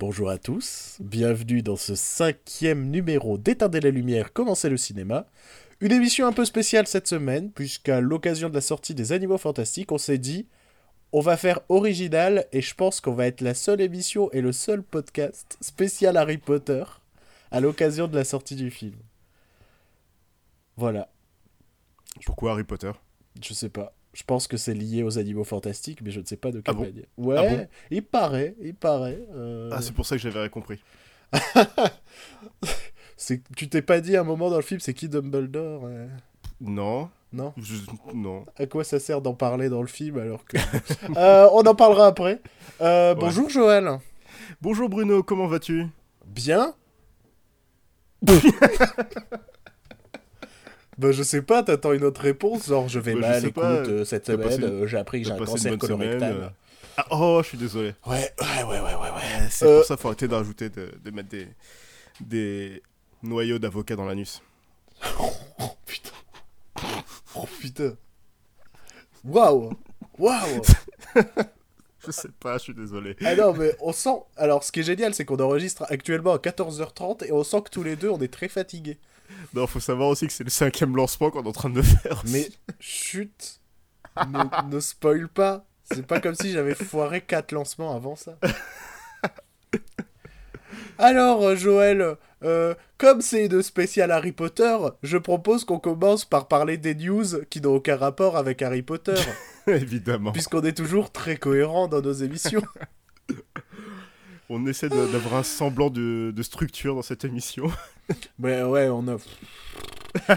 Bonjour à tous, bienvenue dans ce cinquième numéro d'Éteindre la lumière, commencer le cinéma. Une émission un peu spéciale cette semaine, puisqu'à l'occasion de la sortie des Animaux Fantastiques, on s'est dit, on va faire original, et je pense qu'on va être la seule émission et le seul podcast spécial Harry Potter à l'occasion de la sortie du film. Voilà, Pourquoi Harry Potter? Je sais pas. Je pense que c'est lié aux Animaux Fantastiques, mais je ne sais pas de quelle Ah bon manière. Ouais, Ah bon il paraît, il paraît. euh, Ah, c'est pour ça que j'avais compris. c'est tu t'es pas dit à un moment dans le film c'est qui Dumbledore euh, Non. non? Je- Non. à quoi ça sert d'en parler dans le film alors que Euh, on en parlera après Ouais. bonjour Joël Bonjour Bruno, comment vas-tu? Bien bah je sais pas t'attends une autre réponse genre je vais Bah, mal écoute pas, euh, cette semaine une- euh, j'ai appris que j'ai un cancer semaine, colorectal euh. Ah, oh, je suis désolé. ouais ouais ouais ouais ouais ouais C'est Euh, pour ça qu'il faut arrêter d'ajouter, de, de mettre des, des noyaux d'avocat dans l'anus. oh putain oh putain waouh waouh Je sais pas, je suis désolé. Ah non, mais on sent. Alors, ce qui est génial, c'est qu'on enregistre actuellement à 14h30 et on sent que tous les deux, on est très fatigués. Non, faut savoir aussi que c'est le cinquième lancement qu'on est en train de faire. Mais chut, ne, ne spoil pas. C'est pas comme si j'avais foiré 4 lancements avant ça. Alors, euh, Joël, euh, comme c'est une spéciale Harry Potter, je propose qu'on commence par parler des news qui n'ont aucun rapport avec Harry Potter, Évidemment. puisqu'on est toujours très cohérent dans nos émissions. On essaie d'avoir un semblant de, de structure dans cette émission. Mais ouais, on a.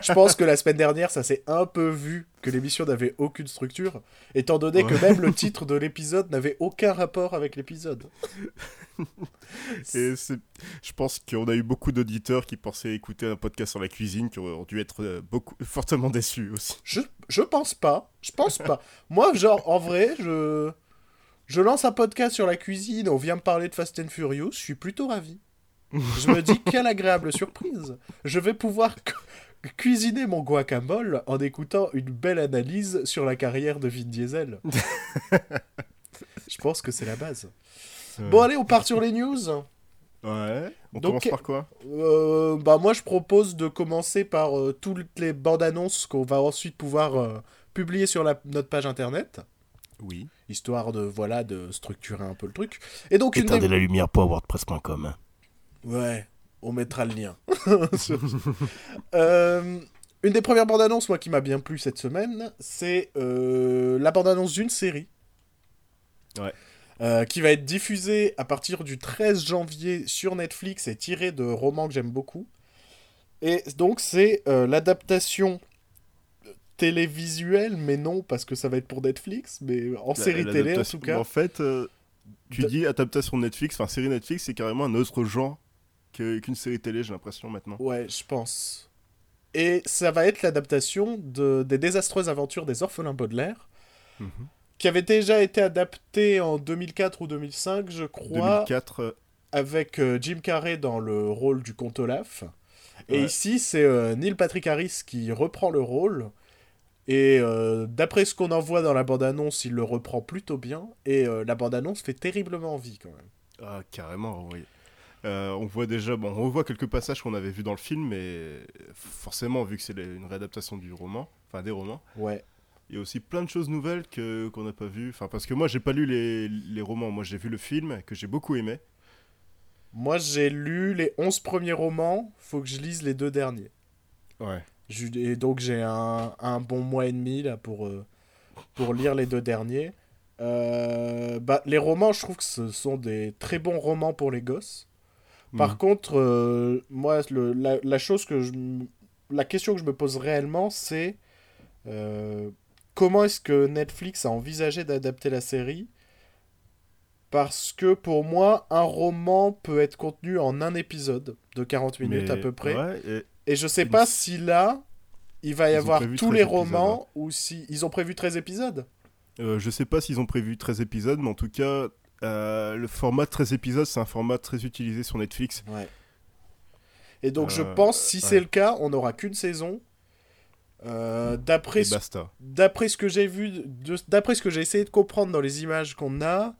Je pense que la semaine dernière, ça s'est un peu vu que l'émission n'avait aucune structure, étant donné que Ouais. même le titre de l'épisode n'avait aucun rapport avec l'épisode. Et je pense qu'on a eu beaucoup d'auditeurs qui pensaient écouter un podcast sur la cuisine, qui ont dû être euh, beaucoup, fortement déçus aussi. Je, je pense pas. Je pense pas. Moi, genre, en vrai, je. Je lance un podcast sur la cuisine, on vient me parler de Fast and Furious, je suis plutôt ravi. Je me dis, quelle agréable surprise. Je vais pouvoir cu- cuisiner mon guacamole en écoutant une belle analyse sur la carrière de Vin Diesel. Je pense que c'est la base. Bon, allez, on part sur les news. Ouais. On Donc- commence par quoi? Euh, bah, moi, je propose de commencer par euh, toutes les bandes annonces qu'on va ensuite pouvoir euh, publier sur la- notre page internet, Oui. histoire de, voilà, de structurer un peu le truc. Et donc, une Éteindre des... la lumière pour wordpress.com. hein. Ouais, on mettra le lien. Euh, une des premières bandes annonces, moi, qui m'a bien plu cette semaine, c'est euh, la bande annonce d'une série. Ouais. Euh, qui va être diffusée à partir du 13 janvier sur Netflix et tirée de romans que j'aime beaucoup. Et donc, c'est euh, l'adaptation télévisuelle, mais non, parce que ça va être pour Netflix, mais en série télé en tout cas. En fait, euh, tu De- dis adaptation Netflix, enfin série Netflix, c'est carrément un autre genre que- qu'une série télé, j'ai l'impression maintenant. Ouais, je pense. Et ça va être l'adaptation de, des désastreuses aventures des orphelins Baudelaire, Mhm. qui avait déjà été adapté en 2004 ou 2005, je crois, 2004, euh, avec euh, Jim Carrey dans le rôle du comte Olaf. Et Ouais. ici, c'est euh, Neil Patrick Harris qui reprend le rôle. Et euh, d'après ce qu'on en voit dans la bande-annonce, il le reprend plutôt bien. Et euh, la bande-annonce fait terriblement envie quand même. ah, carrément, oui. Euh, on voit déjà, bon, on revoit quelques passages qu'on avait vus dans le film, mais forcément, vu que c'est une réadaptation du roman, enfin des romans, Ouais. il y a aussi plein de choses nouvelles que qu'on n'a pas vues. Enfin, parce que moi, j'ai pas lu les, les romans, moi j'ai vu le film que j'ai beaucoup aimé. Moi, j'ai lu les 11 premiers romans, faut que je lise les deux derniers. Ouais. Et donc j'ai un, un bon mois et demi là pour, euh, pour lire les deux derniers. Euh, bah, les romans, je trouve que ce sont des très bons romans pour les gosses. Par Mhm. contre, euh, moi, le- la, la chose que je, la question que je me pose réellement, c'est comment est-ce que Netflix a envisagé d'adapter la série? Parce que pour moi, un roman peut être contenu en un épisode de 40 minutes Mais- à peu près. ouais, et- je sais Une- pas si là, il va y Ils avoir tous 13 les épisodes, romans ou si ils ont prévu 13 épisodes. Euh, je sais pas s'ils ont prévu 13 épisodes, mais en tout cas, euh, le format de 13 épisodes, c'est un format très utilisé sur Netflix. Ouais. Et donc je Euh, pense si ouais. c'est le cas, on n'aura qu'une saison. Euh, d'après ce d'après ce que j'ai vu, d'après ce que j'ai essayé de comprendre dans les images qu'on a,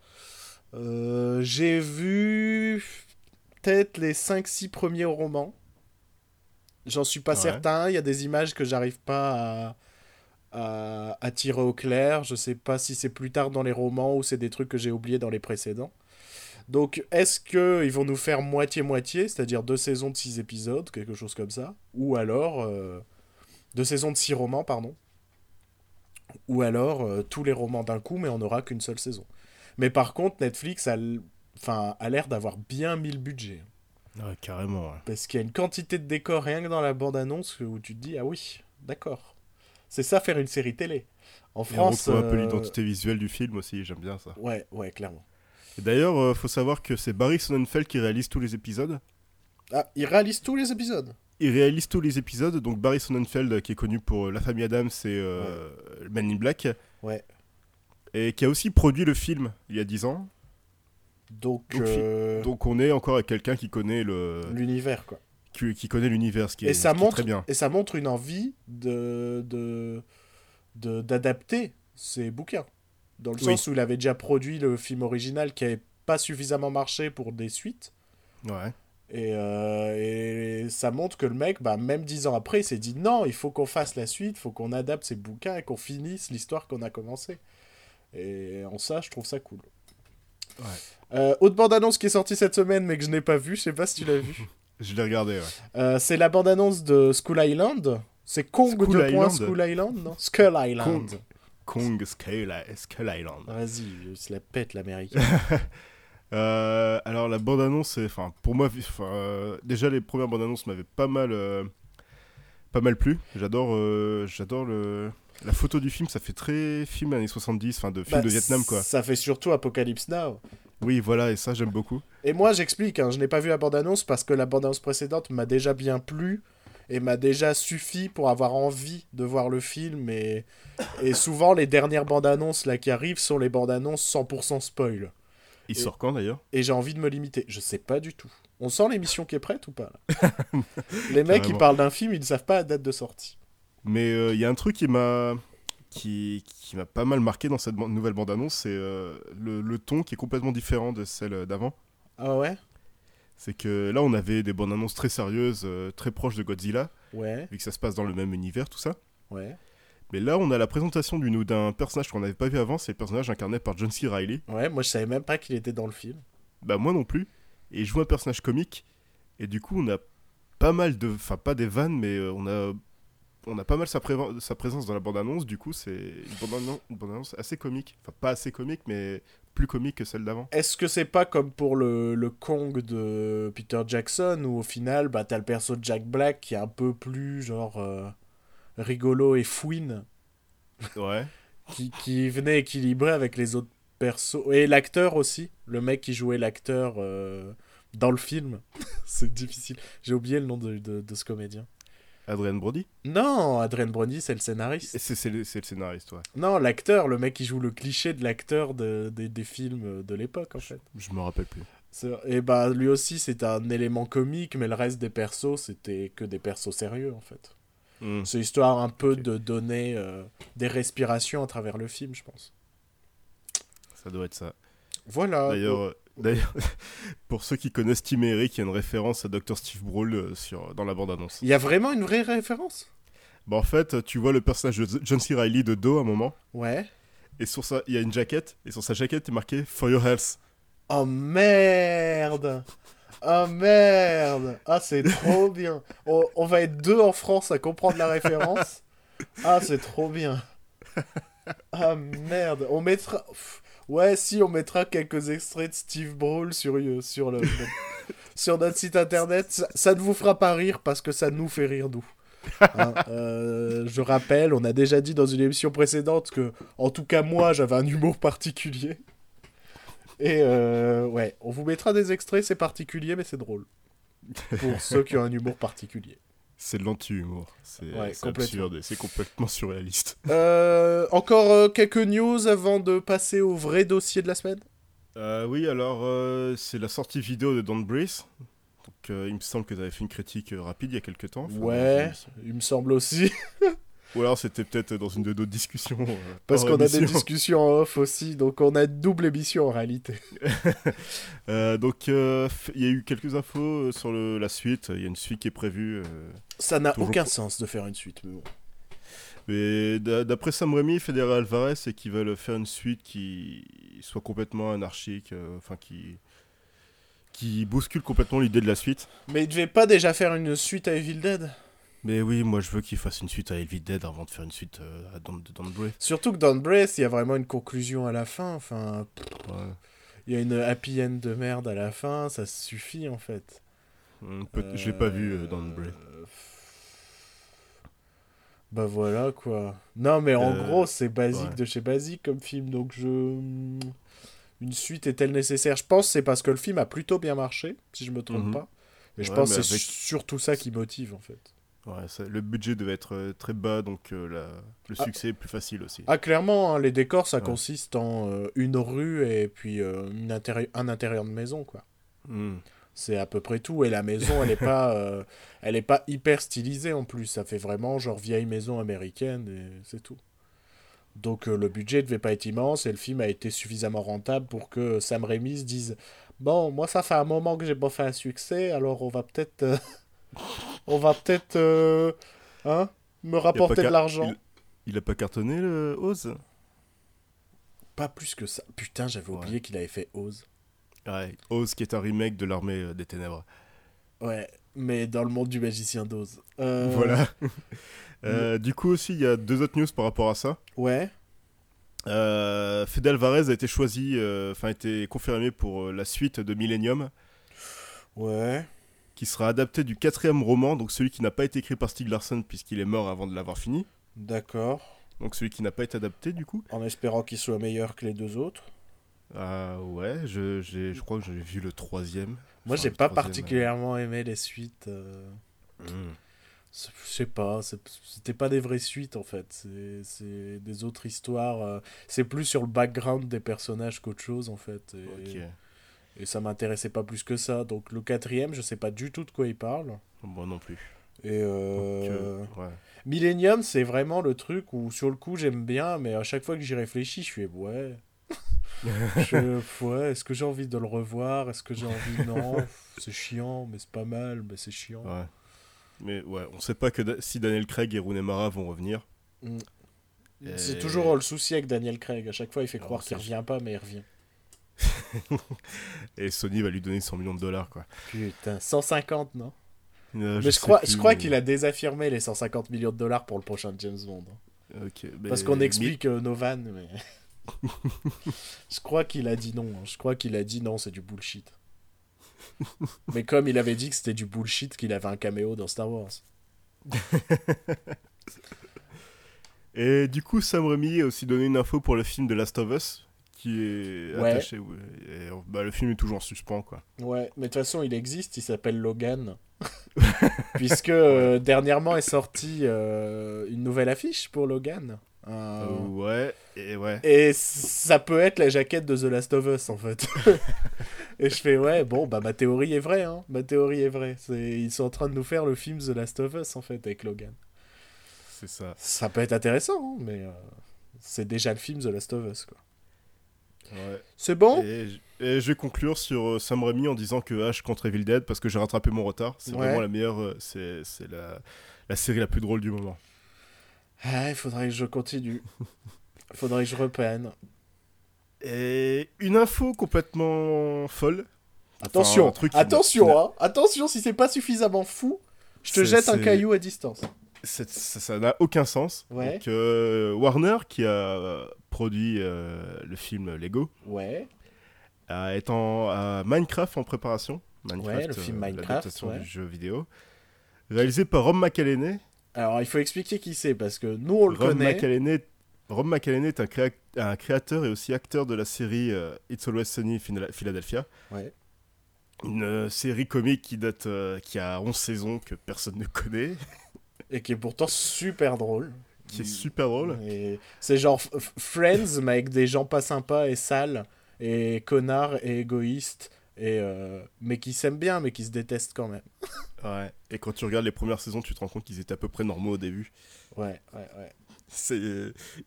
j'ai vu peut-être les 5-6 premiers romans. J'en suis pas Ouais. certain. Il y a des images que j'arrive pas à, à, à tirer au clair. Je sais pas si c'est plus tard dans les romans ou c'est des trucs que j'ai oubliés dans les précédents. Donc, est-ce qu'ils vont nous faire moitié-moitié, c'est-à-dire deux saisons de 6 épisodes, quelque chose comme ça Ou alors. euh, deux saisons de 6 romans, pardon. Ou alors euh, tous les romans d'un coup, mais on n'aura qu'une seule saison. Mais par contre, Netflix a, enfin, a l'air d'avoir bien mis le budget. Ouais, carrément. ouais. Parce qu'il y a une quantité de décors rien que dans la bande-annonce où tu te dis, ah oui, d'accord. C'est ça faire une série télé. En Et on France. retrouve un peu euh, l'identité visuelle du film aussi, j'aime bien ça. Ouais, ouais, clairement. Et D'ailleurs, euh, faut savoir que c'est Barry Sonnenfeld qui réalise tous les épisodes. Ah, ils réalisent tous les épisodes. Il réalise tous les épisodes, donc Barry Sonnenfeld, euh, qui est connu pour euh, La Famille Adams et euh, Man in Black, Ouais. et qui a aussi produit le film il y a 10 ans. Donc, Donc, euh, Donc on est encore avec quelqu'un qui connaît le l'univers, quoi. qui, qui connaît l'univers, ce qui est, Et ça est montre, très bien. et ça montre une envie de de de- d'adapter ces bouquins. Dans le Oui. sens où il avait déjà produit le film original qui n'avait pas suffisamment marché pour des suites. Ouais. Et, euh, et ça montre que le mec, bah, même dix ans après, il s'est dit non, il faut qu'on fasse la suite, il faut qu'on adapte ces bouquins et qu'on finisse l'histoire qu'on a commencé. Et en ça, je trouve ça cool. Ouais. Euh, autre bande-annonce qui est sortie cette semaine, mais que je n'ai pas vue, je sais pas si tu l'as vue. Je l'ai regardé, ouais. Euh, c'est la bande-annonce de School Island. C'est Kong Skull de Island School Island, non? Skull Island. Kong. Kong Skull, Skull Island. Vas-y, je se la pète l'américain. Euh, alors la bande-annonce, c'est- enfin pour moi, euh, déjà les premières bandes-annonces m'avaient pas mal, euh, pas mal plu. J'adore, j'adore le, la photo du film. Ça fait très film années 70, enfin de film Bah, de Vietnam quoi. Ça fait surtout Apocalypse Now. Oui, voilà, et ça j'aime beaucoup. Et moi, j'explique, hein, je n'ai pas vu la bande-annonce parce que la bande-annonce précédente m'a déjà bien plu et m'a déjà suffi pour avoir envie de voir le film. Et, et souvent, les dernières bandes-annonces là qui arrivent sont les bandes-annonces 100% spoil. Il Et- sort quand d'ailleurs? Et j'ai envie de me limiter. Je sais pas du tout. On sent l'émission qui est prête ou pas là? Les mecs, ils parlent d'un film, ils ne savent pas la date de sortie. Mais euh, il y a un truc qui m'a qui, qui m'a pas mal marqué dans cette nouvelle bande-annonce, c'est euh, le, le ton qui est complètement différent de celle d'avant. Ah ouais? C'est que là, on avait des bandes annonces très sérieuses, euh, très proches de Godzilla, Ouais, vu que ça se passe dans le même univers, tout ça. ouais. Mais là, on a la présentation d'une- d'un personnage qu'on n'avait pas vu avant, c'est le personnage incarné par John C. Reilly. Ouais, moi je savais même pas qu'il était dans le film. Bah, moi non plus. Et il joue un personnage comique. Et du coup, on a pas mal de. Enfin, pas des vannes, mais on a. On a pas mal sa, présence dans la bande-annonce, du coup c'est une bande-annon- une bande-annonce assez comique. Enfin pas assez comique, mais plus comique que celle d'avant. Est-ce que c'est pas comme pour le, le Kong de Peter Jackson où au final bah, t'as le perso de Jack Black qui est un peu plus genre euh, rigolo et fouine Ouais. qui, qui venait équilibrer avec les autres persos et l'acteur aussi le mec qui jouait l'acteur euh, dans le film c'est difficile j'ai oublié le nom de, de, de ce comédien Adrien Brody non Adrien Brody c'est le scénariste C'est le, scénariste, ouais. non l'acteur le mec qui joue le cliché de l'acteur de, des- des films de l'époque en fait Je me rappelle plus. Et bah lui aussi c'est un élément comique, mais le reste des persos c'était que des persos sérieux en fait. Hmm. C'est histoire un peu de donner euh, des respirations à travers le film, je pense. Ça doit être ça. Voilà. D'ailleurs, euh, d'ailleurs, pour ceux qui connaissent Tim Eric, il y a une référence à Dr. Steve Brawl euh, sur, dans la bande-annonce. il y a vraiment une vraie référence? Bah, en fait, tu vois le personnage de John C. Reilly de dos à un moment, Ouais. et sur ça, il y a une jaquette, et sur sa jaquette, il est marqué For Your Health. Oh merde. Oh merde. Ah c'est trop bien. On, on va être deux en France à comprendre la référence. Ah c'est trop bien. Ah merde. On mettra. Pff, Ouais, si, on mettra quelques extraits de Steve Brawl sur, euh, sur, le, sur notre site internet. Ça, ça ne vous fera pas rire parce que ça nous fait rire, nous. Hein, euh, je rappelle, on a déjà dit dans une émission précédente que, en tout cas, moi, j'avais un humour particulier. Et euh, ouais, on vous mettra des extraits, c'est particulier, mais c'est drôle. Pour ceux qui ont un humour particulier. C'est de l'anti-humour. C'est Ouais, complètement. absurde et c'est complètement surréaliste. Euh, encore euh, quelques news avant de passer au vrai dossier de la semaine? Euh, oui, alors, c'est la sortie vidéo de Don't Breathe. Donc, il me semble que tu avais fait une critique rapide il y a quelques temps. Enfin, Ouais, il me semble. aussi. Ou alors c'était peut-être dans une de nos discussions. euh, Parce qu'on a des discussions en off aussi, donc on a double émission en réalité. Euh, donc euh, il y a eu quelques infos sur le- la suite. Il y a une suite qui est prévue. Ça n'a Toujours aucun sens de faire une suite, mais bon. Mais d'a- d'après Sam Raimi et Federa Alvarez, c'est qu'ils veulent faire une suite qui soit complètement anarchique, euh, enfin qui qui bouscule complètement l'idée de la suite. Mais il devait pas déjà faire une suite à Evil Dead? Mais oui, moi je veux qu'ils fassent une suite à Evil Dead avant de faire une suite euh, à Don't, Don't Breathe. Surtout que dans Brace, il y a vraiment une conclusion à la fin. Enfin, Ouais. il y a une happy end de merde à la fin, ça suffit en fait. Peut- Je l'ai pas vu euh, Don't Breathe. Euh, Bah voilà quoi. Non mais en Euh, gros c'est basique ouais. de chez basique comme film donc je... Une suite est-elle nécessaire? Je pense que c'est parce que le film a plutôt bien marché, si je me trompe Mhm. pas. Mais je Ouais, pense c'est avec- surtout ça qui motive en fait. Ouais, ça- le budget devait être euh, très bas, donc euh, la- le Ah. succès est plus facile aussi. Ah clairement, hein, les décors ça Ouais. consiste en euh, une rue et puis une intérie- un intérieur de maison quoi. Hum. C'est à peu près tout. Et la maison, elle est pas, euh, elle est pas hyper stylisée en plus. Ça fait vraiment genre vieille maison américaine et c'est tout. Donc euh, le budget devait pas être immense et le film a été suffisamment rentable pour que Sam Raimi se dise bon, moi ça fait un moment que j'ai pas fait un succès, alors on va peut-être, euh, on va peut-être, hein, me rapporter de l'argent. Il a pas cartonné le Oz? Pas plus que ça. Putain, j'avais Ouais. oublié qu'il avait fait Oz. Ouais, Oz qui est un remake de l'armée euh, des ténèbres. Ouais, mais dans le monde du magicien d'Oz. Euh, Voilà. Euh, du coup aussi, il y a deux autres news par rapport à ça. Ouais. Euh, Fede Alvarez a été choisi, enfin a été confirmé pour la suite de Millennium, Ouais. qui sera adapté du quatrième roman, donc celui qui n'a pas été écrit par Stieg Larsson puisqu'il est mort avant de l'avoir fini. D'accord. Donc celui qui n'a pas été adapté du coup. En espérant qu'il soit meilleur que les deux autres. Ah ouais, je, j'ai- je crois que j'ai vu le troisième. Moi, Enfin, j'ai pas particulièrement aimé les suites. euh, euh, hmm. Je sais pas, c'était pas des vraies suites en fait. C'est- C'est des autres histoires. euh, C'est plus sur le background des personnages qu'autre chose en fait. Et, Ok. et ça m'intéressait pas plus que ça. Donc le quatrième, je sais pas du tout de quoi il parle. Moi non plus. Et euh, euh, ouais. Millennium, c'est vraiment le truc où sur le coup j'aime bien, mais à chaque fois que j'y réfléchis, je suis ouais. Je- ouais, est-ce que j'ai envie de le revoir? Est-ce que j'ai envie? Non, c'est chiant, mais c'est pas mal, mais c'est chiant. Ouais. Mais ouais, on sait pas que da- si Daniel Craig et Rooney Mara vont revenir. C'est Et- toujours le souci avec Daniel Craig. À chaque fois, il fait Alors, croire qu'il revient pas, mais il revient. Et Sony va lui donner 100 millions de dollars quoi. Putain, 150, non? Euh, Mais je crois, plus, je crois mais- qu'il a désaffirmé les 150 millions de dollars pour le prochain James Bond. Mais- Parce qu'on mais- explique euh, nos vannes, mais... je crois qu'il a dit non. hein. Je crois qu'il a dit non, c'est du bullshit. mais comme il avait dit que c'était du bullshit, qu'il avait un caméo dans Star Wars. Et du coup, Sam Raimi a aussi donné une info pour le film de Last of Us, qui est Ouais. attaché. ouais, et, bah, le film est toujours en suspens, quoi. Ouais, mais de toute façon, il existe, il s'appelle Logan. Puisque euh, dernièrement est sortie euh, une nouvelle affiche pour Logan. Euh, ouais, et ouais. Et ça peut être la jaquette de The Last of Us en fait. et je fais ouais, bon, bah ma théorie est vraie, hein. Ma théorie est vraie. C'est... Ils sont en train de nous faire le film The Last of Us en fait avec Logan. C'est ça. Ça peut être intéressant, hein, mais euh, c'est déjà le film The Last of Us quoi. Ouais. C'est bon? Et, je vais conclure sur euh, Sam Raimi en disant que H contre Evil Dead, parce que j'ai rattrapé mon retard. C'est Ouais. vraiment la meilleure. c'est c'est la, la série la plus drôle du moment. Ah, il faudrait que je continue. Il faudrait que je reprenne. Et une info complètement folle. Attention, un truc attention, hein. Attention, si c'est pas suffisamment fou, je te jette un caillou à distance. Ça n'a aucun sens. Ouais. Donc, euh, Warner, qui a euh, produit euh, le film Lego, Ouais. euh, est en Minecraft en préparation. Minecraft, Ouais, le film Minecraft, l'adaptation ouais. du jeu vidéo. Réalisé par Rob McElhenney. Alors, il faut expliquer qui c'est, parce que nous, on le Rob connaît. McElhenney, Rob McElhenney est un, créa- un créateur et aussi acteur de la série euh, It's Always Sunny Philadelphia. Ouais. Une euh, série comique qui date, euh, qui a 11 saisons que personne ne connaît, Et qui est pourtant super drôle. qui est super drôle. Et C'est genre Friends, mais avec des gens pas sympas et sales, et connards et égoïstes, Et, euh, mais qui s'aiment bien, mais qui se détestent quand même. Ouais. Et quand tu regardes les premières saisons, tu te rends compte qu'ils étaient à peu près normaux au début. Ouais, ouais, ouais. C'est,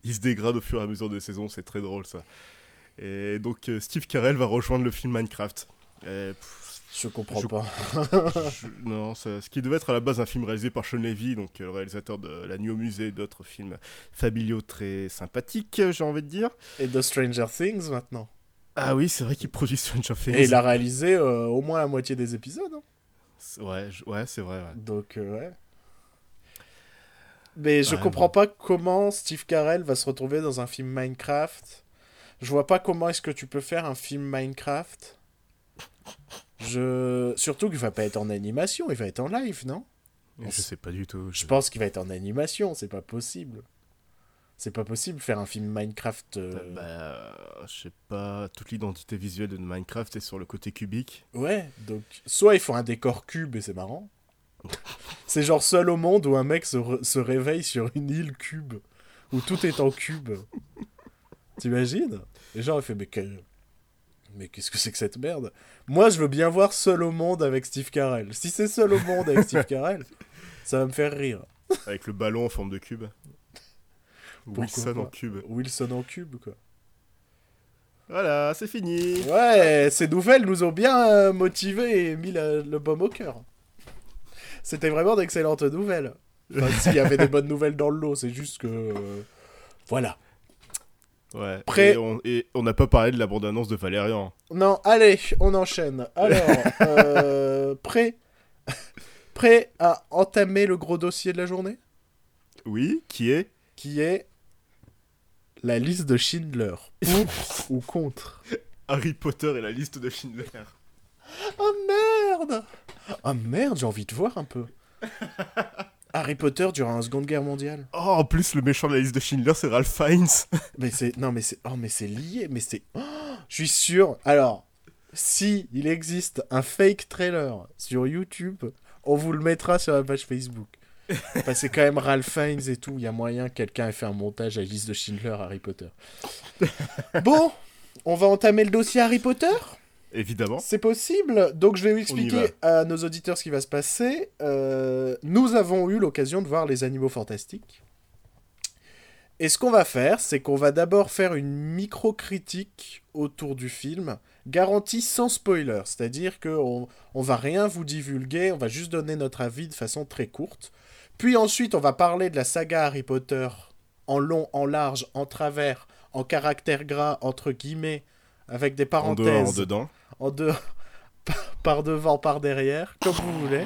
ils se dégradent au fur et à mesure des saisons, c'est très drôle ça. Et donc euh, Steve Carell va rejoindre le film Minecraft. Et, pff, Je comprends Je- pas. je- non, ça- ce qui devait être à la base un film réalisé par Sean Levy, donc euh, le réalisateur de La Nuit au musée et d'autres films familiaux très sympathiques, j'ai envie de dire. Et de Stranger Things maintenant. Ah oui, c'est vrai qu'il produit Stranger Things. Et il a réalisé euh, au moins la moitié des épisodes. hein. Ouais, je- ouais, c'est vrai. ouais. Donc, euh, ouais. Mais je Ouais, comprends bon. pas comment Steve Carell va se retrouver dans un film Minecraft. Je vois pas comment est-ce que tu peux faire un film Minecraft. Je... Surtout qu'il va pas être en animation, il va être en live, non? Je sais pas du tout. Je pense qu'il va être en animation, c'est pas possible. C'est pas possible de faire un film Minecraft. euh, Bah, euh, je sais pas, toute l'identité visuelle de Minecraft est sur le côté cubique. Ouais, donc soit ils font un décor cube et c'est marrant. c'est genre seul au monde où un mec se, se réveille sur une île cube, où tout est en cube. T'imagines? Et genre il fait mais quel- Mais qu'est-ce que c'est que cette merde? Moi je veux bien voir seul au monde avec Steve Carell. Si c'est seul au monde avec Steve Carell, ça va me faire rire. Avec le ballon en forme de cube. Wilson en cube. Wilson en cube quoi. Voilà, c'est fini. Ouais, ces nouvelles nous ont bien euh, motivés et mis le baume au cœur. C'était vraiment d'excellentes nouvelles. Enfin, s'il y avait des bonnes nouvelles dans le lot, c'est juste que... euh, voilà. Ouais. Prêt. Et on et on n'a pas parlé de la bande-annonce de Valérian. Non, allez, on enchaîne. Alors, euh, prêt Prêt à entamer le gros dossier de la journée? Oui, qui est? Qui est la liste de Schindler. Pour ou contre Harry Potter et la liste de Schindler. Oh merde Oh merde, j'ai envie de voir un peu. Harry Potter durant la Seconde Guerre mondiale. Oh, en plus, le méchant de la liste de Schindler, c'est Ralph Fiennes. Mais c'est non mais c'est oh mais c'est lié mais c'est oh, je suis sûr. Alors si il existe un fake trailer sur YouTube, on vous le mettra sur la page Facebook. C'est quand même Ralph Fiennes et tout, il y a moyen que quelqu'un ait fait un montage à liste de Schindler Harry Potter. Bon, on va entamer le dossier Harry Potter? Évidemment. C'est possible. Donc je vais vous expliquer à nos auditeurs ce qui va se passer. Euh, nous avons eu l'occasion de voir les animaux fantastiques. Et ce qu'on va faire, c'est qu'on va d'abord faire une micro-critique autour du film, garantie sans spoiler. C'est-à-dire qu'on on va rien vous divulguer, on va juste donner notre avis de façon très courte. Puis ensuite, on va parler de la saga Harry Potter en long, en large, en travers, en caractère gras, entre guillemets, avec des En parenthèses dehors, en dedans. en par devant, par derrière, comme vous voulez.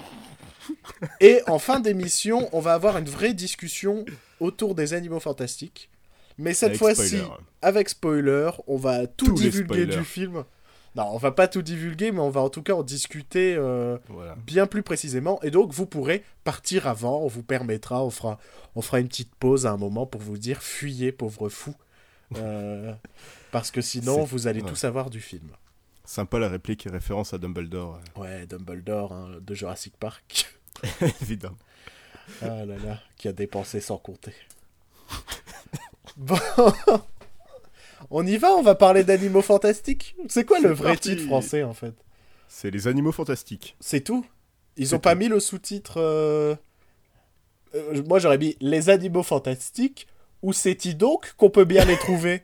Et en fin d'émission, on va avoir une vraie discussion autour des animaux fantastiques. Mais cette fois-ci, avec spoiler, on va tout Tous divulguer du film. Non, on va pas tout divulguer, mais on va en tout cas en discuter euh, Voilà. bien plus précisément. Et donc, vous pourrez partir avant, on vous permettra, on fera, on fera une petite pause à un moment pour vous dire fuyez, pauvre fou. Euh, parce que sinon, vous allez ouais. tout savoir du film. Sympa la réplique et référence à Dumbledore. Ouais, Dumbledore hein, de Jurassic Park. Évidemment. Ah là là, qui a dépensé sans compter. Bon, on y va, on va parler d'animaux fantastiques. C'est quoi le vrai parti. titre français en fait? C'est les animaux fantastiques. C'est tout? Ils ont pas mis le sous-titre. euh, euh, moi j'aurais mis les animaux fantastiques. Où c'est-il donc qu'on peut bien les trouver?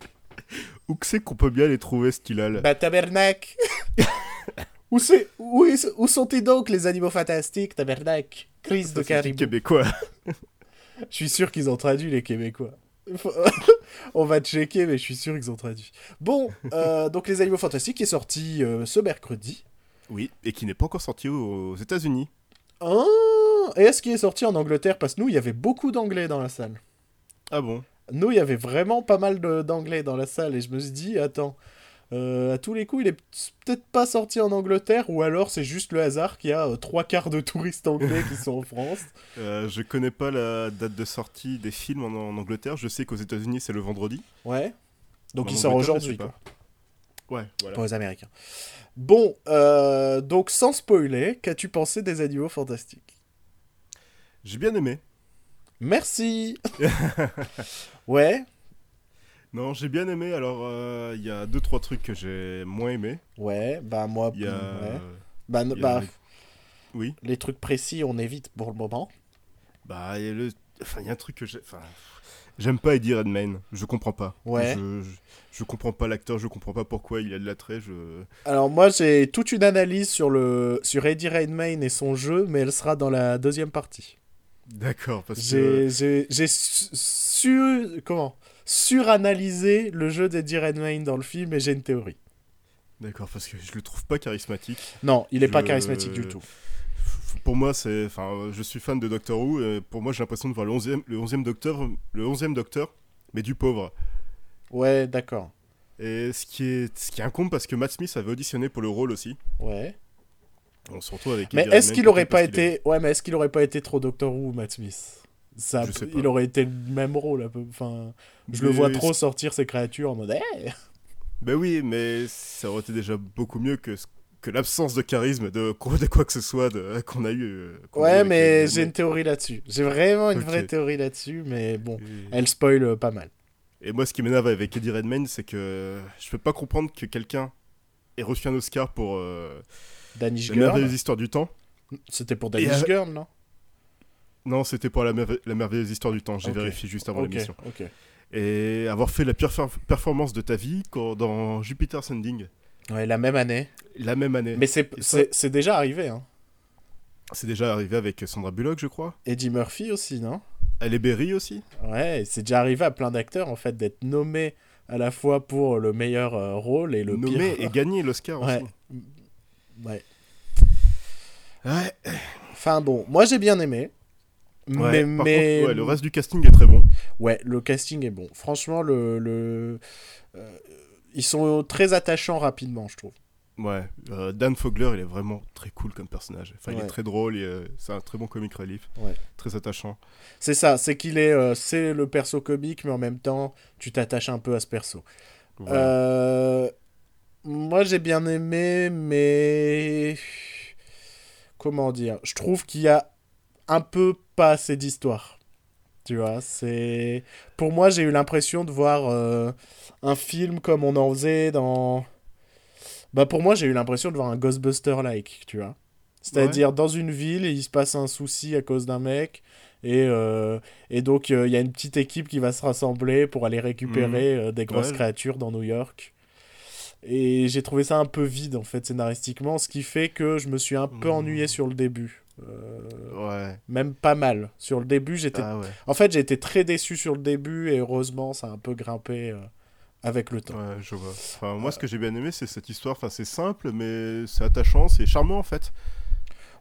Où que c'est qu'on peut bien les trouver, ce qu'il a là? Bah tabernacle Où, où, où sont-ils donc les animaux fantastiques, tabernacle Crise de caribou. québécois. Je suis sûr qu'ils ont traduit les Québécois. On va checker, mais je suis sûr qu'ils ont traduit. Bon, euh, donc Les Animaux Fantastiques est sorti euh, ce mercredi. Oui, et qui n'est pas encore sorti aux États-Unis. Ah, et est-ce qu'il est sorti en Angleterre? Parce que nous, il y avait beaucoup d'anglais dans la salle. Ah bon? Nous, il y avait vraiment pas mal d'anglais dans la salle. Et je me suis dit, attends, euh, à tous les coups, il est peut-être pas sorti en Angleterre, ou alors c'est juste le hasard qu'il y a euh, trois quarts de touristes anglais qui sont en France. Euh, Je connais pas la date de sortie des films en, en Angleterre. Je sais qu'aux États-unis, c'est le vendredi. Ouais. Donc En il sort aujourd'hui. Ouais, voilà. Pour les Américains. Bon, euh, donc sans spoiler, qu'as-tu pensé des animaux fantastiques? J'ai bien aimé. Merci Ouais, Non, j'ai bien aimé. Alors, euh, il y a deux trois trucs que j'ai moins aimé. Ouais, bah moi, Il y a. ouais. bah, il y a bah, les- Oui. les trucs précis, on évite pour le moment. Bah, il y a le. Enfin, il y a un truc que j'ai. Enfin, j'aime pas Eddie Redmayne. Je comprends pas. Ouais. Je, je, je comprends pas l'acteur. Je comprends pas pourquoi il a de l'attrait. Je. Alors moi, j'ai toute une analyse sur le sur Eddie Redmayne et son jeu, mais elle sera dans la deuxième partie. D'accord, parce que. J'ai su- comment? Suranalysé le jeu d'Eddie Redmayne dans le film et j'ai une théorie. D'accord, parce que je le trouve pas charismatique. Non, il est pas charismatique du tout. Pour moi, c'est. Enfin, je suis fan de Doctor Who. Et pour moi, j'ai l'impression de voir le 11e, le 11e Docteur, le 11e Docteur, mais du pauvre. Ouais, d'accord. Et ce qui est, ce qui incombe parce que Matt Smith avait auditionné pour le rôle aussi. Ouais. On se retrouve avec. Mais est-ce qu'il aurait pas est- été ouais, mais est-ce qu'il aurait pas été trop Doctor Who Matt Smith? Ça, il aurait été le même rôle un peu. Enfin, je le vois trop sortir ses créatures en mode. Eh Ben oui, mais ça aurait été déjà beaucoup mieux que, que l'absence de charisme de, quoi- de quoi que ce soit de- qu'on a eu. euh, qu'on a eu ouais, mais j'ai une théorie là-dessus. J'ai vraiment une vraie théorie là-dessus, mais bon, elle spoil euh, pas mal. Et, moi, ce qui m'énerve avec Eddie Redmayne, c'est que je peux pas comprendre que quelqu'un ait reçu un Oscar pour euh, Danish Girl. du temps. C'était pour Danish Girl, non? Non, c'était pour la, merve- la merveilleuse histoire du temps. J'ai vérifié juste avant Ok, l'émission. Et avoir fait la pire performance de ta vie quand, dans Jupiter Sending, Ouais, la même année. la même année. Mais c'est ça- déjà arrivé, hein. C'est déjà arrivé avec Sandra Bullock, je crois. Eddie Murphy aussi, non? Elle est Berry aussi. Ouais, c'est déjà arrivé à plein d'acteurs, en fait, d'être nommé à la fois pour le meilleur euh, rôle et le Nommé pire. et gagné l'Oscar Ouais. aussi. Ouais. Ouais. Enfin bon, moi j'ai bien aimé. Ouais, mais par mais- contre, ouais, le reste du casting est très bon. Ouais, le casting est bon. Franchement, le, le... euh, ils sont très attachants rapidement, je trouve. Ouais, euh, Dan Fogler, il est vraiment très cool comme personnage. Enfin, il est très drôle, euh, c'est un très bon comic relief, Ouais. très attachant. C'est ça, c'est qu'il est, euh, c'est le perso comique, mais en même temps, tu t'attaches un peu à ce perso. Moi, j'ai bien aimé, mais comment dire? Je trouve qu'il y a un peu pas assez d'histoire. Tu vois, c'est pour moi, j'ai eu l'impression de voir euh, un film comme on en faisait dans. Bah pour moi, j'ai eu l'impression de voir un Ghostbuster-like, tu vois. C'est-à-dire dans une ville, il se passe un souci à cause d'un mec. Et, euh, et donc, euh, il y a une petite équipe qui va se rassembler pour aller récupérer euh, des grosses Ouais. créatures dans New York. Et j'ai trouvé ça un peu vide, en fait, scénaristiquement, ce qui fait que je me suis un peu Mhm. ennuyé sur le début. Euh, Ouais. même pas mal. Sur le début, j'étais... Ah ouais. En fait, j'ai été très déçu sur le début, et heureusement, ça a un peu grimpé euh, avec le temps. Ouais, je vois. Enfin, moi, ce que j'ai bien aimé, c'est cette histoire. Enfin, c'est simple, mais c'est attachant, c'est charmant en fait.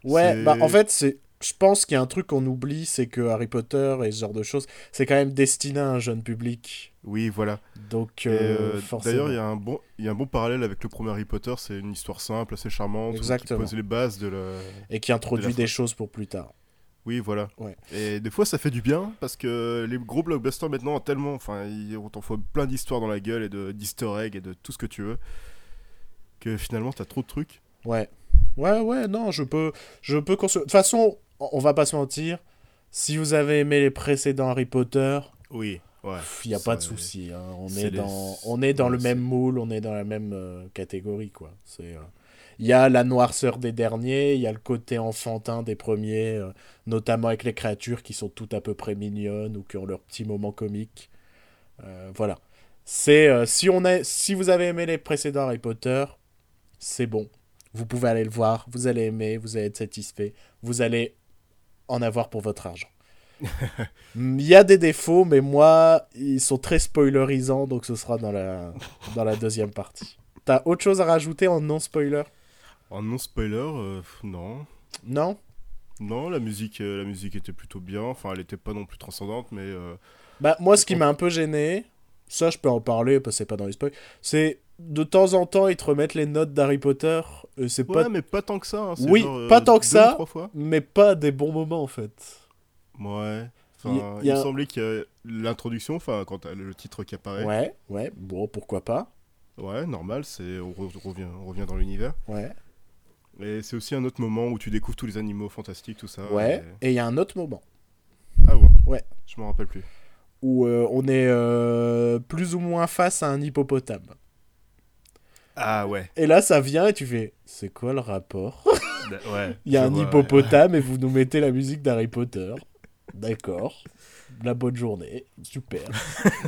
Ouais, bah en fait, c'est. Je pense qu'il y a un truc qu'on oublie, c'est que Harry Potter et ce genre de choses, c'est quand même destiné à un jeune public. Oui, voilà. Donc, euh, euh, forcément. D'ailleurs, il y, a un bon- il y a un bon parallèle avec le premier Harry Potter. C'est une histoire simple, assez charmante, qui pose les bases de la. Et qui introduit de des choses pour plus tard. Oui, voilà. Ouais. Et des fois, ça fait du bien parce que les gros blockbusters maintenant ont tellement. Enfin, ils- on t'envoie plein d'histoires dans la gueule et de d'easter eggs et de tout ce que tu veux. Que finalement, t'as trop de trucs. Ouais. Ouais, ouais, non, je peux. Je peux De toute façon, on va pas se mentir. Si vous avez aimé les précédents Harry Potter, Oui, ouais. il n'y a Ça, pas de souci. hein. On, est les- dans... on est dans ouais, le même moule, on est dans la même euh, catégorie, quoi. C'est. euh, Il y a la noirceur des derniers, il y a le côté enfantin des premiers, euh, notamment avec les créatures qui sont toutes à peu près mignonnes ou qui ont leur petit moment comique. Euh, voilà. C'est euh, si on a, si vous avez aimé les précédents Harry Potter, c'est bon. Vous pouvez aller le voir, vous allez aimer, vous allez être satisfait, vous allez en avoir pour votre argent. Il y a des défauts, mais moi, ils sont très spoilerisants, donc ce sera dans la, dans la deuxième partie. T'as autre chose à rajouter en non-spoiler? En non spoiler, euh, non. Non? Non, la musique, euh, la musique était plutôt bien. Enfin, elle était pas non plus transcendante, mais euh, Bah, moi, ce qui m'a un peu gêné, ça, je peux en parler parce que c'est pas dans les spoils, c'est de temps en temps, ils te remettent les notes d'Harry Potter. euh, c'est ouais, pas... mais pas tant que ça. hein, Oui, genre, euh, pas tant que ça. Mais pas des bons moments, en fait. Ouais. Enfin, Il il, y a me semblait que l'introduction, enfin, quand t'as le titre qui apparaît, ouais, Ouais, ouais, bon, pourquoi pas. normal, c'est on, re- revient, on revient dans l'univers. Ouais, Et c'est aussi un autre moment où tu découvres tous les animaux fantastiques, tout ça. ouais. et- Et il y a un autre moment Ah bon? Ouais. Je m'en rappelle plus. où euh, on est euh, plus ou moins face à un hippopotame. Ah ouais. Et là, ça vient et tu fais C'est quoi le rapport? D- ouais. Il y a un vois, ouais. hippopotame et vous nous mettez la musique d'Harry Potter. D'accord. La bonne journée. Super.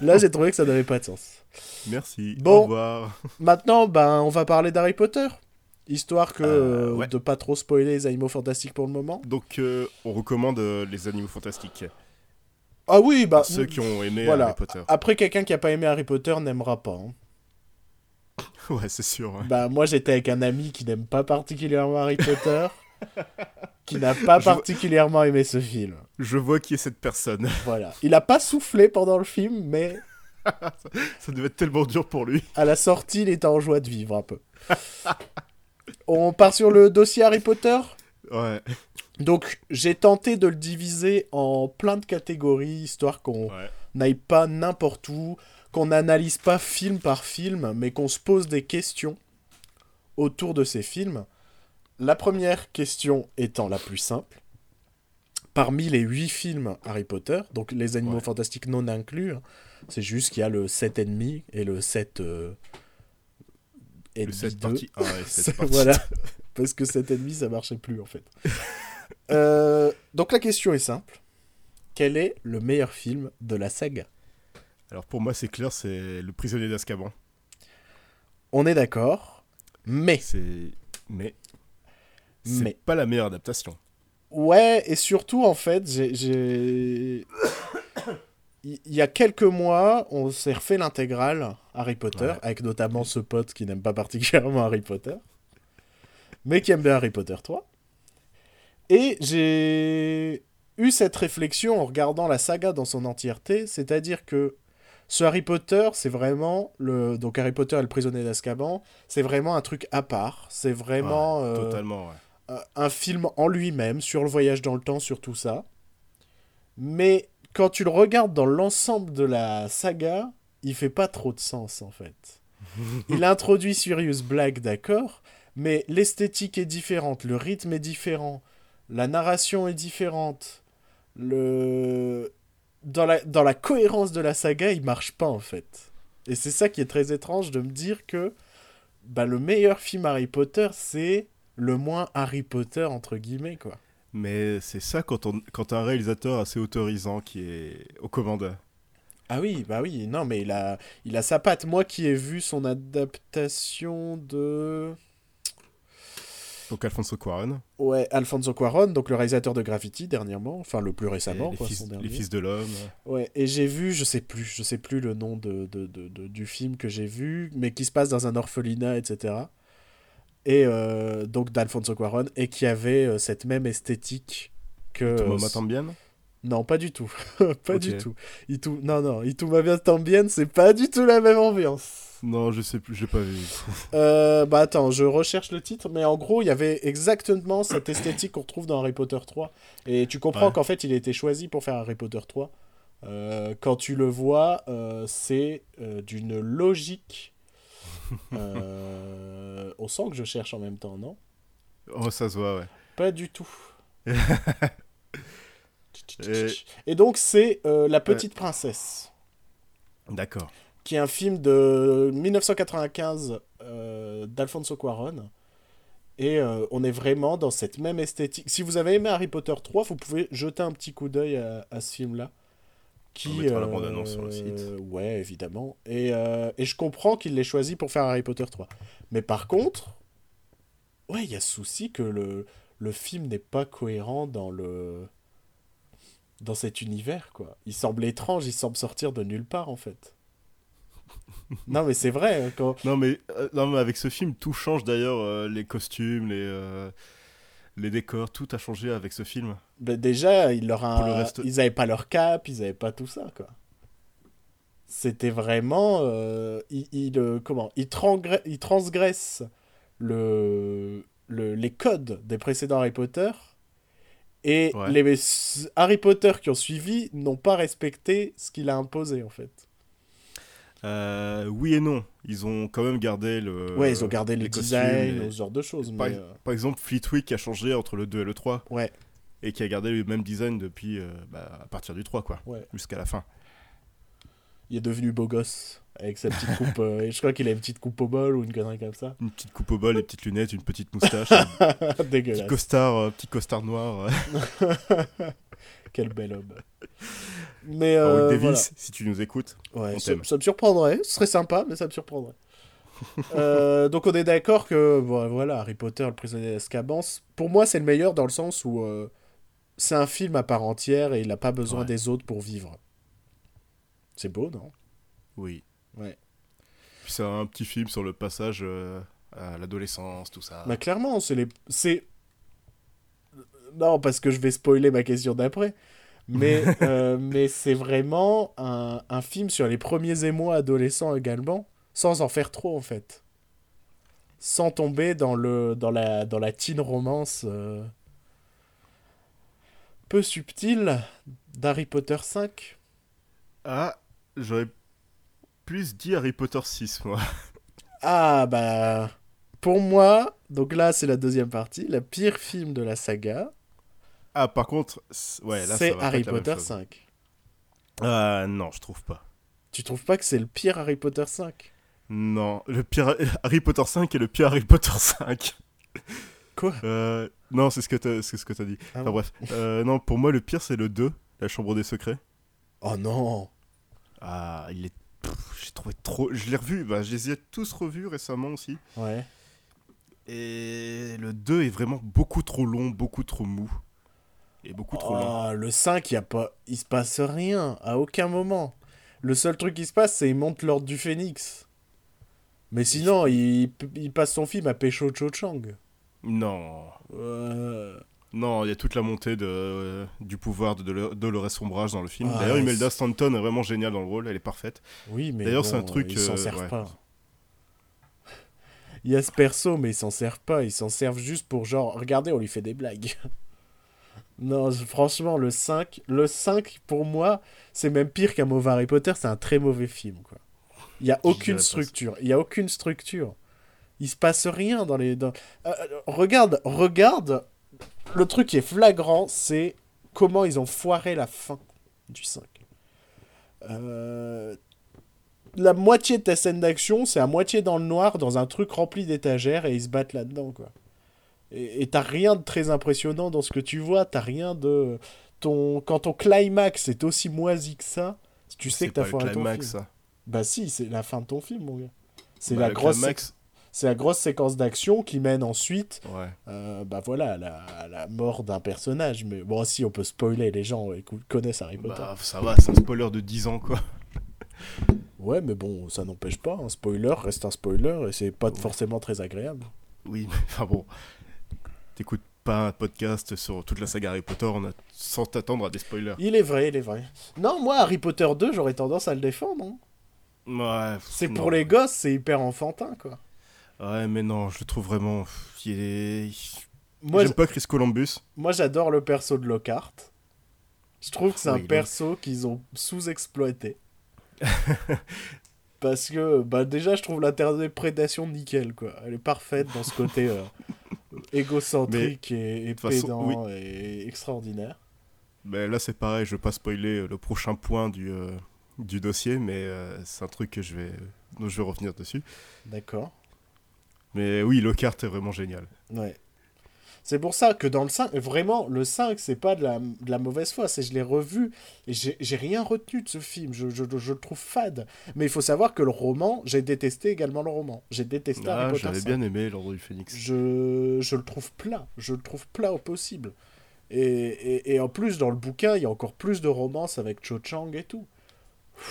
Là, j'ai trouvé que ça n'avait pas de sens. Merci. Bon. Au revoir. Maintenant, ben, on va parler d'Harry Potter. Histoire que Euh, euh, ouais. de pas trop spoiler les animaux fantastiques pour le moment. Donc, euh, on recommande euh, les animaux fantastiques. Ah oui, bah. ceux qui ont aimé voilà. Harry Potter. Après, quelqu'un qui a pas aimé Harry Potter n'aimera pas. hein. Ouais, c'est sûr. ouais. Bah, moi, j'étais avec un ami qui n'aime pas particulièrement Harry Potter. qui n'a pas Je particulièrement aimé ce film. Je vois qui est cette personne. Voilà. Il a pas soufflé pendant le film, mais Ça devait être tellement dur pour lui. à la sortie, il était en joie de vivre un peu. On part sur le dossier Harry Potter? Ouais. Donc, j'ai tenté de le diviser en plein de catégories, histoire qu'on Ouais. n'aille pas n'importe où, qu'on n'analyse pas film par film, mais qu'on se pose des questions autour de ces films. La première question étant la plus simple. Parmi les huit films Harry Potter, donc les animaux Ouais. fantastiques non inclus, hein, c'est juste qu'il y a le 7,5 et le 7 euh, et Le demi 7 deux. partie 1 et 7 C'est- partie voilà, parce que 7,5 ça marchait plus en fait. Euh, donc la question est simple. Quel est le meilleur film de la saga? Alors pour moi, c'est clair, c'est Le prisonnier d'Azkaban. On est d'accord, mais C'est. Mais. C'est Mais. pas la meilleure adaptation. ouais, et surtout en fait, j'ai- j'ai. Il il y a quelques mois, on s'est refait l'intégrale Harry Potter, Ouais. avec notamment ce pote qui n'aime pas particulièrement Harry Potter, mais qui aime bien Harry Potter 3. Et j'ai eu cette réflexion en regardant la saga dans son entièreté, c'est-à-dire que ce Harry Potter, c'est vraiment le donc Harry Potter et le prisonnier d'Azkaban, c'est vraiment un truc à part, c'est vraiment Ouais, euh, Totalement, ouais. un- un film en lui-même sur le voyage dans le temps, sur tout ça. Mais quand tu le regardes dans l'ensemble de la saga, il fait pas trop de sens en fait. il introduit Sirius Black, d'accord, mais l'esthétique est différente, le rythme est différent, la narration est différente, le dans la dans la cohérence de la saga, il marche pas en fait. Et c'est ça qui est très étrange de me dire que bah, le meilleur film Harry Potter, c'est le moins Harry Potter entre guillemets quoi. Mais c'est ça quand, on, quand un réalisateur assez autorisant qui est aux commandes. Ah oui, bah oui, non mais il a il a sa patte. Moi qui ai vu son adaptation de Donc Alfonso Cuarón, ouais, Alfonso Cuarón, donc le réalisateur de Graffiti dernièrement, enfin le plus récemment les, quoi, fils, son les dernier. fils de l'homme. Ouais, et j'ai vu, je sais plus, je sais plus le nom de, de- de- de- du film que j'ai vu, mais qui se passe dans un orphelinat, etc. Et euh, donc d'Alfonso Cuarón, et qui avait euh, cette même esthétique que... Tout euh, Tambien Non, pas du tout. pas du tout. Itu... Non, non, Itu Mavia Tambien, c'est pas du tout la même ambiance. Non, je sais plus, je l'ai pas vu. Euh, bah attends, je recherche le titre, mais en gros, il y avait exactement cette esthétique qu'on retrouve dans Harry Potter 3. Et tu comprends Ouais. qu'en fait, il a été choisi pour faire Harry Potter 3. Euh, quand tu le vois, euh, c'est d'une logique. On sent que je cherche en même temps, non? Oh, ça se voit, ouais. Pas du tout. Et- Et donc, c'est La Petite Princesse. D'accord. Qui est un film de 1995 euh, d'Alfonso Cuarón. Et euh, on est vraiment dans cette même esthétique. Si vous avez aimé Harry Potter 3, vous pouvez jeter un petit coup d'œil à, à ce film-là. Qui, On mettra la bande-annonce sur le site. Ouais, évidemment. Et, euh, et je comprends qu'il l'ait choisi pour faire Harry Potter 3. Mais par contre, ouais, il y a souci que le, le film n'est pas cohérent dans le dans cet univers, quoi. Il semble étrange, il semble sortir de nulle part, en fait. non, mais c'est vrai, hein, quand... Non mais, euh, non, mais avec ce film, tout change d'ailleurs. euh, les costumes, les, euh, les décors, tout a changé avec ce film. Ben, déjà, il leur a... Pour le reste- ils avaient pas leur cap, ils avaient pas tout ça, quoi. C'était vraiment... il, il, comment il, transgre- il transgresse le, le, les codes des précédents Harry Potter. Et Ouais. les Harry Potter qui ont suivi n'ont pas respecté ce qu'il a imposé, en fait. Euh, oui et non. Ils ont quand même gardé le. ouais, ils ont gardé le design, les- ce genre de choses. Par, Mais, euh, par exemple, Fleetwick qui a changé entre le 2 et le 3 ouais. et qui a gardé le même design depuis euh, bah, à partir du 3 quoi, Ouais. jusqu'à la fin. Il est devenu beau gosse. Avec sa petite coupe. euh, je crois qu'il a une petite coupe au bol ou une connerie comme ça. Une petite coupe au bol, des petites lunettes, une petite moustache, petit Dégueulasse. costard, petit costard noir. Quel bel homme. Mais Warwick euh, Davis, voilà. si tu nous écoutes. Ouais, On ça, me surprendrait. Ce serait sympa, mais ça me surprendrait. Euh, donc on est d'accord que bon, voilà, Harry Potter, le prisonnier d'Azkaban, pour moi c'est le meilleur dans le sens où euh, c'est un film à part entière et il n'a pas besoin Ouais. des autres pour vivre. C'est beau, non? Oui. Ouais. Puis c'est un petit film sur le passage euh, à l'adolescence, tout ça. Bah clairement, c'est les c'est non parce que je vais spoiler ma question d'après. Mais, euh, mais c'est vraiment un, un film sur les premiers émois adolescents également, sans en faire trop en fait. Sans tomber dans, le, dans, la, dans la teen romance euh, peu subtile d'Harry Potter 5. Ah, j'aurais plus dit Harry Potter 6, moi. Ah bah pour moi, donc là c'est la deuxième partie, la pire film de la saga, Ah, par contre, ouais, c'est Harry Potter chose. 5. Ah, non, je trouve pas. Tu trouves pas que c'est le pire Harry Potter 5 Non, le pire Harry Potter 5 est le pire Harry Potter 5. Quoi? Euh, non, c'est ce que t'as c'est ce que dit. Ah enfin bon? bref. Euh, non, pour moi, le pire, c'est le 2, la chambre des secrets. Oh non Ah, il est... J'ai trouvé trop... Je l'ai revu, bah, je les ai tous revus récemment aussi. Ouais. Et le 2 est vraiment beaucoup trop long, beaucoup trop mou. Beaucoup trop long. Oh, le 5, y a pas... il se passe rien, à aucun moment. Le seul truc qui se passe, c'est qu'il monte l'ordre du Phénix. Mais sinon, il, il passe son film à Pécho Cho Chang. Non. Euh, Non, il y a toute la montée de, du pouvoir de Dolo- Dolores Sombrage dans le film. Ah, D'ailleurs, Imelda Stanton est vraiment géniale dans le rôle, elle est parfaite. Oui, mais D'ailleurs, bon, c'est un truc, Ils s'en euh, servent ouais. pas. Il y a ce perso, mais ils s'en servent pas. Ils s'en servent juste pour genre, regardez, on lui fait des blagues. non, franchement, le 5, le 5, pour moi, c'est même pire qu'un mauvais Harry Potter. C'est un très mauvais film, quoi. Il y a aucune structure. Il y a aucune structure. Il se passe rien dans les. dans- Euh, euh, regarde, regarde. Le truc qui est flagrant, c'est comment ils ont foiré la fin du 5. Euh, la moitié de ta scène d'action, c'est à moitié dans le noir, dans un truc rempli d'étagères, et ils se battent là-dedans, quoi. Et t'as rien de très impressionnant dans ce que tu vois, t'as rien de... Ton... Quand ton climax est aussi moisi que ça, tu sais que t'as foiré ton climax, film. ça. Bah si, c'est la fin de ton film, mon gars. C'est Bah, la, grosse climax- c'est la grosse séquence d'action qui mène ensuite, Ouais. euh, bah voilà, à la, à la mort d'un personnage. Mais bon, si, on peut spoiler, les gens écoute, connaissent Harry Potter. Bah, ça va, c'est un spoiler de 10 ans, quoi. Ouais, mais bon, ça n'empêche pas. Un spoiler reste un spoiler et c'est pas Ouais. forcément très agréable. Oui, mais enfin bon. T'écoutes pas un podcast sur toute la saga Harry Potter on a... sans t'attendre à des spoilers. Il est vrai, il est vrai. Non, moi, Harry Potter 2, j'aurais tendance à le défendre. hein. Ouais, C'est pour les gosses, c'est hyper enfantin, quoi. Ouais, mais non, je le trouve vraiment. Il est. Moi, J'aime pas Chris Columbus. moi j'adore le perso de Lockhart. Je trouve que c'est Oui, un est- perso qu'ils ont sous-exploité. Parce que, bah, déjà, je trouve l'interprétation nickel, quoi. Elle est parfaite dans ce côté euh, égocentrique et, et façon, pédant et extraordinaire. Mais là, c'est pareil, je veux pas spoiler le prochain point du, euh, du dossier, mais euh, c'est un truc que je vais, dont je vais revenir dessus. D'accord. Mais oui, Lockhart est vraiment génial. Ouais. C'est pour ça que dans le 5, vraiment, le 5, c'est pas de la, de la mauvaise foi. C'est je l'ai revu et j'ai rien retenu de ce film. Je, je, je le trouve fade. Mais il faut savoir que le roman, j'ai détesté également le roman. J'ai détesté Ah, Harry Potter j'avais 5. bien aimé l'ordre du Phénix. Je, je le trouve plat. Je le trouve plat au possible. Et, et, et en plus, dans le bouquin, il y a encore plus de romance avec Cho Chang et tout.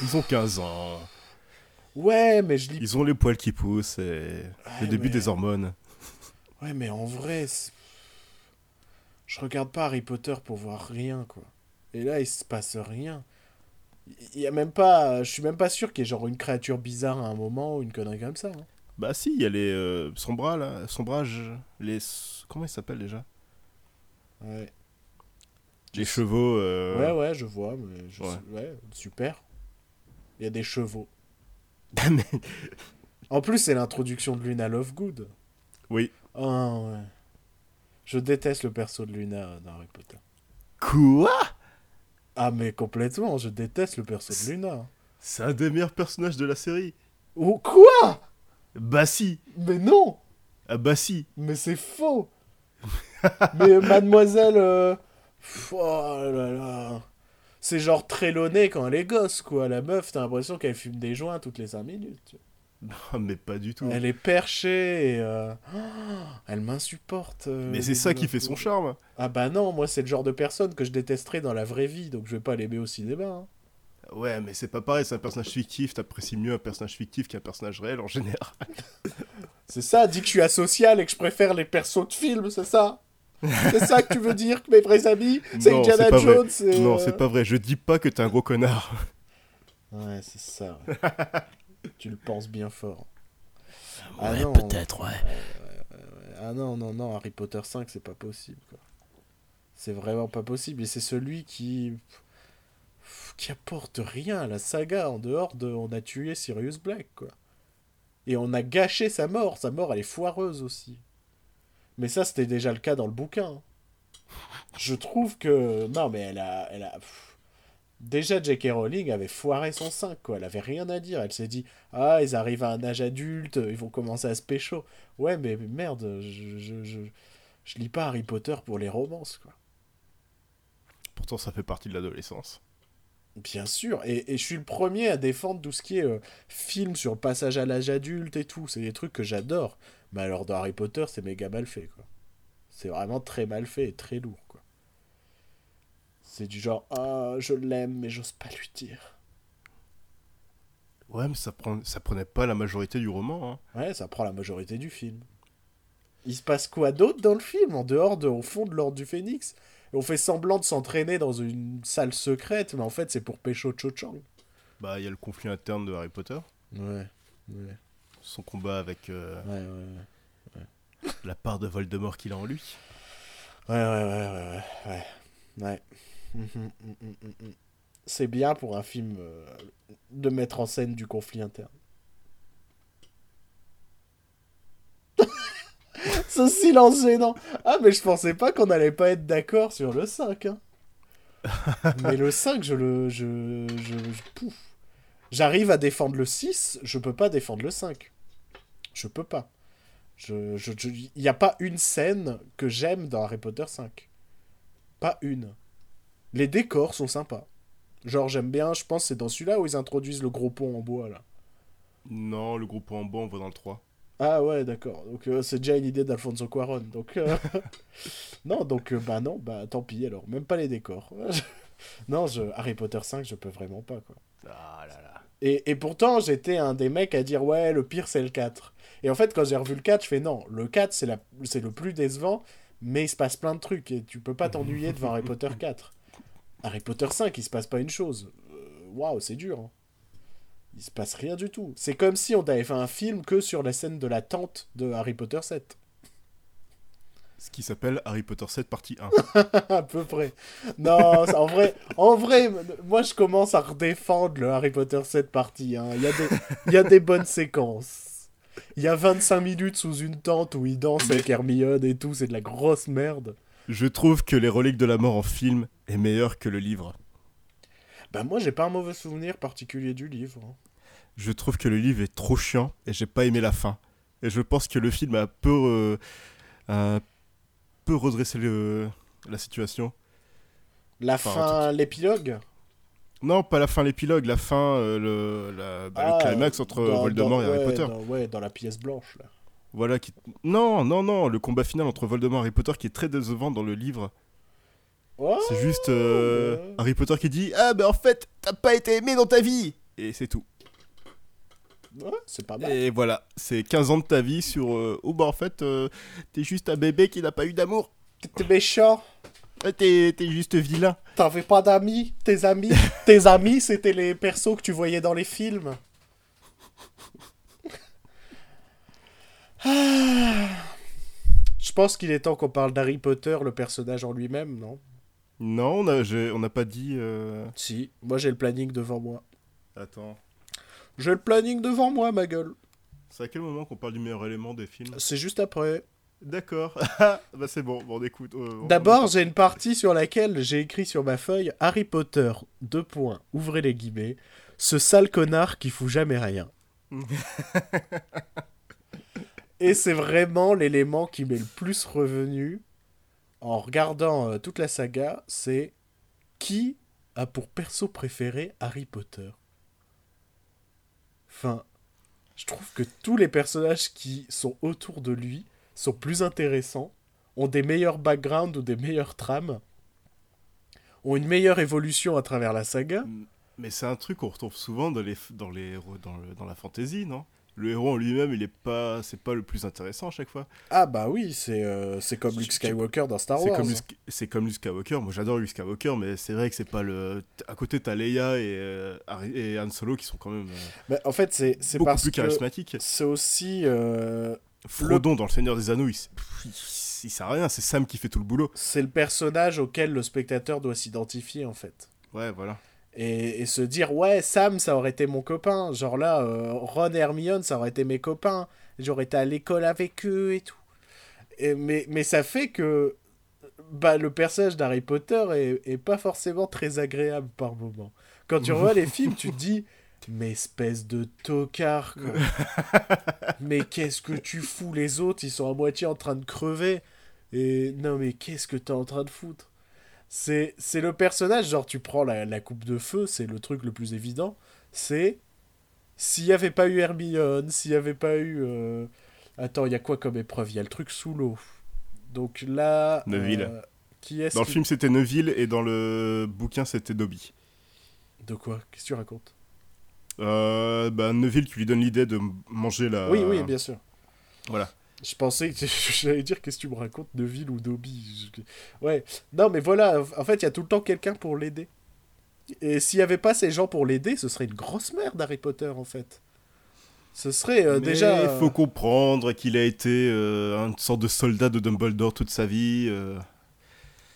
Ils ont 15 ans. Ouais, mais je lis. Ils ont les poils qui poussent et Ouais, le début mais- des hormones. Ouais, mais en vrai, je regarde pas Harry Potter pour voir rien, quoi. Et là, il se passe rien. Il y a même pas, je suis même pas sûr qu'il y ait genre une créature bizarre à un moment ou une connerie comme ça. hein. Bah si, il y a les euh, son bras là, sombrage, les comment ils s'appellent déjà? Ouais. Les chevaux. euh, Ouais, ouais, je vois, mais je Ouais. ouais, super. Il y a des chevaux. Mais- En plus, c'est l'introduction de Luna Lovegood. oui. Ah ouais. Je déteste le perso de Luna dans Harry Potter. Quoi? Ah mais complètement, je déteste le perso de Luna. C'est un des meilleurs personnages de la série. Oh, quoi? Bah si Mais non Ah bah si Mais c'est faux Mais euh, mademoiselle... euh, Oh là là... C'est genre Trelawney quand elle est gosse, quoi. La meuf, t'as l'impression qu'elle fume des joints toutes les 5 minutes. Non, mais pas du tout. Elle est perchée et... euh, oh, elle m'insupporte. euh, Mais c'est ça qui fait son charme. Ah bah non, moi c'est le genre de personne que je détesterais dans la vraie vie, donc je vais pas l'aimer au cinéma. hein. Ouais, mais c'est pas pareil, c'est un personnage fictif, t'apprécies mieux un personnage fictif qu'un personnage réel en général. C'est ça, dis que je suis asocial et que je préfère les persos de films, c'est ça? C'est ça que tu veux dire que mes vrais amis, c'est Indiana. Jones et, Non, euh, c'est pas vrai, je dis pas que t'es un gros connard. Ouais, c'est ça. ouais. tu le penses bien fort. Ah Ouais, non. peut-être, ouais. Ah non, non, non, Harry Potter 5, c'est pas possible, quoi. C'est vraiment pas possible, et c'est celui qui... qui apporte rien à la saga, en dehors de... On a tué Sirius Black, quoi. Et on a gâché sa mort, sa mort, elle est foireuse aussi. Mais ça, c'était déjà le cas dans le bouquin. Je trouve que... Non, mais elle a... Elle a... pff. Déjà, J.K. Rowling avait foiré son 5, quoi. Elle avait rien à dire. Elle s'est dit, ah, ils arrivent à un âge adulte, ils vont commencer à se pécho. Ouais, mais merde, je, je, je, je lis pas Harry Potter pour les romances, quoi. Pourtant, ça fait partie de l'adolescence. Bien sûr, et, et je suis le premier à défendre tout ce qui est euh, film sur le passage à l'âge adulte et tout. C'est des trucs que j'adore. Mais alors, dans Harry Potter, c'est méga mal fait, quoi. C'est vraiment très mal fait et très lourd. C'est du genre, ah, je l'aime, mais j'ose pas lui dire. Ouais, mais ça, prend... ça prenait pas la majorité du roman. Hein. Ouais, ça prend la majorité du film. Il se passe quoi d'autre dans le film, en dehors de, au fond de l'Ordre du Phénix? On fait semblant de s'entraîner dans une salle secrète, mais en fait, c'est pour pécho Cho Chang. Bah, il y a le conflit interne de Harry Potter, Ouais, ouais, son combat avec euh, ouais, ouais. la part de Voldemort qu'il a en lui. Ouais, ouais, ouais, ouais, ouais, ouais. ouais. C'est bien pour un film euh, de mettre en scène du conflit interne. Ce silence gênant. Ah, mais je pensais pas qu'on allait pas être d'accord sur le 5. Hein. mais le 5, je le. Je, je, je- pouf. J'arrive à défendre le 6, je peux pas défendre le 5. Je peux pas. Je, je, il n'y a pas une scène que j'aime dans Harry Potter 5. Pas une. Les décors sont sympas. Genre, j'aime bien, je pense, c'est dans celui-là où ils introduisent le gros pont en bois, là. Non, le groupe en banc, on va dans le 3. Ah ouais, d'accord. Donc, euh, c'est déjà une idée d'Alfonso Cuaron. Donc, euh, non, donc, euh, bah non, bah tant pis alors. Même pas les décors. non, je... Harry Potter 5, je peux vraiment pas, quoi. Ah là là. Et, et pourtant, j'étais un des mecs à dire ouais, le pire c'est le 4. Et en fait, quand j'ai revu le 4, je fais non, le 4 c'est la... c'est le plus décevant, mais il se passe plein de trucs et tu peux pas t'ennuyer devant Harry Potter 4. Harry Potter 5, il se passe pas une chose. Euh, Waouh, c'est dur. hein. Il se passe rien du tout. C'est comme si on avait fait un film que sur la scène de la tente de Harry Potter 7. Ce qui s'appelle Harry Potter 7 partie 1. à peu près. Non, en vrai, en vrai, moi je commence à redéfendre le Harry Potter 7 partie. hein. Il, y a des, il y a des bonnes séquences. Il y a 25 minutes sous une tente où il danse avec Hermione et tout, c'est de la grosse merde. Je trouve que Les Reliques de la Mort en film est meilleur que le livre. Bah moi j'ai pas un mauvais souvenir particulier du livre. hein. Je trouve que le livre est trop chiant et j'ai pas aimé la fin. Et je pense que le film a peu, euh, a peu redressé le- la situation. La Enfin, fin, l'épilogue? Non, pas la fin, l'épilogue, la fin, euh, le, la- bah, le Ah, climax entre dans- Voldemort dans- et Harry ouais, Potter. dans- ouais, dans la pièce blanche là. Voilà qui. Non, non, non, le combat final entre Voldemort et Harry Potter qui est très décevant dans le livre. Ouais, C'est juste euh. Harry Potter qui dit Ah, ben en fait, t'as pas été aimé dans ta vie Et c'est tout. ouais, c'est pas mal. Et voilà, c'est 15 ans de ta vie sur. euh, oh, bah en fait, euh, t'es juste un bébé qui n'a pas eu d'amour. T'es méchant, T'es t'es juste vilain. t'avais pas d'amis, tes amis, tes amis c'était les persos que tu voyais dans les films. Ah. Je pense qu'il est temps qu'on parle d'Harry Potter, le personnage en lui-même, non? Non, on n'a pas dit. euh, Si, moi j'ai le planning devant moi. Attends. J'ai le planning devant moi, ma gueule. C'est à quel moment qu'on parle du meilleur élément des films? C'est juste après. D'accord. bah c'est bon, bon, on écoute. euh, on- D'abord, j'ai une partie sur laquelle j'ai écrit sur ma feuille Harry Potter, deux points, ouvrez les guillemets, ce sale connard qui fout jamais rien. Et c'est vraiment l'élément qui m'est le plus revenu en regardant euh, toute la saga, c'est qui a pour perso préféré Harry Potter Enfin, je trouve que tous les personnages qui sont autour de lui sont plus intéressants, ont des meilleurs backgrounds ou des meilleures trames, ont une meilleure évolution à travers la saga. Mais c'est un truc qu'on retrouve souvent dans, les, dans, les, dans, la fantasy, non? Le héros en lui-même, il est pas, c'est pas le plus intéressant à chaque fois. Ah bah oui, c'est euh, c'est comme Luke Skywalker dans Star Wars. C'est comme Luke Skywalker. Moi, j'adore Luke Skywalker, mais c'est vrai que c'est pas le. À côté, t'as Leia et, euh, et Han Solo qui sont quand même. Euh, bah, en fait, c'est c'est beaucoup plus charismatique. C'est aussi. Frodon dans le Seigneur des Anneaux, il, il, il sert à rien. C'est Sam qui fait tout le boulot. C'est le personnage auquel le spectateur doit s'identifier en fait. Ouais, voilà et, se dire ouais Sam ça aurait été mon copain. Genre là euh, Ron et Hermione ça aurait été mes copains. J'aurais été à l'école avec eux et tout. Et, mais, mais ça fait que bah, le personnage d'Harry Potter est, est, pas forcément très agréable par moment. Quand tu revois les films tu te dis mais espèce de tocard quoi. mais qu'est-ce que tu fous les autres ils sont à moitié en train de crever. Et non mais qu'est-ce que t'es en train de foutre? C'est le personnage, genre tu prends la, la coupe de feu, c'est le truc le plus évident. C'est s'il n'y avait pas eu Hermione, s'il n'y avait pas eu... Euh, attends, il y a quoi comme épreuve? Il y a le truc sous l'eau. Donc là... Neville. Euh, qui est dans le film c'était Neville et dans le bouquin c'était Dobby. De quoi? Qu'est-ce que tu racontes? Euh, bah, Neville qui lui donne l'idée de manger la... Oui, oui, bien sûr. Voilà. Je pensais que j'allais dire qu'est-ce que tu me racontes de ville ou d'Obi. Ouais. Non, mais voilà, en fait, il y a tout le temps quelqu'un pour l'aider. Et s'il n'y avait pas ces gens pour l'aider, ce serait une grosse merde Harry Potter en fait. Ce serait euh, déjà. Il faut comprendre qu'il a été euh, une sorte de soldat de Dumbledore toute sa vie. Euh,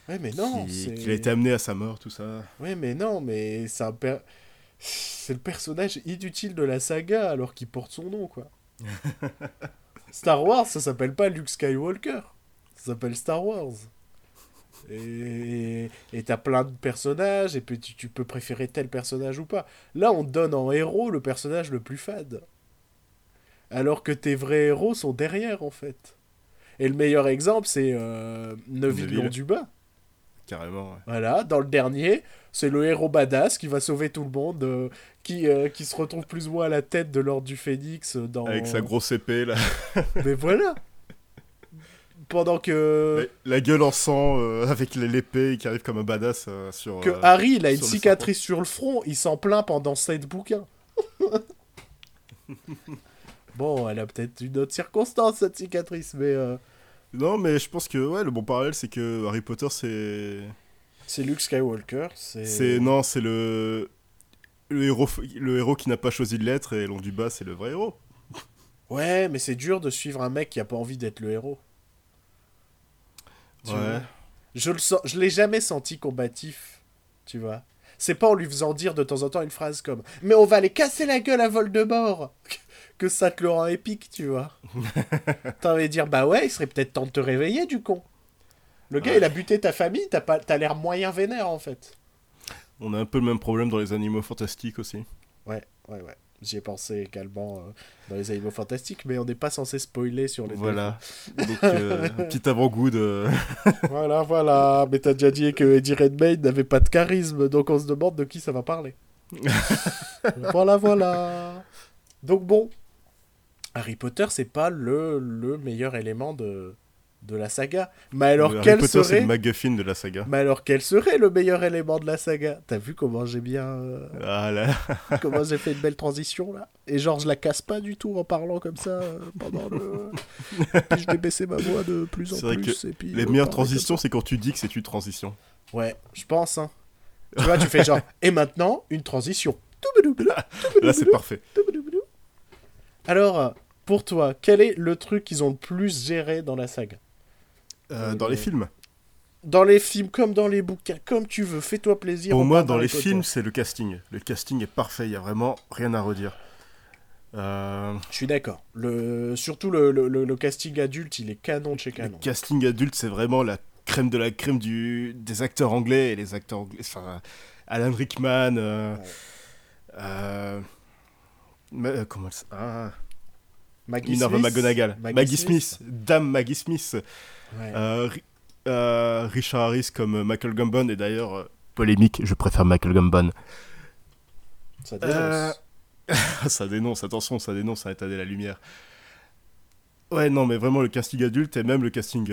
ouais, mais non. Qu'il a été amené à sa mort, tout ça. Ouais, mais non, mais ça c'est le personnage inutile de la saga alors qu'il porte son nom, quoi. Star Wars, ça s'appelle pas Luke Skywalker. Ça s'appelle Star Wars. Et t'as plein de personnages, et puis tu, peux préférer tel personnage ou pas. Là, on donne en héros le personnage le plus fade. Alors que tes vrais héros sont derrière, en fait. Et le meilleur exemple, c'est euh, Neville Londuba. Carrément, Voilà, dans le dernier, c'est le héros badass qui va sauver tout le monde, euh, qui, euh, qui se retrouve plus ou moins à la tête de l'ordre du Phénix. Dans... Avec sa grosse épée, là. Mais voilà Pendant que... La, gueule en sang, euh, avec l'épée qui arrive comme un badass sur... Que Harry, il a une cicatrice sur le front, il s'en plaint pendant sept bouquins. bon, elle a peut-être une autre circonstance, cette cicatrice, mais... Non, mais je pense que ouais, le bon parallèle, c'est que Harry Potter, c'est. C'est Luke Skywalker. C'est non, c'est le le héros, le héros qui n'a pas choisi de l'être et long du bas, c'est le vrai héros. Ouais, mais c'est dur de suivre un mec qui a pas envie d'être le héros. ouais. Je le sens, je l'ai jamais senti combatif, tu vois. C'est pas en lui faisant dire de temps en temps une phrase comme "Mais on va aller casser la gueule à vol de mort." Que ça te le rend épique, tu vois. De dire, bah ouais, il serait peut-être temps de te réveiller, du con. Le gars, il a buté ta famille, t'as pas... As l'air moyen vénère, en fait. On a un peu le même problème dans les animaux fantastiques aussi. Ouais, ouais, ouais. J'y ai pensé également euh, dans les animaux fantastiques, mais on n'est pas censé spoiler sur les. Voilà. Donc, euh, un petit avant-goût de. voilà, voilà. Mais t'as déjà dit que Eddie Redmayne n'avait pas de charisme, donc on se demande de qui ça va parler. voilà, voilà. Donc bon, Harry Potter, c'est pas le, le meilleur élément de, de la saga. Mais alors, quel Harry Potter, serait... le MacGuffin de la saga. Mais alors, quel serait le meilleur élément de la saga? T'as vu comment j'ai bien... Euh, ah là Comment j'ai fait une belle transition, là? Et genre, je la casse pas du tout en parlant comme ça euh, pendant le... puis je vais baisser ma voix de plus en plus. et puis, les meilleures transitions, c'est quand tu dis que c'est une transition. Ouais, je pense. Hein. Tu vois, tu fais genre... Et maintenant, une transition. Là, c'est parfait. Alors, pour toi, quel est le truc qu'ils ont le plus géré dans la saga euh, Dans les films Dans les films, comme dans les bouquins, comme tu veux, fais-toi plaisir. Pour moi, dans les films, c'est le casting. Le casting est parfait, il n'y a vraiment rien à redire. Euh, Je suis d'accord. Le... Surtout le, le, casting adulte, il est canon de chez canon. Le casting adulte, c'est vraiment la crème de la crème du... des acteurs anglais et les acteurs anglais. Enfin, Alan Rickman. Euh, Euh... mais, euh, comment Ah. Maggie Minerva Smith McGonagall. Maggie, Smith. Dame Maggie Smith. Ouais. Euh, euh, Richard Harris comme Michael Gambon. Et d'ailleurs, euh, polémique, je préfère Michael Gambon. Ça dénonce. Ça dénonce, attention, ça dénonce à étaler la lumière. Ouais, non, mais vraiment le casting adulte et même le casting.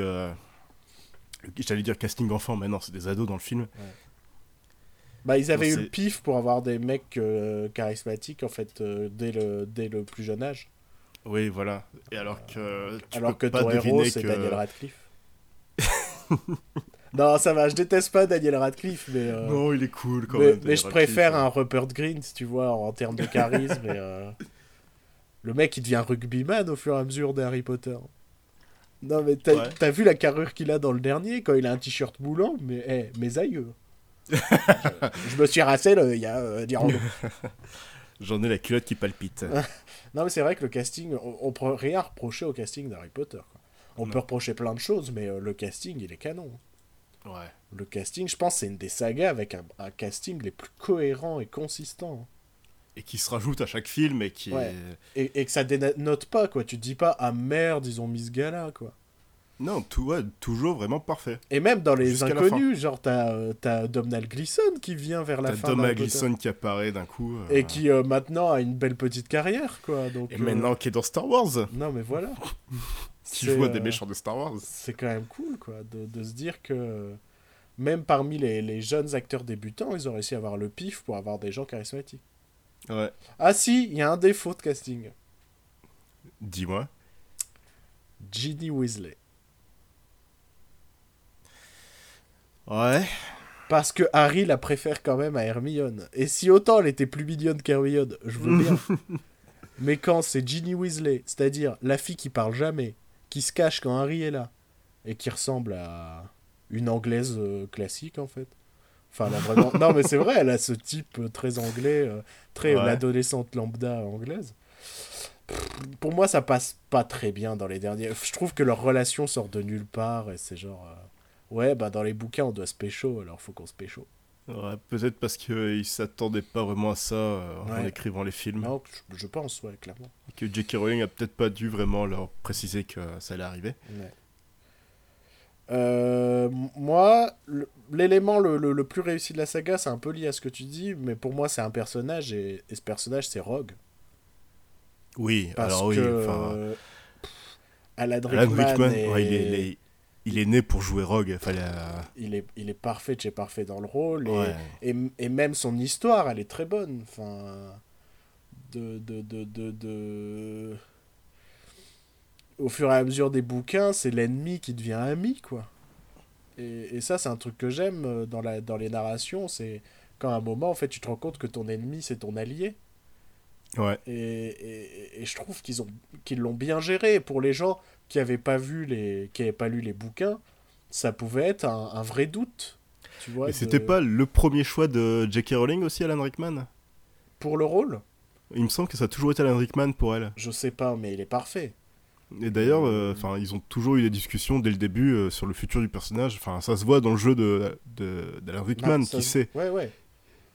J'allais dire casting enfant, mais non, c'est des ados dans le film. Bah, ils avaient Non, eu le pif pour avoir des mecs euh, charismatiques en fait euh, dès, le, dès le plus jeune âge. Oui, voilà. Et alors que. Tu Alors que peux pas ton héros c'est que- Daniel Radcliffe. non, ça va, je déteste pas Daniel Radcliffe, mais, euh, Non, il est cool quand mais, même. mais je Radcliffe. préfère un Rupert Green, si tu vois, en termes de charisme. et, euh, Le mec il devient rugbyman au fur et à mesure de Harry Potter. Non, mais t'as Ouais. vu la carrure qu'il a dans le dernier quand il a un t-shirt moulant Mais eh, mes aïeux. je, je me suis rassé là, il y a euh. J'en ai la culotte qui palpite. Non, mais c'est vrai que le casting, on, on peut rien reprocher au casting d'Harry Potter. quoi. On Non. peut reprocher plein de choses, mais euh, le casting, il est canon. ouais. Le casting, je pense, c'est une des sagas avec un, un casting les plus cohérents et consistants. Et qui se rajoute à chaque film et qui Ouais. est. Et, et que ça dénote pas, quoi. Tu te dis pas, ah merde, ils ont mis ce gars-là, quoi. Non, tout, ouais, toujours vraiment parfait. Et même dans les inconnus, genre, t'as euh, t'as Domhnall Gleeson qui vient vers la T'as fin d'Harry Potter. Gleason qui apparaît d'un coup. euh, Et qui euh, maintenant a une belle petite carrière, quoi. Donc, Et euh, maintenant qui est dans Star Wars. Non, mais voilà. Qui C'est, joue à des méchants de Star Wars. c'est quand même cool quoi de, de se dire que même parmi les, les jeunes acteurs débutants ils ont réussi à avoir le pif pour avoir des gens charismatiques Ouais. ah si il y a un défaut de casting Dis-moi. Ginny Weasley Ouais. parce que Harry la préfère quand même à Hermione et si autant elle était plus mignonne qu'Hermione je veux bien mais quand c'est Ginny Weasley c'est à dire la fille qui parle jamais qui se cache quand Harry est là et qui ressemble à une anglaise euh, classique en fait Enfin, a vraiment... non, mais c'est vrai, elle a ce type euh, très anglais, euh, très Ouais. adolescente lambda anglaise. Pour moi, ça passe pas très bien dans les derniers. Je trouve que leur relation sort de nulle part et c'est genre. Euh, Ouais, bah dans les bouquins, on doit se pécho, alors faut qu'on se pécho. Ouais, Peut-être parce qu'ils s'attendaient pas vraiment à ça euh, en écrivant les films. Non, je, pense, ouais, clairement. Et que J.K. Rowling a peut-être pas dû vraiment leur préciser que ça allait arriver. Ouais. Euh, moi, l'élément le, le- le plus réussi de la saga, c'est un peu lié à ce que tu dis, mais pour moi, c'est un personnage, et, et ce personnage, c'est Rogue. Oui, Parce alors oui. que Enfin, euh, Alan Alan Rickman, Rickman, est- ouais, il, est, il est- il né pour jouer Rogue. Fallait, euh, il est, il est parfait chez parfait dans le rôle, et, ouais. et, et même son histoire, elle est très bonne. Enfin, de, de, de, de, de- Au fur et à mesure des bouquins, c'est l'ennemi qui devient ami, quoi. Et, et ça, c'est un truc que j'aime euh, dans, la, dans les narrations, c'est quand à un moment, en fait, tu te rends compte que ton ennemi, c'est ton allié. Ouais. Et, et, et je trouve qu'ils ont qu'ils l'ont bien géré. Pour les gens qui avaient pas vu les qui avaient pas lu les bouquins, ça pouvait être un, un vrai doute. Tu vois, Mais de- c'était pas le premier choix de J.K. Rowling aussi, Alan Rickman? Pour le rôle? Il me semble que ça a toujours été Alan Rickman pour elle. Je sais pas, mais il est parfait. Et d'ailleurs, euh, enfin, ils ont toujours eu des discussions dès le début euh, sur le futur du personnage. Enfin, ça se voit dans le jeu de de- d'Alan Rickman, Non, ça qui sait. Ouais, ouais.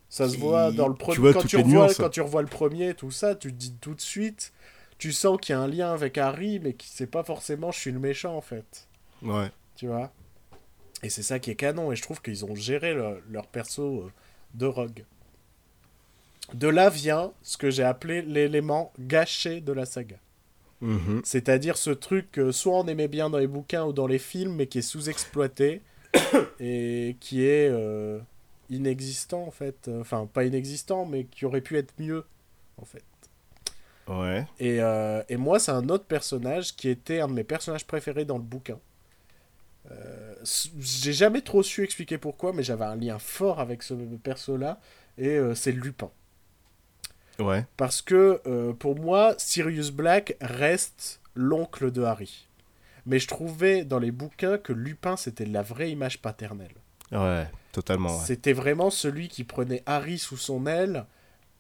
Ça se voit dans le tu premier. vois Quand tu, revois, quand tu revois le premier, tout ça, tu te dis tout de suite. Tu sens qu'il y a un lien avec Harry, mais qui c'est pas forcément je suis le méchant en fait. Ouais. Tu vois? Et c'est ça qui est canon, et je trouve qu'ils ont géré le- leur perso euh, de Rogue. De là vient ce que j'ai appelé l'élément gâché de la saga. Mhm. C'est-à-dire ce truc que soit on aimait bien dans les bouquins ou dans les films, mais qui est sous-exploité et qui est euh, inexistant en fait. Enfin, pas inexistant, mais qui aurait pu être mieux en fait. Ouais. Et, euh, et moi, c'est un autre personnage qui était un de mes personnages préférés dans le bouquin. Euh, J'ai jamais trop su expliquer pourquoi, mais j'avais un lien fort avec ce perso-là, et euh, c'est Lupin. Ouais. Parce que euh, pour moi, Sirius Black reste l'oncle de Harry. Mais je trouvais dans les bouquins que Lupin, c'était la vraie image paternelle. Ouais. Totalement. ouais. C'était vraiment celui qui prenait Harry sous son aile.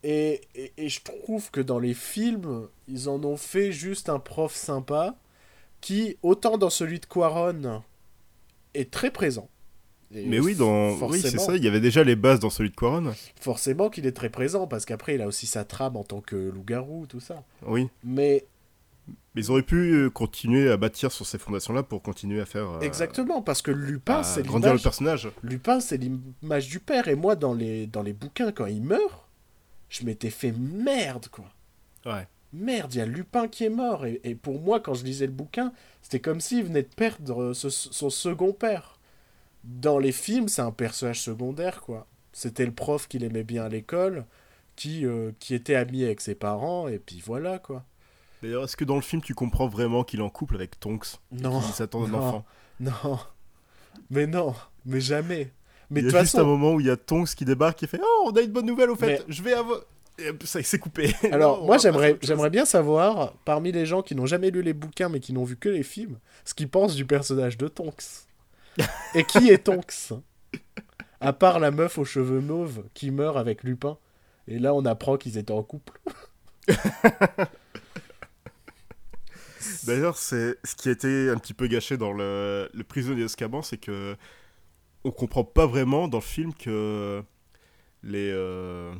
Et, et, et je trouve que dans les films, ils en ont fait juste un prof sympa qui, autant dans celui de Quaron, est très présent. Et Mais oui, dans... oui c'est ça, il y avait déjà les bases dans celui de Quaron. Forcément qu'il est très présent, parce qu'après, il a aussi sa trame en tant que loup-garou, tout ça. Oui. Mais Mais ils auraient pu euh, continuer à bâtir sur ces fondations-là pour continuer à faire. euh, exactement, parce que Lupin, c'est grandir le l'image personnage. Lupin, c'est l'image du père. Et moi, dans les, dans les bouquins, quand il meurt, je m'étais fait merde, quoi. Ouais. Merde, il y a Lupin qui est mort. Et, et pour moi, quand je lisais le bouquin, c'était comme s'il venait de perdre ce- son second père. Dans les films, c'est un personnage secondaire, quoi. C'était le prof qu'il aimait bien à l'école, qui, euh, qui était ami avec ses parents, et puis voilà, quoi. D'ailleurs, est-ce que dans le film, tu comprends vraiment qu'il est en couple avec Tonks Non, Qu'il s'attend non. enfant? Non, mais non, mais jamais. Mais Il y a juste un moment où il y a Tonks qui débarque et fait Oh, on a une bonne nouvelle au fait, Mais- je vais avoir. Ça s'est coupé. Alors, Non, moi, j'aimerais, j'aimerais bien savoir, parmi les gens qui n'ont jamais lu les bouquins mais qui n'ont vu que les films, ce qu'ils pensent du personnage de Tonks. Et qui est Tonks? À part la meuf aux cheveux mauves qui meurt avec Lupin. Et là, on apprend qu'ils étaient en couple. D'ailleurs, c'est ce qui a été un petit peu gâché dans le, le prisonnier d'Azkaban, c'est que on comprend pas vraiment dans le film que les euh,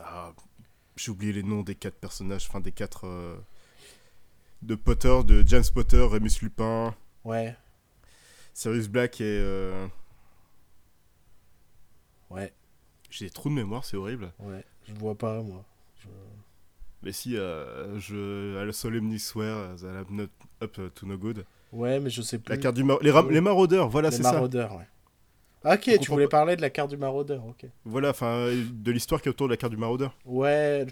ah, j'ai oublié les noms des quatre personnages, enfin des quatre euh, de Potter, de James Potter, Remus Lupin, Ouais, Sirius Black et euh, ouais, j'ai des trous de mémoire, c'est horrible. ouais. Je vois pas, moi. Je- Mais si, je, à la solemnly swear that I'm not up to no good. Ouais, mais je sais plus. La carte du mar- les, ra- les maraudeurs, voilà, Les c'est ça. maraudeurs, ouais. Ok, tu voulais pas. parler de la carte du maraudeur, ok. Voilà, enfin, de l'histoire qui est autour de la carte du maraudeur. Ouais,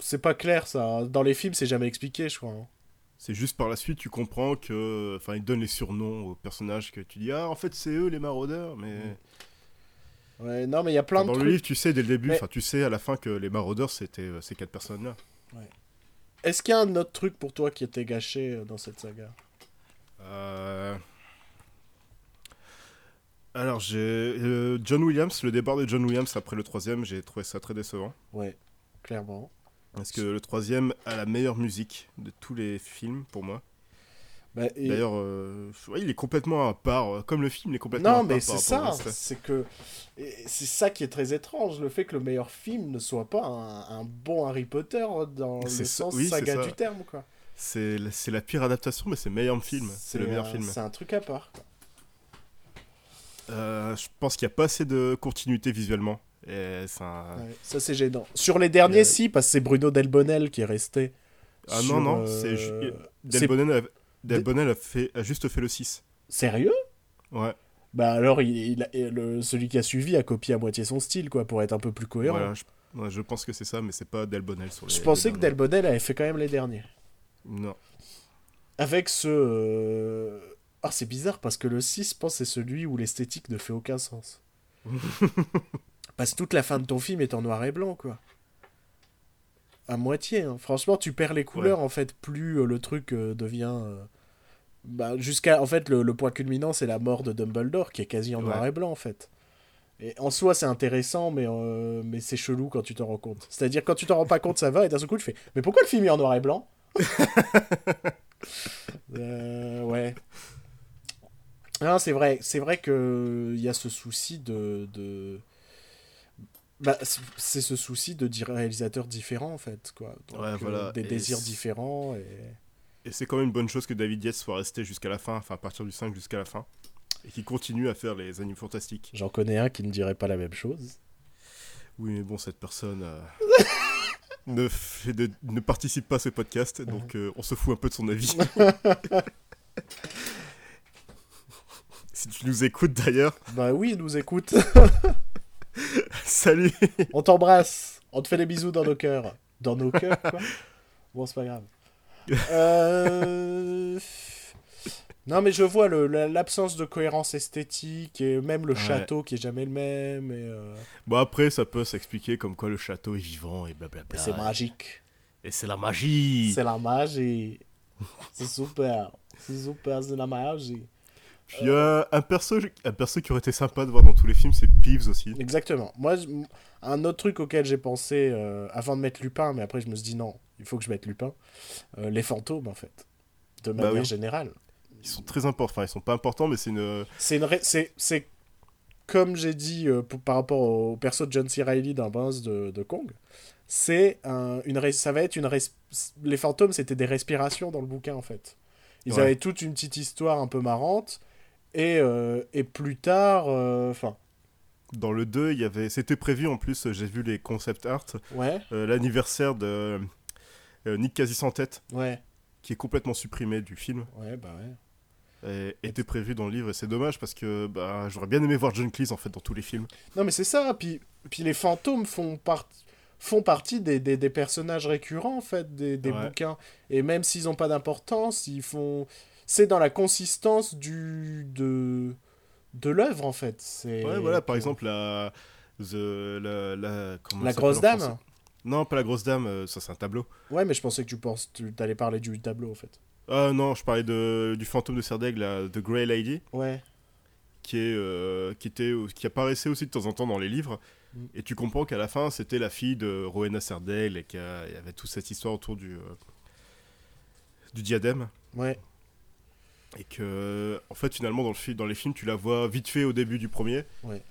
c'est pas clair ça. Dans les films, c'est jamais expliqué, je crois. hein. C'est juste par la suite, tu comprends que. Enfin, ils donnent les surnoms aux personnages que tu dis, ah, en fait, c'est eux les maraudeurs, mais. Ouais, non, mais il y a plein Enfin, de dans trucs. le livre, tu sais dès le début, Mais- enfin, tu sais à la fin que les maraudeurs, c'était euh, ces quatre personnes-là. Est-ce qu'il y a un autre truc pour toi qui était gâché euh, dans cette saga? Euh, Alors, j'ai. euh, John Williams, le départ de John Williams après le troisième, j'ai trouvé ça très décevant. Ouais, clairement. Parce que le troisième a la meilleure musique de tous les films pour moi. Bah, et- D'ailleurs, euh, ouais, il est complètement à part, comme le film, il est complètement à Non, part mais par c'est ça. C'est que c'est ça qui est très étrange, le fait que le meilleur film ne soit pas un, un bon Harry Potter dans le ça- sens oui, saga du terme, quoi. C'est la- c'est la pire adaptation, mais c'est le meilleur film. C'est le meilleur un- film. C'est un truc à part. quoi. Euh, je pense qu'il n'y a pas assez de continuité visuellement. Et ça... Ouais, ça, c'est gênant. Sur les derniers, Euh, si, parce que c'est Bruno Delbonnel qui est resté. Ah sur, non, non, euh, c'est c'est- Delbonnel a... Delbonnel a, fait... a juste fait le 6. Sérieux? Ouais, Bah alors, il, il a- et le, celui qui a suivi a copié à moitié son style, quoi, pour être un peu plus cohérent. voilà, je... ouais, je pense que c'est ça, mais c'est pas Delbonnel sur les. Je pensais les que. Delbonnel avait fait quand même les derniers. Non. Avec ce. euh, Ah, c'est bizarre parce que le 6, je pense, c'est celui où l'esthétique ne fait aucun sens. parce que toute la fin de ton film est en noir et blanc, quoi. À moitié, hein. Franchement, tu perds les couleurs, en fait, plus euh, le truc euh, devient. Bah, jusqu'à. En fait, le, le point culminant, c'est la mort de Dumbledore, qui est quasi en noir et blanc, en fait. Et en soi, c'est intéressant, mais, euh, mais c'est chelou quand tu t'en rends compte. C'est-à-dire, quand tu t'en rends pas compte, ça va, et d'un seul coup, tu fais Mais pourquoi le film est en noir et blanc? Euh, ouais. Non, c'est vrai, c'est vrai que il y a ce souci de, de... Bah, c'est ce souci de dire réalisateurs différents en fait, quoi. Donc, Ouais, euh, voilà, des et désirs différents et Et c'est quand même une bonne chose que David Yates soit resté jusqu'à la fin, enfin à partir du 5 jusqu'à la fin. Et qu'il continue à faire les animes fantastiques. j'en connais un qui ne dirait pas la même chose. Oui, mais bon, cette personne euh, ne, fait de- ne participe pas à ce podcast, donc euh, on se fout un peu de son avis. si tu nous écoutes d'ailleurs, Bah oui, il nous écoute. salut On t'embrasse. On te fait des bisous dans nos cœurs. Dans nos cœurs, quoi. Bon, c'est pas grave. Euh... Non, mais je vois l'absence de cohérence esthétique et même le Ouais. château qui est jamais le même. Et, euh, Bon, après, ça peut s'expliquer comme quoi le château est vivant et blablabla. c'est magique. Et c'est la magie C'est la magie. C'est super. C'est super, c'est la magie. Puis y a un perso, un perso qui aurait été sympa de voir dans tous les films, c'est Peeves aussi. Exactement. Moi, je- un autre truc auquel j'ai pensé euh, avant de mettre Lupin, mais après je me suis dit non, il faut que je mette Lupin. euh, les fantômes, en fait. De Bah manière oui. générale. Ils sont très importants. Enfin, ils sont pas importants, mais c'est une. C'est une. ré- C'est. c'est Comme j'ai dit euh, pour- par rapport au perso de John C. Reilly dans Bones de, de Kong, c'est un, une. res- Ça va être une. res- Les fantômes, c'était des respirations dans le bouquin en fait. Ils Ouais. avaient toute une petite histoire un peu marrante. Et, euh, et plus tard. euh, Enfin. Dans le 2, il y avait. C'était prévu en plus, j'ai vu les concept art, ouais. euh, l'anniversaire de euh, Nick Quasi sans tête, Ouais. qui est complètement supprimé du film, Ouais, bah ouais. Et était prévu dans le livre. Et c'est dommage parce que bah, j'aurais bien aimé voir John Cleese en fait dans tous les films. Non, mais c'est ça. Puis, puis les fantômes font, part... font partie des, des, des personnages récurrents, en fait, des, des Ouais. bouquins. Et même s'ils n'ont pas d'importance, ils font. C'est dans la consistance du... de, de l'œuvre, en fait. C'est... Ouais, voilà, par exemple, la. The, la, la, comment La grosse dame Non, pas la grosse dame, euh, ça c'est un tableau. Ouais, mais je pensais que tu penses, tu allais parler du tableau, en fait. Ah non, je parlais de, du fantôme de Serdaigle, la The Grey Lady, Ouais. qui, est, euh, qui, était, qui apparaissait aussi de temps en temps dans les livres. Mm. Et tu comprends qu'à la fin, c'était la fille de Rowena Serdaigle et qu'il y avait toute cette histoire autour du, euh, du diadème. Ouais. Et que, en fait, finalement, dans, le dans les films, tu la vois vite fait au début du premier. Ouais.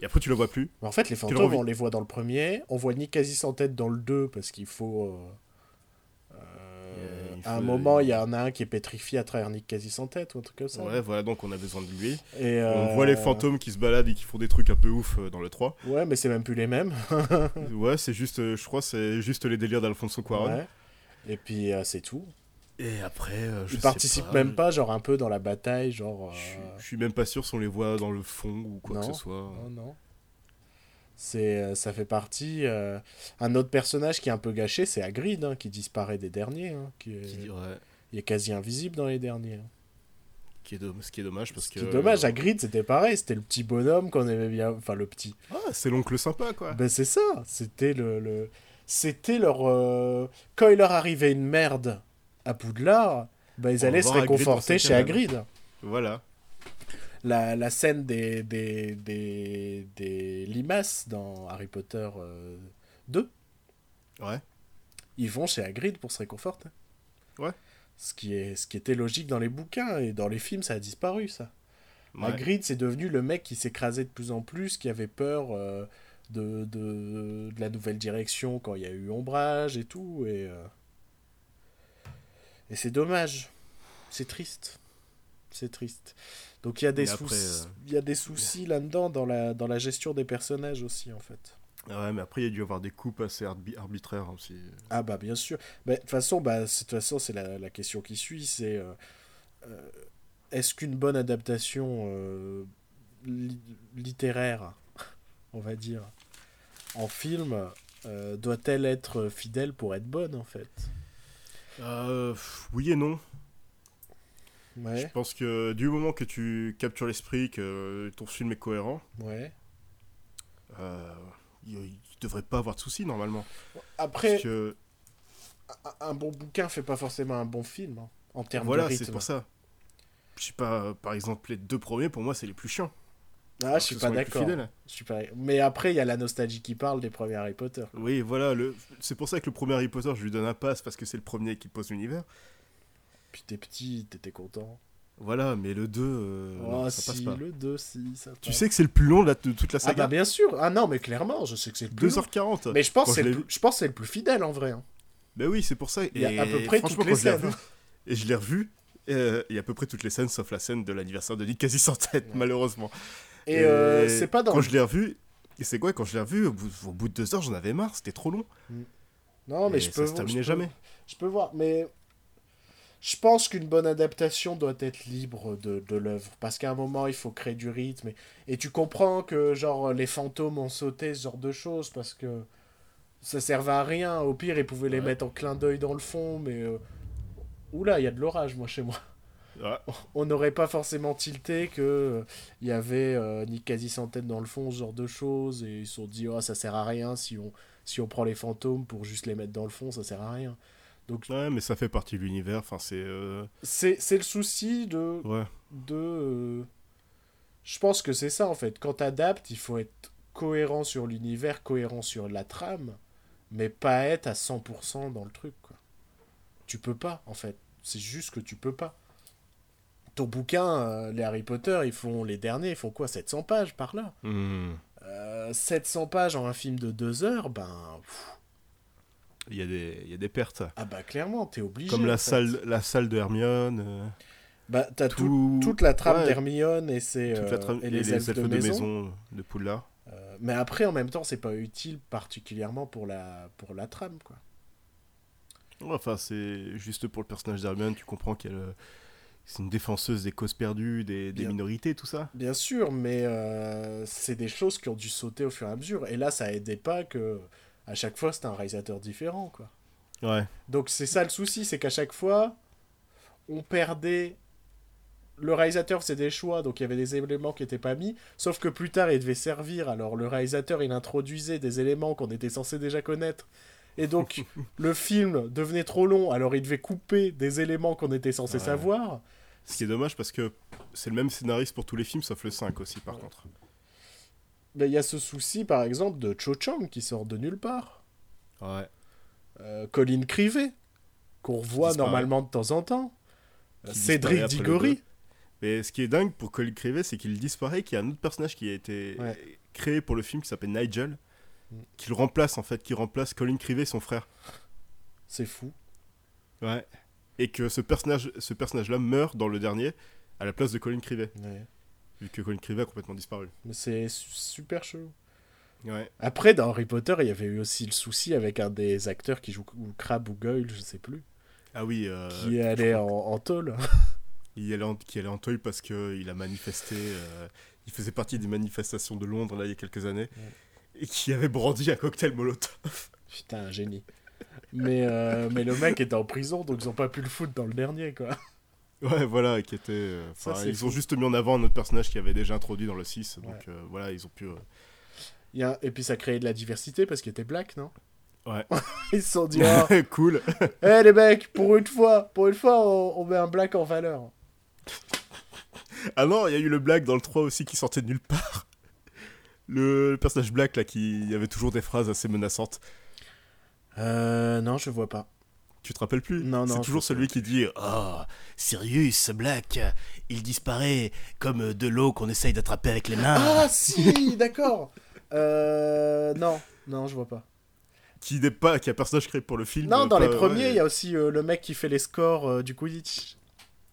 Et après, tu la vois plus. Mais en fait, les fantômes, on les voit dans le premier. On voit ni quasi sans tête dans le 2 parce qu'il faut. euh, euh, à un faut- moment, il y en a un qui est pétrifié à travers Nick quasi sans tête ou un truc comme ça. Ouais, voilà, donc on a besoin de lui. Et, On euh, voit les fantômes qui se baladent et qui font des trucs un peu ouf euh, dans le 3. Ouais, mais c'est même plus les mêmes. ouais, c'est juste, euh, je crois, c'est juste les délires d'Alfonso Cuarón. Ouais. Et puis euh, c'est tout. Et après, euh, je Ils sais participent pas, même pas, genre un peu dans la bataille, genre. Je, suis- euh, je suis même pas sûr si on les voit dans le fond ou quoi que ce soit. Non, non. C'est, euh, ça fait partie. euh, Un autre personnage qui est un peu gâché, c'est Hagrid, hein, qui disparaît des derniers. hein, qui est... Qui, ouais, Il est quasi invisible dans les derniers. hein. qui est ce qui est dommage parce Ce que. qui est dommage, Hagrid, c'était pareil. C'était le petit bonhomme qu'on aimait bien. Enfin, le petit. Ah, c'est l'oncle sympa quoi. Ben, c'est ça. C'était le. le... C'était leur. euh, Quand il leur arrivait une merde à Poudlard, ben, ils On allaient se réconforter chez. Hagrid. Voilà. La, la scène des, des, des, des limaces dans Harry Potter euh, 2, Ouais. ils vont chez Hagrid pour se réconforter. Ouais. Ce qui, est, ce qui était logique dans les bouquins et dans les films, ça a disparu, ça. Ouais. Hagrid, c'est devenu le mec qui s'écrasait de plus en plus, qui avait peur euh, de, de, de la nouvelle direction quand il y a eu Ombrage et tout. Et, euh, et c'est dommage. C'est triste. C'est triste. Donc il y a des, soucis, euh, il y a des soucis là-dedans dans la, dans la gestion des personnages aussi, en fait. Ouais, mais après, il y a dû y avoir des coupes assez arbi- arbitraires aussi. Ah bah bien sûr. Mais De toute façon, bah, c'est- la, la question qui suit, c'est euh, euh, est-ce qu'une bonne adaptation euh, li- littéraire, on va dire, en film, euh, doit-elle être fidèle pour être bonne en fait? Euh, oui et non. Ouais, Je pense que du moment que tu captures l'esprit, que ton film est cohérent, ouais. euh, il, il devrait pas avoir de soucis normalement. Après, que un- bon bouquin fait pas forcément un bon film hein, en termes voilà, de rythme. c'est pour ça. Je sais pas, par exemple, les deux premiers pour moi c'est les plus chiants. Ah, je suis pas d'accord. fidèles. Je suis pas... Mais après, il y a la nostalgie qui parle des premiers Harry Potter. Oui, voilà, le... c'est pour ça que le premier Harry Potter, je lui donne un pass parce que c'est le premier qui pose l'univers. Puis t'es petit, t'étais content. Voilà, mais le 2, euh, oh, non, ça passe pas. le 2, si, ça Tu sais que c'est le plus long de, la- de toute la Ah bah saga bien sûr. Ah non, mais clairement, je sais que c'est le plus long. 2h40. Mais je pense que c'est je le, plus- je pense que c'est le plus fidèle en vrai. hein. Bah oui, c'est pour ça. Il y a Et à peu près toutes les quand je l'ai scènes. revu, Et je l'ai revu, euh, à peu près toutes les scènes, sauf la scène de l'anniversaire de Nick quasi sans tête, Ouais. malheureusement. Et euh, c'est pas dans. Quand je l'ai revu, et c'est quoi, quand je l'ai revu, au bout, au bout de deux heures, j'en avais marre, c'était trop long. Non, mais Et je ça peux. se voir- terminait je peux-. Je peux voir, mais je pense qu'une bonne adaptation doit être libre de, de l'œuvre. Parce qu'à un moment, il faut créer du rythme. Et, et tu comprends que, genre, les fantômes ont sauté ce genre de choses parce que ça servait à rien. Au pire, ils pouvaient les Ouais. mettre en clin d'œil dans le fond, mais. euh, Oula, il y a de l'orage, moi, chez moi. Ouais. On n'aurait pas forcément tilté que euh, il y avait euh, Nick quasi tête dans le fond, ce genre de choses. Et ils se sont dit, oh, ça sert à rien si on, si on prend les fantômes pour juste les mettre dans le fond, ça sert à rien. Donc Ouais, mais ça fait partie de l'univers, enfin, c'est. euh, c'est le souci de. Ouais. de euh, Je pense que c'est ça en fait. Quand t'adaptes, il faut être cohérent sur l'univers, cohérent sur la trame, mais pas être à 100% dans le truc. Quoi. Tu peux pas en fait. C'est juste que tu peux pas. ton bouquin, euh, les Harry Potter, ils font les derniers, ils font quoi 700 pages par là? Euh, 700 pages en un film de 2 heures, ben. pff, Il y, a des- il y a des pertes. ah bah clairement, t'es obligé. Comme la fait. salle, la salle de Hermione. euh, Bah t'as tout- tout- toute la trame ouais, d'Hermione et, ses, toute la euh, trame- et les, elfes, de, maison. de Poudlard. Euh, mais après, en même temps, c'est pas utile particulièrement pour la, pour la trame, quoi. Ouais, Enfin, c'est juste pour le personnage d'Hermione, tu comprends qu'elle. euh, C'est une défenseuse des causes perdues, des, des minorités, tout ça. Bien sûr, mais euh, c'est des choses qui ont dû sauter au fur et à mesure. Et là, ça aidait pas que à chaque fois c'était un réalisateur différent, quoi. Ouais. Donc c'est ça le souci, c'est qu'à chaque fois, on perdait. Le réalisateur faisait des choix, donc il y avait des éléments qui n'étaient pas mis. Sauf que plus tard, il devait servir. Alors le réalisateur, il introduisait des éléments qu'on était censé déjà connaître. Et donc le film devenait trop long, alors il devait couper des éléments qu'on était censé Ouais. savoir. Ce qui est dommage parce que c'est le même scénariste pour tous les films, sauf le 5 aussi, par Ouais. contre. Ben, Il y a ce souci, par exemple, de Cho Chang qui sort de nulle part. Ouais. Euh, Colin Crivet, qu'on revoit normalement de temps en temps. Qui Euh, Cédric Diggory. Mais ce qui est dingue pour Colin Crivet, c'est qu'il disparaît, qu'il y a un autre personnage qui a été Ouais. créé pour le film qui s'appelle Nigel, Mm. qui le remplace en fait, qui remplace Colin Crivet, son frère. C'est fou. Ouais. Et que ce personnage, ce personnage-là meurt dans le dernier à la place de Colin Crivet, Ouais. Vu que Colin Crivet a complètement disparu. Mais c'est su- super chelou. Ouais. Après, dans Harry Potter, il y avait eu aussi le souci avec un des acteurs qui joue ou Crabbe ou Goyle, je sais plus, Ah oui. euh, qui est allé en, en tôle. il allait en, qui allait en tôle parce que il a manifesté. euh, il faisait partie des manifestations de Londres là il y a quelques années. Et qui avait brandi un cocktail molotov. Putain, un génie. Mais, euh, mais le mec était en prison, donc ils ont pas pu le foutre dans le dernier, quoi. Ouais, voilà, qui était. euh, Ça, ils fou. ont juste mis en avant un autre personnage qui avait déjà introduit dans le 6. Donc Ouais. euh, voilà, ils ont pu. euh, Il y a... Et puis ça créait de la diversité parce qu'il était black, non? Ouais. Ils se sont dit, oh, cool. Eh les mecs, pour une fois, pour une fois, on, on met un black en valeur. Ah non, il y a eu le black dans le 3 aussi qui sortait de nulle part. Le personnage black là qui avait toujours des phrases assez menaçantes. Euh, non, je vois pas. Tu te rappelles plus Non, non, C'est toujours celui qui dit Oh, Sirius Black, il disparaît comme de l'eau qu'on essaye d'attraper avec les mains. Ah si, d'accord. Euh, non, non, je vois pas. qui n'est pas qui est un personnage créé pour le film. Non, dans pas- les premiers, il ouais. y a aussi euh, le mec qui fait les scores euh, du Quidditch.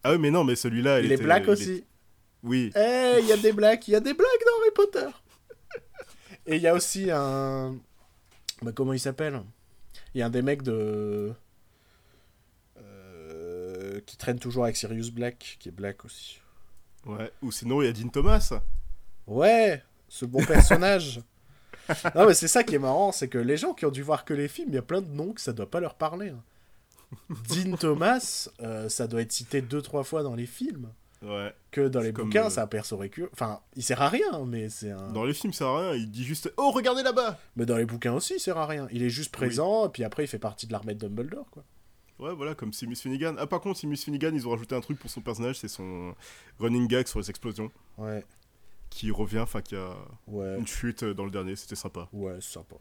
Ah oui, mais non, mais celui-là, Il est black il est- aussi. Oui. Eh, il y a des blacks, il y a des blacks dans Harry Potter. Et il y a aussi un. Bah, comment il s'appelle? Il y a un des mecs de. Euh, qui traîne toujours avec Sirius Black, qui est black aussi. Ouais. Ou sinon, il y a Dean Thomas. Ouais, ce bon personnage. non, mais c'est ça qui est marrant, c'est que les gens qui ont dû voir que les films, il y a plein de noms que ça doit pas leur parler. hein. Dean Thomas, euh, ça doit être cité deux trois fois dans les films. Ouais. Que dans les bouquins, euh, un perso récurrent. Enfin, il sert à rien, mais c'est un. Dans les films, ça sert à rien. Il dit juste Oh, regardez là-bas Mais dans les bouquins aussi, il sert à rien. Il est juste présent, et puis après, il fait partie de l'armée de Dumbledore, quoi. Ouais, voilà, comme Simus Finnegan. Ah, par contre, Simus Finnegan, ils ont rajouté un truc pour son personnage c'est son running gag sur les explosions. Ouais, Qui revient, enfin, qui a ouais, une chute dans le dernier. C'était sympa. ouais, c'est sympa.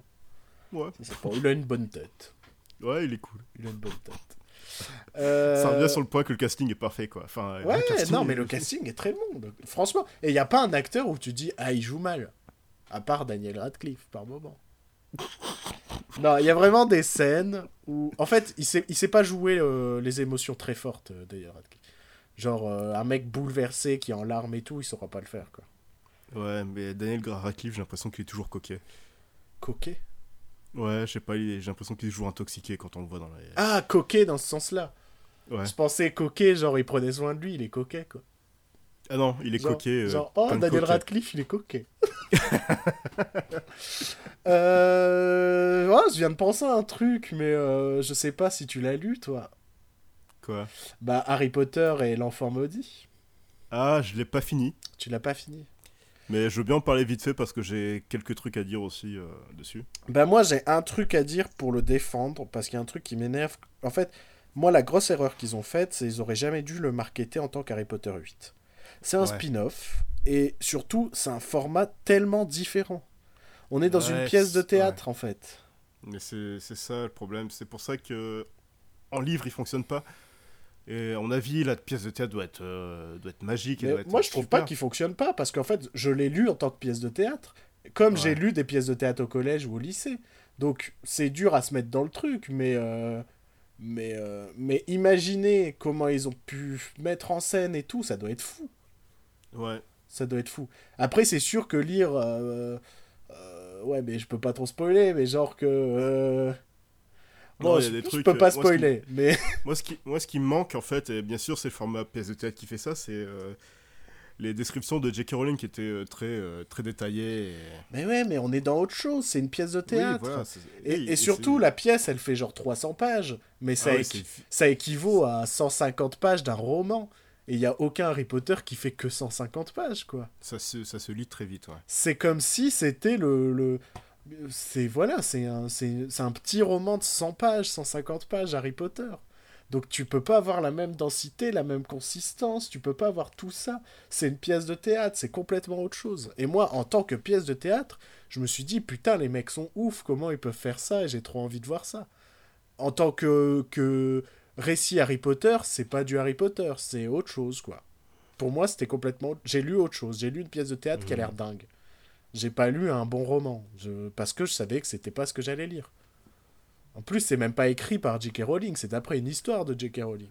Ouais. Sympa. Il a une bonne tête. Ouais, il est cool. Il a une bonne tête. Euh, Ça revient sur le point que le casting est parfait, quoi. Enfin, Ouais, non, est- mais le casting est très bon. Franchement. Et il n'y a pas un acteur où tu dis, ah, il joue mal. À part Daniel Radcliffe, par moment. Non, il y a vraiment des scènes où. En fait, il sait, il sait pas jouer euh, les émotions très fortes, euh, Radcliffe. Genre, euh, un mec bouleversé qui est en larmes et tout, il saura pas le faire, quoi. Ouais, mais Daniel Radcliffe, j'ai l'impression qu'il est toujours coquet. Coquet? Ouais, je sais pas, j'ai l'impression qu'il est toujours intoxiqué quand on le voit dans les. Ah, coquet dans ce sens-là. Ouais. Je pensais coquet, genre il prenait soin de lui, il est coquet, quoi. Ah non, il est Genre, coquet. euh, genre, oh, Daniel coquet. Radcliffe, il est coquet. euh... oh, je viens de penser à un truc, mais euh, je sais pas si tu l'as lu, toi. Quoi? Bah, Harry Potter et l'enfant maudit. Ah, je l'ai pas fini. Tu l'as pas fini. Mais je veux bien en parler vite fait parce que j'ai quelques trucs à dire aussi euh, dessus. Bah, moi, j'ai un truc à dire pour le défendre, parce qu'il y a un truc qui m'énerve. En fait, moi, la grosse erreur qu'ils ont faite, c'est qu'ils auraient jamais dû le marketer en tant qu'Harry Potter 8. C'est un Ouais. spin-off, et surtout, c'est un format tellement différent. On est dans Ouais, une pièce de théâtre, en fait. Mais c'est ça le problème. C'est pour ça que en livre, il fonctionne pas. Et à mon avis, la pièce de théâtre doit être, euh, doit être magique. et Mais doit être moi, je trouve super. pas qu'il fonctionne pas parce qu'en fait, je l'ai lu en tant que pièce de théâtre, comme j'ai lu des pièces de théâtre au collège ou au lycée. Donc, c'est dur à se mettre dans le truc, mais euh, mais euh, mais imaginez comment ils ont pu mettre en scène et tout, ça doit être fou. Ouais. Ça doit être fou. Après, c'est sûr que lire, euh, euh, ouais, mais je peux pas trop spoiler, mais genre que euh, Non, Bon, il y a je, des je trucs, peux euh, pas moi, qui- spoiler, mais Moi ce, qui, moi, ce qui me manque, en fait, et bien sûr, c'est le format pièce de théâtre qui fait ça, c'est euh, les descriptions de J.K. Rowling qui étaient euh, très, euh, très détaillées. et- mais ouais, mais on est dans autre chose. C'est une pièce de théâtre. Oui, voilà, c'est- Et, oui, et surtout, la pièce, elle fait genre 300 pages. Mais ça, Ah c'est- ça équivaut à 150 pages d'un roman. Et il n'y a aucun Harry Potter qui fait que 150 pages, quoi. ça, se, ça se lit très vite, ouais. C'est comme si c'était le... le... C'est voilà, c'est un, un petit roman de 100 pages, 150 pages Harry Potter. Donc tu peux pas avoir la même densité, la même consistance, tu peux pas avoir tout ça. C'est une pièce de théâtre, c'est complètement autre chose. Et moi, en tant que pièce de théâtre, je me suis dit, putain, les mecs sont ouf, comment ils peuvent faire ça Et j'ai trop envie de voir ça. En tant que, que récit Harry Potter, c'est pas du Harry Potter, c'est autre chose, quoi. Pour moi, c'était complètement... J'ai lu autre chose, j'ai lu une pièce de théâtre qui a l'air dingue. J'ai pas lu un bon roman, je... parce que je savais que c'était pas ce que j'allais lire. En plus, c'est même pas écrit par J.K. Rowling, c'est d'après une histoire de J.K. Rowling.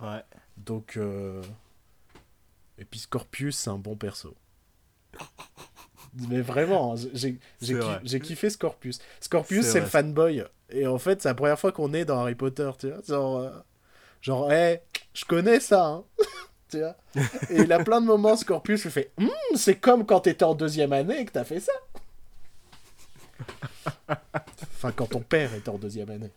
Ouais. Donc, euh... et puis Scorpius, c'est un bon perso. Mais vraiment, j'ai j'ai vrai. kiffé Scorpius. Scorpius, C'est le fanboy. Et en fait, c'est la première fois qu'on est dans Harry Potter, tu vois. Genre, euh, genre, hé, je connais ça, hein. tu vois. Et il a plein de moments, Scorpius, il fait, Hum, c'est comme quand t'étais en deuxième année et que t'as fait ça. enfin, quand ton père était en deuxième année.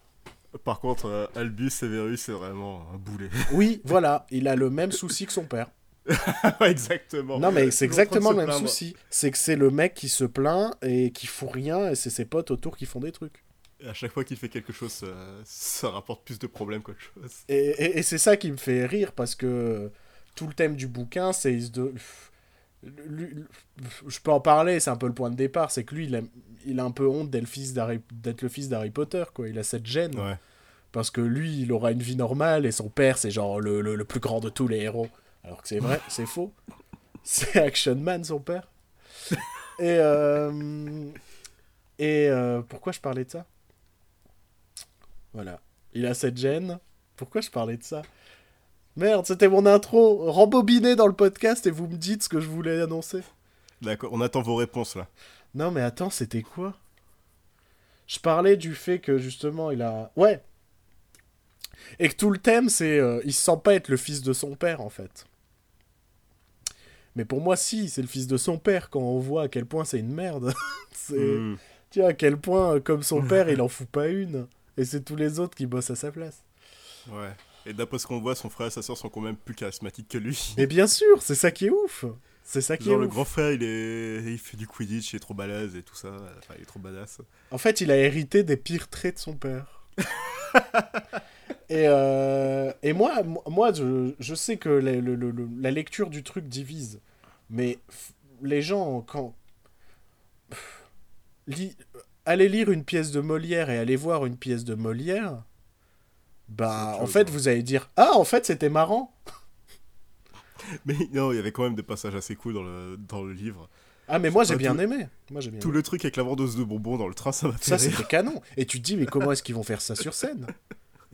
Par contre, euh, Albus Severus, c'est vraiment un boulet. Oui, voilà, il a le même souci que son père. Exactement. Non, mais c'est exactement le même plaindre. souci. C'est que c'est le mec qui se plaint et qui fout rien et c'est ses potes autour qui font des trucs. Et à chaque fois qu'il fait quelque chose, ça, ça rapporte plus de problèmes qu'autre chose. Et, et- et c'est ça qui me fait rire parce que tout le thème du bouquin, c'est. il se de- je peux en parler, c'est un peu le point de départ. C'est que lui, il a, il a un peu honte d'être le fils d'Harry, d'être le fils d'Harry Potter, quoi. Il a cette gêne. Ouais. Parce que lui, il aura une vie normale et son père, c'est genre le, le- le plus grand de tous les héros. Alors que c'est vrai, c'est faux. C'est Action Man, son père. Et. euh, Et euh, pourquoi je parlais de ça? Voilà. Il a cette gêne. Pourquoi je parlais de ça? Merde, c'était mon intro. Rembobinez dans le podcast et vous me dites ce que je voulais annoncer. D'accord, on attend vos réponses là. Non, mais attends, c'était quoi? Je parlais du fait que justement, il a. Ouais Et que tout le thème, c'est. euh, il se sent pas être le fils de son père, en fait. Mais pour moi, si, c'est le fils de son père quand on voit à quel point c'est une merde. c'est. Hmm. Tu vois, à quel point, euh, comme son père, il en fout pas une. Et c'est tous les autres qui bossent à sa place. Ouais. Et d'après ce qu'on voit, son frère et sa soeur sont quand même plus charismatiques que lui. Mais bien sûr, c'est ça qui est ouf. C'est ça qui Genre est le ouf. grand frère, il est, il fait du Quidditch, il est trop balèze et tout ça. Enfin, il est trop badass. En fait, il a hérité des pires traits de son père. et, euh, et moi, mo- moi je, je sais que la, le- le- le- la lecture du truc divise. Mais les gens, quand. Li- Aller lire une pièce de Molière et aller voir une pièce de Molière, bah, en fait, vous allez dire Ah, en fait, c'était marrant. Mais non, il y avait quand même des passages assez cool dans le, dans le livre. Ah, mais moi, j'ai pas bien aimé. Moi, j'ai bien Tout aimé. le truc avec la vendeuse de bonbons dans le train, ça m'a fait Ça, c'était canon. Et tu te dis, mais comment est-ce qu'ils vont faire ça sur scène?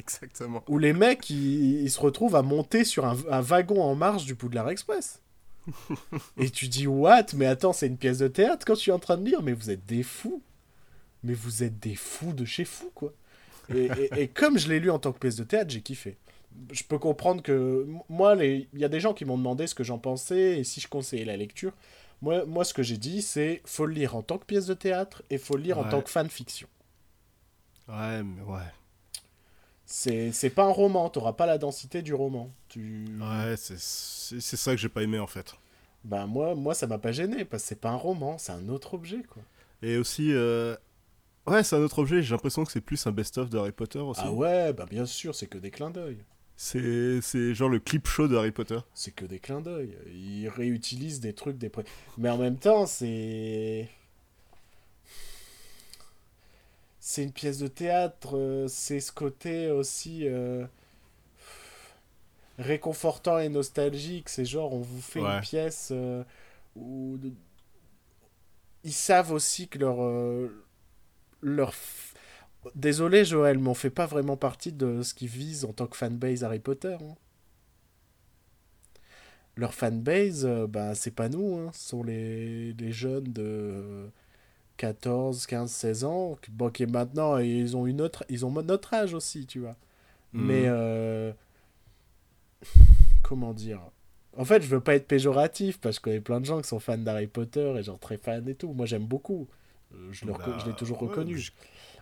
Exactement. où les mecs ils, ils se retrouvent à monter sur un, un wagon en marche du Poudlard Express. Et tu dis what? Mais attends, c'est une pièce de théâtre quand je suis en train de lire, mais vous êtes des fous. Mais vous êtes des fous de chez fous, quoi. Et, et- et comme je l'ai lu en tant que pièce de théâtre, j'ai kiffé. Je peux comprendre que moi, il y a des gens qui m'ont demandé ce que j'en pensais et si je conseillais la lecture. Moi, moi ce que j'ai dit, c'est faut le lire en tant que pièce de théâtre et faut le lire en tant que fanfiction. Ouais, mais ouais. C'est c'est pas un roman, t'auras pas la densité du roman. Tu... Ouais, c'est ça que j'ai pas aimé en fait. Bah moi, moi ça m'a pas gêné parce que c'est pas un roman, c'est un autre objet quoi. Et aussi, euh, ouais, c'est un autre objet. J'ai l'impression que c'est plus un best-of de Harry Potter aussi. Ah ouais, bah bien sûr, c'est que des clins d'œil. C'est c'est genre le clip show de Harry Potter. C'est que des clins d'œil. Ils réutilisent des trucs, des pré- Mais en même temps, c'est c'est une pièce de théâtre. euh, C'est ce côté aussi. euh, réconfortant et nostalgique. C'est genre, on vous fait Ouais. une pièce euh, où ils savent aussi que leur euh, leur f- désolé Joël, mais on fait pas vraiment partie de ce qu'ils visent en tant que fanbase Harry Potter. hein. Leur fanbase, bah, c'est pas nous, hein. ce sont les, les jeunes de 14, 15, 16 ans, qui- bon, qui maintenant, ils ont, une autre, ils ont notre âge aussi, tu vois. Mhm. Mais euh, comment dire? En fait, je veux pas être péjoratif parce qu'il y a plein de gens qui sont fans d'Harry Potter et genre très fans et tout. Moi, j'aime beaucoup. Euh, Je Bah, je l'ai toujours ouais, reconnu.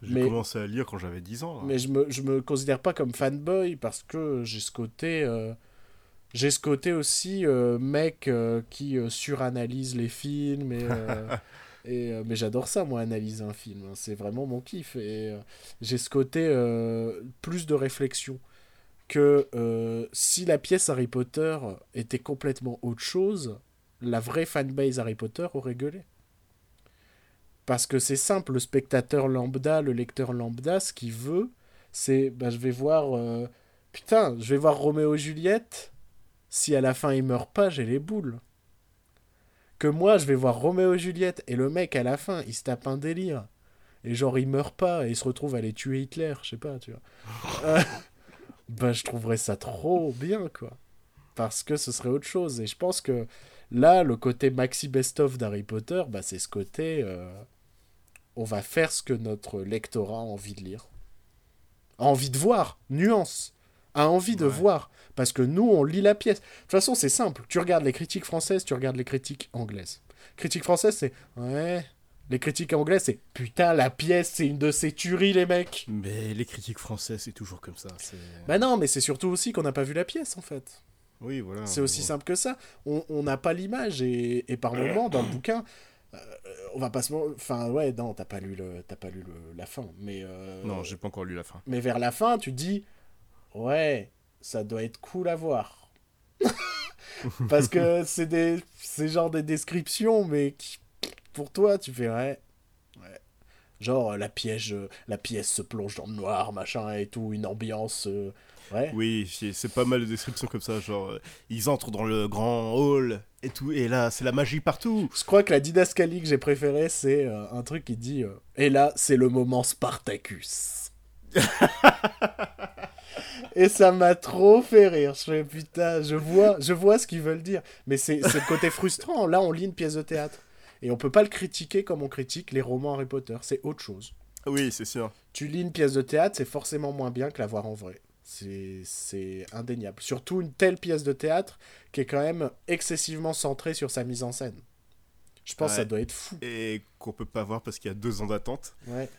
J'ai commencé à lire quand j'avais 10 ans. là. Mais je me, je me considère pas comme fanboy parce que j'ai ce côté. euh, j'ai ce côté aussi euh, mec qui suranalyse les films et. euh, mais j'adore ça, moi, analyser un film. hein. C'est vraiment mon kiff. Et euh, j'ai ce côté euh, plus de réflexion que si la pièce Harry Potter était complètement autre chose, la vraie fanbase Harry Potter aurait gueulé. Parce que c'est simple, le spectateur lambda, le lecteur lambda, ce qu'il veut, c'est bah, je vais voir. putain, je vais voir Roméo et Juliette. Si à la fin il meurt pas, j'ai les boules. Que moi, je vais voir Roméo et Juliette et le mec à la fin, il se tape un délire. Et genre, il meurt pas et il se retrouve à aller tuer Hitler, je sais pas, tu vois. Euh, bah, je trouverais ça trop bien, quoi. Parce que ce serait autre chose. Et je pense que là, le côté maxi best-of d'Harry Potter, bah, c'est ce côté. euh, on va faire ce que notre lectorat a envie de lire. A envie de voir, nuance. A envie de voir. Parce que nous, on lit la pièce. De toute façon, c'est simple. Tu regardes les critiques françaises, tu regardes les critiques anglaises. Critiques françaises, c'est. Ouais. Les critiques anglaises, c'est. Putain, la pièce, c'est une de ces tueries, les mecs. Mais les critiques françaises, c'est toujours comme ça. c'est- Bah non, mais c'est surtout aussi qu'on n'a pas vu la pièce, en fait. Oui, voilà. C'est aussi simple que ça. On n'a pas l'image et, et par moment dans le bouquin, euh, on va pas se, enfin ouais non t'as pas lu le t'as pas lu le- la fin, mais euh, Non, j'ai pas encore lu la fin. mais vers la fin tu dis ouais ça doit être cool à voir parce que c'est des c'est genre des descriptions mais qui, pour toi tu fais ouais ouais genre la pièce euh, la pièce se plonge dans le noir machin et tout une ambiance euh, ouais Oui, c'est pas mal de descriptions comme ça, genre euh, ils entrent dans le grand hall et tout, et là c'est la magie partout. Je crois que la didascalie que j'ai préférée, c'est euh, un truc qui dit euh, Et là, c'est le moment Spartacus. Et ça m'a trop fait rire. Je fais putain, je vois, je vois ce qu'ils veulent dire. Mais c'est le côté frustrant. Là, on lit une pièce de théâtre. Et on peut pas le critiquer comme on critique les romans Harry Potter. C'est autre chose. Oui, c'est sûr. Tu lis une pièce de théâtre, c'est forcément moins bien que la voir en vrai. C'est indéniable. Surtout une telle pièce de théâtre qui est quand même excessivement centrée sur sa mise en scène. Je pense que ça doit être fou. Et qu'on peut pas voir parce qu'il y a deux ans d'attente. Ouais.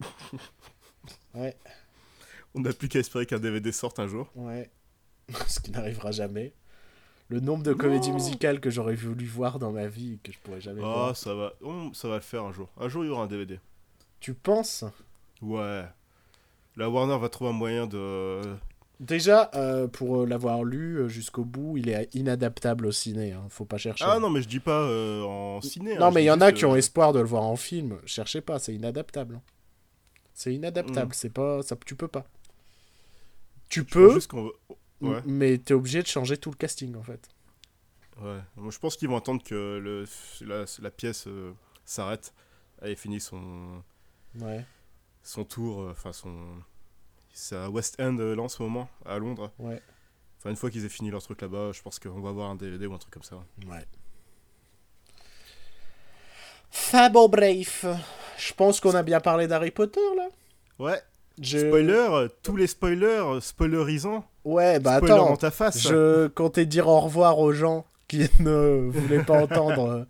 ouais, On n'a plus qu'à espérer qu'un DVD sorte un jour. ouais. Ce qui n'arrivera jamais. Le nombre de comédies musicales que j'aurais voulu voir dans ma vie et que je pourrais jamais Oh, voir. ça va, oh, ça va le faire un jour. Un jour, il y aura un DVD. Tu penses? Ouais. La Warner va trouver un moyen de. Déjà, euh, pour euh, l'avoir lu euh, jusqu'au bout, il est inadaptable au ciné. Hein. Faut pas chercher. Ah non, mais je dis pas euh, en ciné. Non, hein, mais je il y en a qui ont espoir de le voir en film. Cherchez pas, c'est inadaptable. C'est inadaptable. C'est pas, ça, tu peux pas. Tu je peux, Ouais. mais t'es obligé de changer tout le casting en fait. Ouais. Moi, je pense qu'ils vont attendre que le, la, la pièce euh, s'arrête. Elle ait fini son, Ouais, son tour. euh, Enfin, son. C'est à West End euh, là en ce moment, à Londres. ouais, Enfin, une fois qu'ils aient fini leur truc là-bas, je pense qu'on va avoir un DVD ou un truc comme ça. ouais. Fable Brave. Je pense qu'on a bien parlé d'Harry Potter là. Ouais. Je... Spoiler, euh, tous les spoilers, euh, spoilerisants. Ouais, bah spoiler attends. dans ta face. Je comptais dire au revoir aux gens qui ne voulaient pas entendre euh,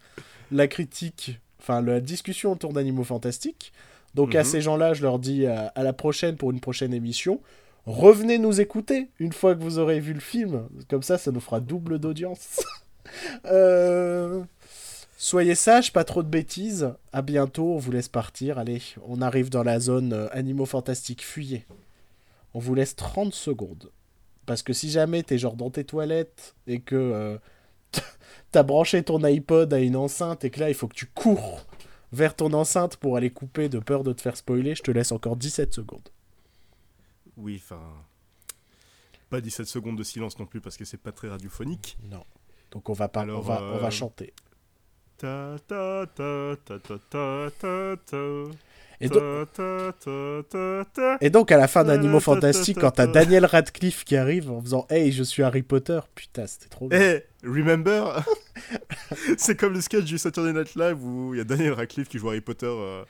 la critique, enfin la discussion autour d'Animaux Fantastiques. Donc à Mhm. ces gens-là, je leur dis à, à la prochaine pour une prochaine émission. Revenez nous écouter une fois que vous aurez vu le film. Comme ça, ça nous fera double d'audience. Euh, Soyez sages, pas trop de bêtises. À bientôt, on vous laisse partir. Allez, on arrive dans la zone euh, Animaux Fantastiques. Fuyez. On vous laisse 30 secondes. Parce que si jamais t'es genre dans tes toilettes et que euh, t'as branché ton iPod à une enceinte et que là il faut que tu cours vers ton enceinte pour aller couper de peur de te faire spoiler, je te laisse encore 17 secondes. Oui, enfin. pas 17 secondes de silence non plus parce que c'est pas très radiophonique. Non. Donc on va pas, Alors, on va, on va euh, chanter. Ta ta ta ta ta ta ta ta. Et, donc à la fin d'Animaux Fantastiques, quand t'as Daniel Radcliffe qui arrive en faisant Hey, je suis Harry Potter, putain, c'était trop bien. Eh, remember? C'est comme le sketch du Saturday Night Live où il y a Daniel Radcliffe qui joue Harry Potter euh,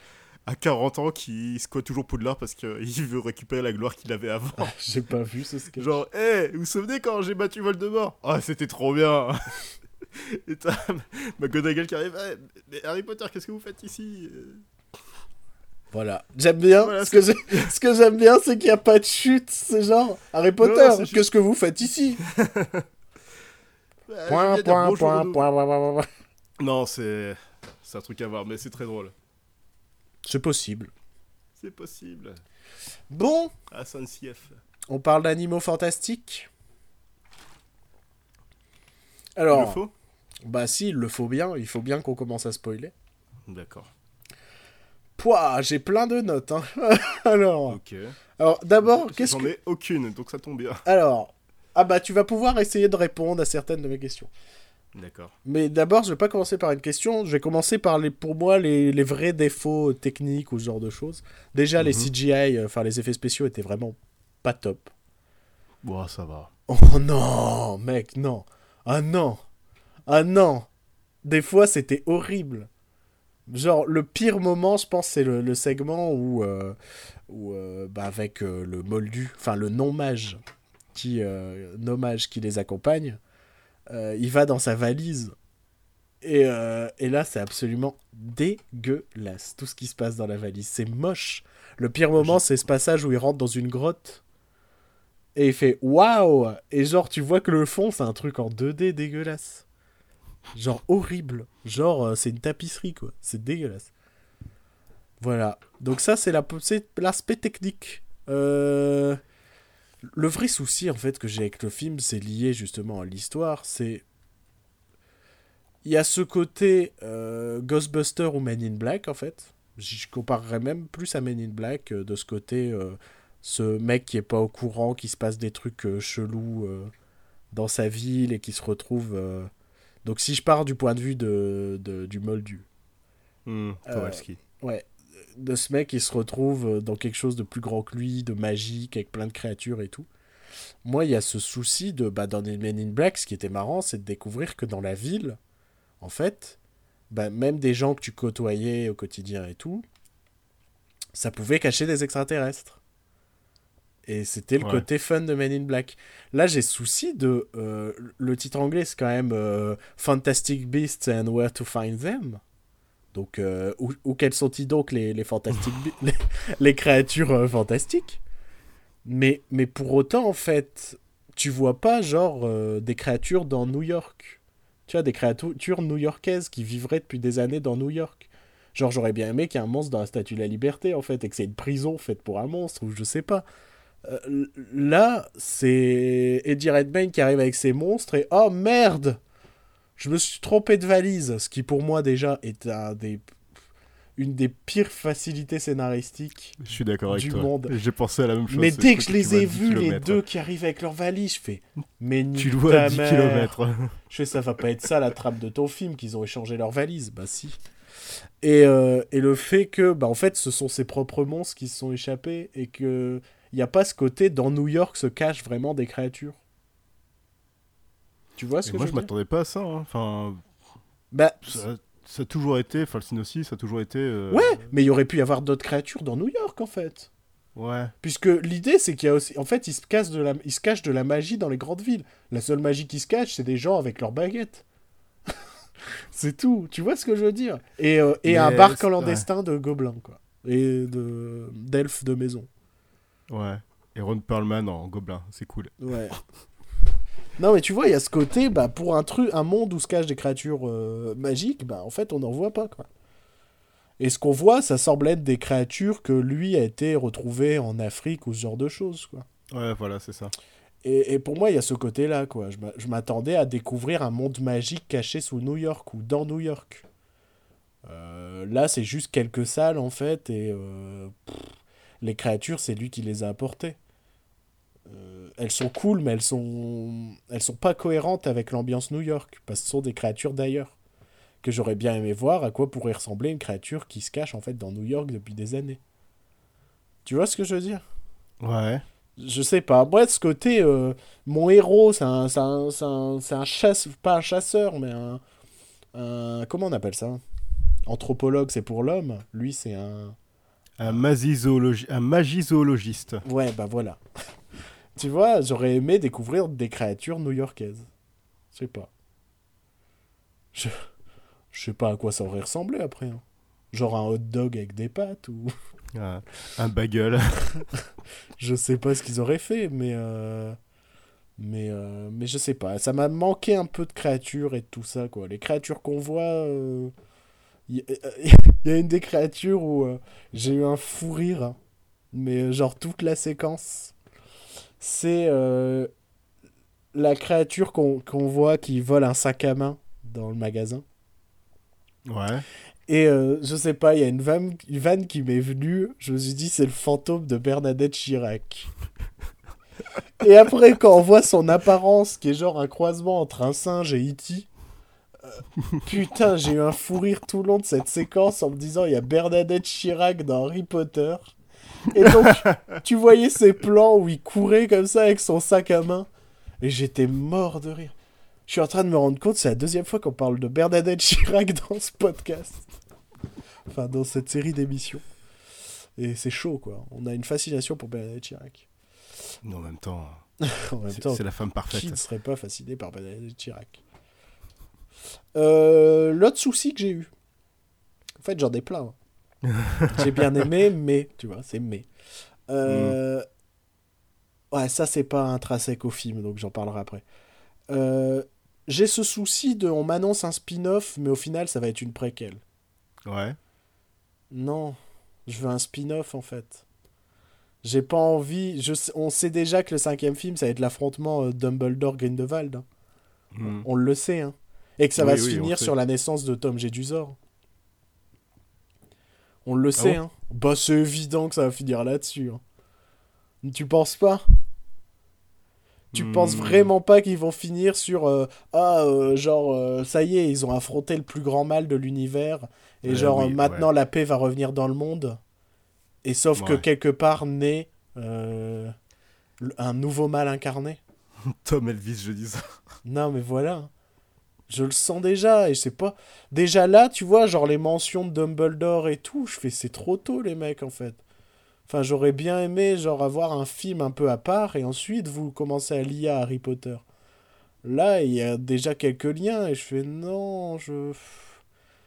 à 40 ans qui squatte toujours Poudlard parce qu'il veut récupérer la gloire qu'il avait avant. J'ai pas vu ce sketch. Genre, eh, vous vous souvenez quand j'ai battu Voldemort? Ah, c'était trop bien Et t'as McGonagall qui arrive, Eh, mais Harry Potter, qu'est-ce que vous faites ici? Voilà. J'aime bien. Voilà, ce que ce que j'aime bien, c'est qu'il n'y a pas de chute. C'est genre Harry Potter. Qu'est-ce que vous faites ici? Ouais, je Point, point, point, point, point, point, point. Non, c'est c'est un truc à voir, mais c'est très drôle. C'est possible. C'est possible. Bon, Ah, Saint-Sief. on parle d'animaux fantastiques? Il Alors, le faut bah si, il le faut bien. Il faut bien qu'on commence à spoiler. D'accord. Pouah, j'ai plein de notes. hein. alors, Ok. alors d'abord, qu'est-ce J'en que... ai aucune, donc ça tombe bien. Alors, ah bah tu vas pouvoir essayer de répondre à certaines de mes questions. D'accord. Mais d'abord, je vais pas commencer par une question. Je vais commencer par les, pour moi, les, les vrais défauts techniques ou ce genre de choses. Déjà, les Mhm. CGI, euh, enfin les effets spéciaux étaient vraiment pas top. Bon, ça va. Oh non, mec, non. Ah non. Ah non. Des fois, c'était horrible. Genre, le pire moment, je pense, c'est le, le segment où, euh, où euh, bah, avec euh, le moldu, enfin le non-mage, qui, non-mage qui les accompagne, il va dans sa valise. Et, et là, c'est absolument dégueulasse, tout ce qui se passe dans la valise. C'est moche. Le pire moment, c'est ce passage où il rentre dans une grotte. Et il fait waouh Et genre, tu vois que le fond, c'est un truc en 2D dégueulasse. Genre horrible. Genre, euh, c'est une tapisserie, quoi. C'est dégueulasse. Voilà. Donc, ça, c'est la- c'est l'aspect technique. Euh, Le vrai souci, en fait, que j'ai avec le film, c'est lié justement à l'histoire. C'est. Il y a ce côté euh, Ghostbuster ou Men in Black, en fait. Je comparerais même plus à Men in Black euh, de ce côté. ce mec qui est pas au courant, qui se passe des trucs chelous dans sa ville et qui se retrouve. Donc si je pars du point de vue de, de- du moldu, Hmm, Euh, Kowalski. ouais, de ce mec qui se retrouve dans quelque chose de plus grand que lui, de magique, avec plein de créatures et tout. Moi, il y a ce souci de, bah, dans les Men in Black, ce qui était marrant, c'est de découvrir que dans la ville, en fait, bah, même des gens que tu côtoyais au quotidien et tout, ça pouvait cacher des extraterrestres. Et c'était le Ouais. côté fun de Men in Black. Là, j'ai souci de. euh, le titre anglais, c'est quand même euh, Fantastic Beasts and Where to Find Them. Donc, euh, où, où quels sont-ils donc les, les, fantastic Be- les, les créatures euh, fantastiques? Mais, mais pour autant, en fait, tu vois pas, genre, des créatures dans New York. Tu vois, des créatures new-yorkaises qui vivraient depuis des années dans New York. Genre, j'aurais bien aimé qu'il y ait un monstre dans la Statue de la Liberté, en fait, et que c'est une prison faite pour un monstre, ou je sais pas. Euh, là, c'est Eddie Redmayne qui arrive avec ses monstres, et oh merde Je me suis trompé de valise, ce qui pour moi déjà est un des... une des pires facilités scénaristiques. Je suis d'accord avec du toi. monde. J'ai pensé à la même chose. Mais dès que je les ai 10 vus, les deux qui arrivent avec leur valise, je fais. Mais Tu à 10 mère. km. Je fais ça va pas être ça la trappe de ton film qu'ils ont échangé leurs valises. Bah si. Et, euh, et le fait que, bah en fait, ce sont ses propres monstres qui se sont échappés et que il n'y a pas ce côté dans New York se cachent vraiment des créatures. Tu vois ce que Moi, je je veux dire? m'attendais pas à ça. hein. Enfin, Bah ça, ça a toujours été. Enfin, le Synossis, ça a toujours été. euh, ouais, mais il y aurait pu y avoir d'autres créatures dans New York en fait. Ouais. Puisque l'idée, c'est qu'il y a aussi. En fait, ils se, cachent de la... ils se cachent de la magie dans les grandes villes. La seule magie qui se cache, c'est des gens avec leurs baguettes. c'est tout. Tu vois ce que je veux dire? Et, euh, et un bar clandestin de gobelins, quoi. Et de d'elfes de maison. Ouais. Et Ron Perlman en gobelin, c'est cool. Ouais. non, mais tu vois, il y a ce côté, bah, pour un, truc, un monde où se cachent des créatures euh, magiques, bah, en fait, on n'en voit pas, quoi. Et ce qu'on voit, ça semble être des créatures que lui a été retrouvé en Afrique ou ce genre de choses, quoi. Ouais, voilà, c'est ça. Et, et pour moi, il y a ce côté-là, quoi. Je m'a- Je m'attendais à découvrir un monde magique caché sous New York ou dans New York. Euh, là, c'est juste quelques salles, en fait, et euh, pff, les créatures, c'est lui qui les a apportées. Euh, elles sont cool, mais elles sont, elles sont pas cohérentes avec l'ambiance New York, parce que ce sont des créatures d'ailleurs. Que j'aurais bien aimé voir à quoi pourrait ressembler une créature qui se cache en fait dans New York depuis des années. Tu vois ce que je veux dire? Ouais. Je sais pas. De ce côté, euh, mon héros, c'est un, c'est un, c'est un, c'est un chasseur, pas un chasseur, mais un, un- Comment on appelle ça? Anthropologue, c'est pour l'homme. Lui, c'est un. Un, un magizoologiste. Ouais, bah voilà. tu vois, j'aurais aimé découvrir des créatures new-yorkaises. Je sais pas. Je... Je sais pas à quoi ça aurait ressemblé après. hein. Genre un hot dog avec des pâtes ou. Un, un bagel. Je sais pas ce qu'ils auraient fait, mais. euh, Mais, euh, mais je sais pas. Ça m'a manqué un peu de créatures et de tout ça, quoi. Les créatures qu'on voit. euh, Il y, a une des créatures où euh, j'ai eu un fou rire. Mais euh, genre toute la séquence. C'est euh, la créature qu'on voit qui vole un sac à main dans le magasin. Ouais. Et euh, je sais pas, il y a une vanne, une vanne qui m'est venue. Je me suis dit, c'est le fantôme de Bernadette Chirac. Et après, quand on voit son apparence, qui est genre un croisement entre un singe et E.T., euh, putain, j'ai eu un fou rire tout le long de cette séquence en me disant, il y a Bernadette Chirac dans Harry Potter. Et donc, tu voyais ces plans où il courait comme ça avec son sac à main. Et j'étais mort de rire. Je suis en train de me rendre compte, c'est la deuxième fois qu'on parle de Bernadette Chirac dans ce podcast. Enfin, dans cette série d'émissions. Et c'est chaud, quoi. On a une fascination pour Bernadette Chirac. Mais en même temps, c'est la femme parfaite. qui ne serait pas fasciné par Bernadette Chirac? Euh, L'autre souci que j'ai eu. En fait, j'en ai plein. hein. j'ai bien aimé, mais, tu vois, c'est mais. Euh, Ouais, ça, c'est pas intrinsèque au film, donc j'en parlerai après. Euh, J'ai ce souci de. On m'annonce un spin-off, mais au final, ça va être une préquelle. Ouais. Non, je veux un spin-off en fait. J'ai pas envie. Je on sait déjà que le cinquième film, ça va être l'affrontement Dumbledore-Grindelwald. hein. Hmm. On le sait, hein. Et que ça Oui, va se oui, finir sait. sur la naissance de Tom Jedusor. On le sait, bon hein. Bah, c'est évident que ça va finir là-dessus. hein. Tu penses pas? Tu Hmm. penses vraiment pas qu'ils vont finir sur euh, ah euh, genre euh, ça y est ils ont affronté le plus grand mal de l'univers et Euh, genre oui, maintenant la paix va revenir dans le monde? Et sauf que quelque part naît un nouveau mal incarné? Tom Elvis, je dis ça. non mais voilà je le sens déjà et je sais pas déjà là tu vois genre les mentions de Dumbledore et tout je fais c'est trop tôt les mecs en fait Enfin, j'aurais bien aimé genre avoir un film un peu à part et ensuite vous commencez à lier à Harry Potter. Là, il y a déjà quelques liens et je fais non, je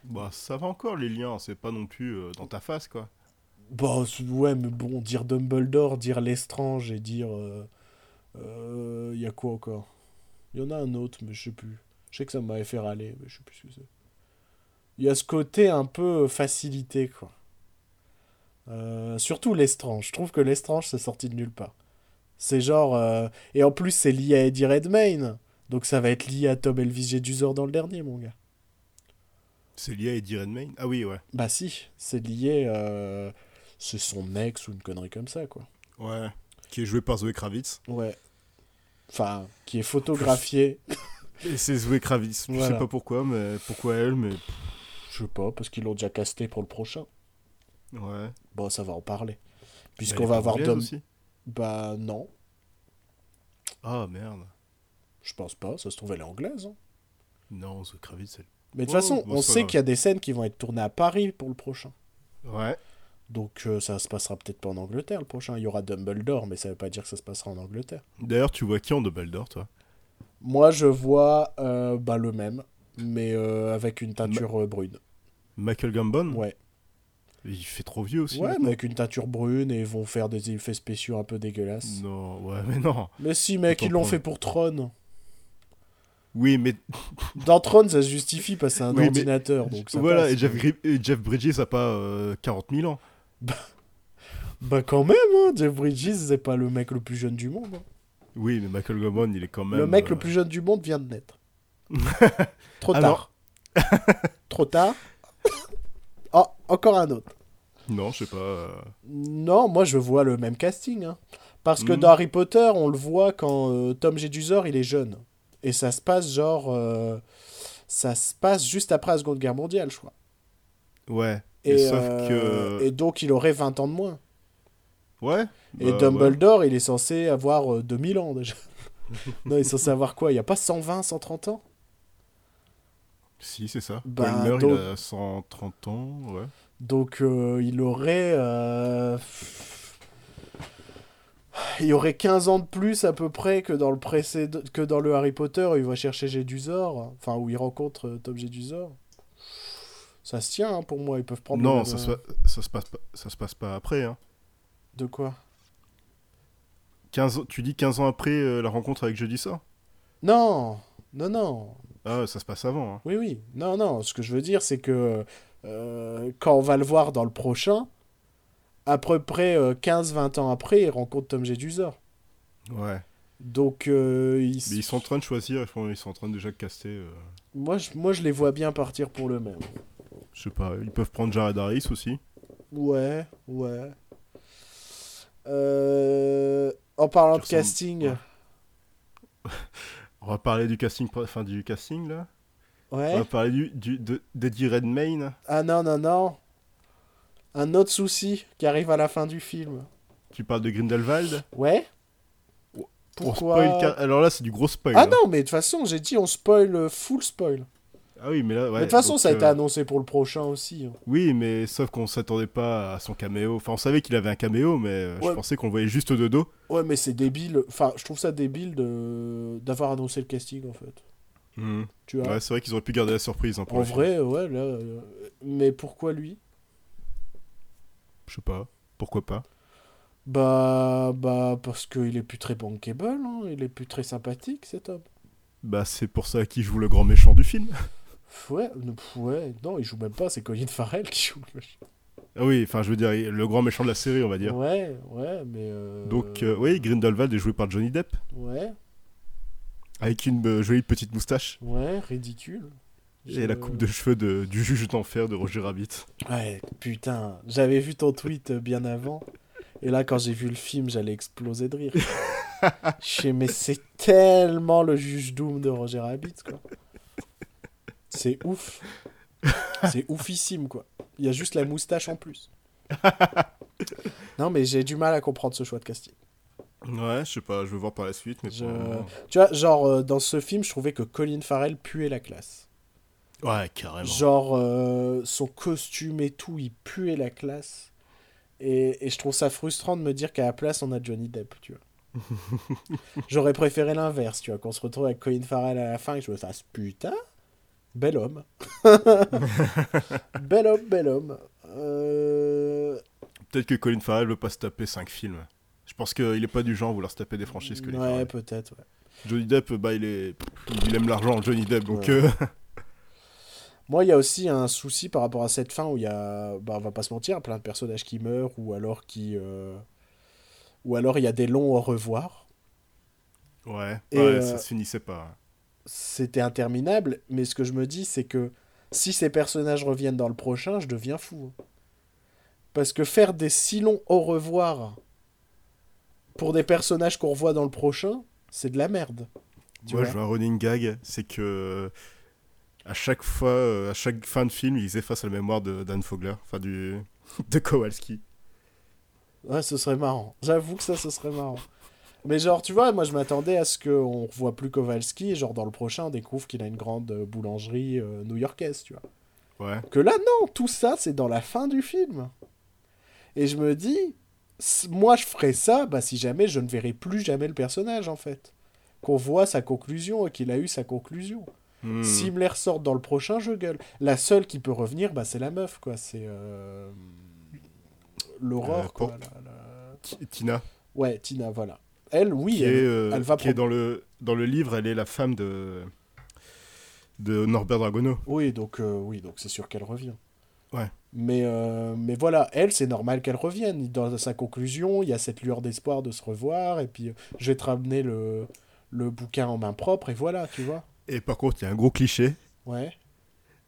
Bah, ça va encore les liens, c'est pas non plus euh, dans ta face quoi. Bah ouais, mais bon, dire Dumbledore, dire Lestrange et dire euh, euh, il y a quoi encore? Il y en a un autre, mais je sais plus. Je sais que ça m'avait fait râler, mais je sais plus ce que c'est. Il y a ce côté un peu facilité quoi. Euh, surtout Lestrange. Je trouve que Lestrange, c'est sorti de nulle part. C'est genre. euh, Et en plus, c'est lié à Eddie Redmayne. Donc ça va être lié à Tom Elvis Jedusor dans le dernier, mon gars. C'est lié à Eddie Redmayne? Ah oui, ouais. Bah si, c'est lié. euh, C'est son ex ou une connerie comme ça, quoi. Ouais. Qui est joué par Zoé Kravitz. Ouais. Enfin, qui est photographié. Et c'est Zoé Kravitz. Je Voilà. sais pas pourquoi, mais pourquoi elle, mais Je sais pas, parce qu'ils l'ont déjà casté pour le prochain. ouais. Bon, ça va en parler. Puisqu'on va avoir Dom. aussi. Bah non, Ah merde. je pense pas. Ça se trouve, elle est anglaise. hein. Non, Zoé Kravitz, elle. Mais de toute Oh, façon, bon, on sait qu'il y a des scènes qui vont être tournées à Paris pour le prochain. Ouais. Donc euh, ça se passera peut-être pas en Angleterre le prochain. Il y aura Dumbledore, mais ça veut pas dire que ça se passera en Angleterre. D'ailleurs, tu vois qui en Dumbledore, toi? Moi, je vois euh, bah, le même, mais euh, avec une teinture euh, brune. Michael Gambon? Ouais. Il fait trop vieux aussi. Ouais, mais avec une teinture brune et ils vont faire des effets spéciaux un peu dégueulasses. Non, ouais, mais non. Mais si, mec, ils l'ont fait pour Tron. Oui, mais Dans Tron, ça se justifie parce que c'est un Oui, mais- ordinateur. Donc ça voilà, passe. et Jeff, Gri- et Jeff Bridges a pas euh, 40 000 ans. Bah quand même, hein, Jeff Bridges, c'est pas le mec le plus jeune du monde. hein. Oui, mais Michael Gambon, il est quand même. le mec le euh, plus jeune du monde vient de naître. Trop tard. Trop tard. Oh, encore un autre. Non, je sais pas. euh, Non, moi je vois le même casting. hein. Parce que Mhm. dans Harry Potter, on le voit quand euh, Tom Jedusor, il est jeune. Et ça se passe genre... euh, ça se passe juste après la Seconde Guerre mondiale, je crois. Ouais. Et, sauf euh, que. et donc, il aurait 20 ans de moins. Ouais. Et bah, Dumbledore, il est censé avoir euh, 2000 ans déjà. non, il est censé avoir quoi? Il n'y a pas 120, 130 ans? Si, c'est ça. Bah, meurt, donc- il a 130 ans, ouais. Donc euh, il aurait... euh, Il aurait 15 ans de plus à peu près que dans le précédent... que dans le Harry Potter où il va chercher Jedusor, enfin où il rencontre euh, Tom Jedusor. Ça se tient hein, pour moi, ils peuvent prendre Non, même, ça, se, euh, ça, se passe pas, ça se passe pas après. Hein. De quoi 15 ans- tu dis 15 ans après euh, la rencontre avec Jeudi ça Non, non, non. Ah, ça se passe avant. Hein. Oui, oui. Non, non. Ce que je veux dire, c'est que euh, quand on va le voir dans le prochain, à peu près euh, 15-20 ans après, il rencontre Tom Jedusor. Ouais. Donc, euh, il s- Mais ils sont en train de choisir, ils ils sont en train de déjà de caster. moi, je, moi, je les vois bien partir pour le même. je sais pas, ils peuvent prendre Jared Harris aussi. Ouais, ouais. Euh, En parlant de casting, ouais. On va parler du casting, enfin du casting là. On ouais. va parler du, du, de, d'Eddie Redmayne. Ah non, non, non. Un autre souci qui arrive à la fin du film. Tu parles de Grindelwald? Ouais On Pourquoi spoil car- Alors là, c'est du gros spoil. Ah hein. non, mais de toute façon, j'ai dit on spoil, euh, full spoil. Ah oui, mais là, ouais. de toute façon, donc, ça a été euh, annoncé pour le prochain aussi. hein. Oui, mais sauf qu'on s'attendait pas à son caméo. Enfin, on savait qu'il avait un caméo, mais euh, Ouais. je pensais qu'on le voyait juste de dos. Ouais, mais c'est débile. Enfin, je trouve ça débile de d'avoir annoncé le casting en fait. Tu vois? Ouais, c'est vrai qu'ils auraient pu garder la surprise. hein, pour En film. vrai, ouais, là. euh, Mais pourquoi lui? Je sais pas. Pourquoi pas? Bah, bah, parce qu'il est plus très bankable, hein, il est plus très sympathique cet homme. Bah, c'est pour ça qu'il joue le grand méchant du film. Ouais, non, pff, ouais, non, il joue même pas, c'est Colin Farrell qui joue le méchant. Ah oui, enfin, je veux dire, le grand méchant de la série, on va dire. Ouais, ouais, mais. euh, Donc, euh, oui, Grindelwald est joué par Johnny Depp, Ouais, avec une euh, jolie petite moustache ouais, ridicule. et la coupe de cheveux de- du juge d'enfer de Roger Rabbit. Ouais, putain, j'avais vu ton tweet bien avant. Et là, quand j'ai vu le film, j'allais exploser de rire. Je sais, mais c'est tellement le juge Doom de Roger Rabbit, quoi. C'est ouf. C'est oufissime, quoi. Il y a juste la moustache en plus. Non, mais j'ai du mal à comprendre ce choix de casting. Ouais, je sais pas, je vais voir par la suite, mais Je- pour Tu vois, genre, euh, dans ce film, je trouvais que Colin Farrell puait la classe. Ouais, carrément. Genre, euh, son costume et tout, il puait la classe. Et, et je trouve ça frustrant de me dire qu'à la place, on a Johnny Depp, tu vois. J'aurais préféré l'inverse, tu vois, qu'on se retrouve avec Colin Farrell à la fin et que je me fasse putain, bel homme. bel homme, bel homme. Euh, Peut-être que Colin Farrell veut pas se taper 5 films. Je pense qu'il est pas du genre à vouloir se taper des franchises, Colin Ouais, peut-être, ouais. Johnny Depp, bah, il est. Il aime l'argent, Johnny Depp, donc. Ouais. euh, Moi, il y a aussi un souci par rapport à cette fin où il y a, bah, on va pas se mentir, plein de personnages qui meurent ou alors qui, euh, ou alors il y a des longs au revoir. Ouais, euh, ça se finissait pas. C'était interminable, mais ce que je me dis, c'est que si ces personnages reviennent dans le prochain, je deviens fou. Parce que faire des si longs au revoir pour des personnages qu'on revoit dans le prochain, c'est de la merde. Tu Moi, vois je vois un running gag, c'est que. À chaque fois, euh, à chaque fin de film, ils effacent la mémoire de Dan Fogler, enfin du. de Kowalski. Ouais, ce serait marrant. J'avoue que ça, ce serait marrant. Mais genre, tu vois, moi je m'attendais à ce qu'on revoie plus Kowalski et genre dans le prochain on découvre qu'il a une grande euh, boulangerie euh, new-yorkaise, tu vois. Ouais. Que là, non, tout ça c'est dans la fin du film. Et je me dis, moi je ferais ça bah, si jamais je ne verrai plus jamais le personnage en fait. Qu'on voit sa conclusion et qu'il a eu sa conclusion. Hmm. S'il me les ressort dans le prochain, je gueule. La seule qui peut revenir, bah, c'est la meuf, quoi. C'est. euh, L'aurore, Euh, quoi. pour- la- la- T- Tina, Ouais, Tina, voilà. Elle, oui, qui, elle, est, euh, elle va qui est dans le, dans le livre, elle est la femme de. de Norbert Dragono. Oui, donc euh, oui, donc c'est sûr qu'elle revient. Ouais. Mais, euh, mais voilà, elle, c'est normal qu'elle revienne. Dans sa conclusion, il y a cette lueur d'espoir de se revoir, et puis je vais te ramener le, le bouquin en main propre, et voilà, tu vois. Et par contre, il y a un gros cliché, Ouais.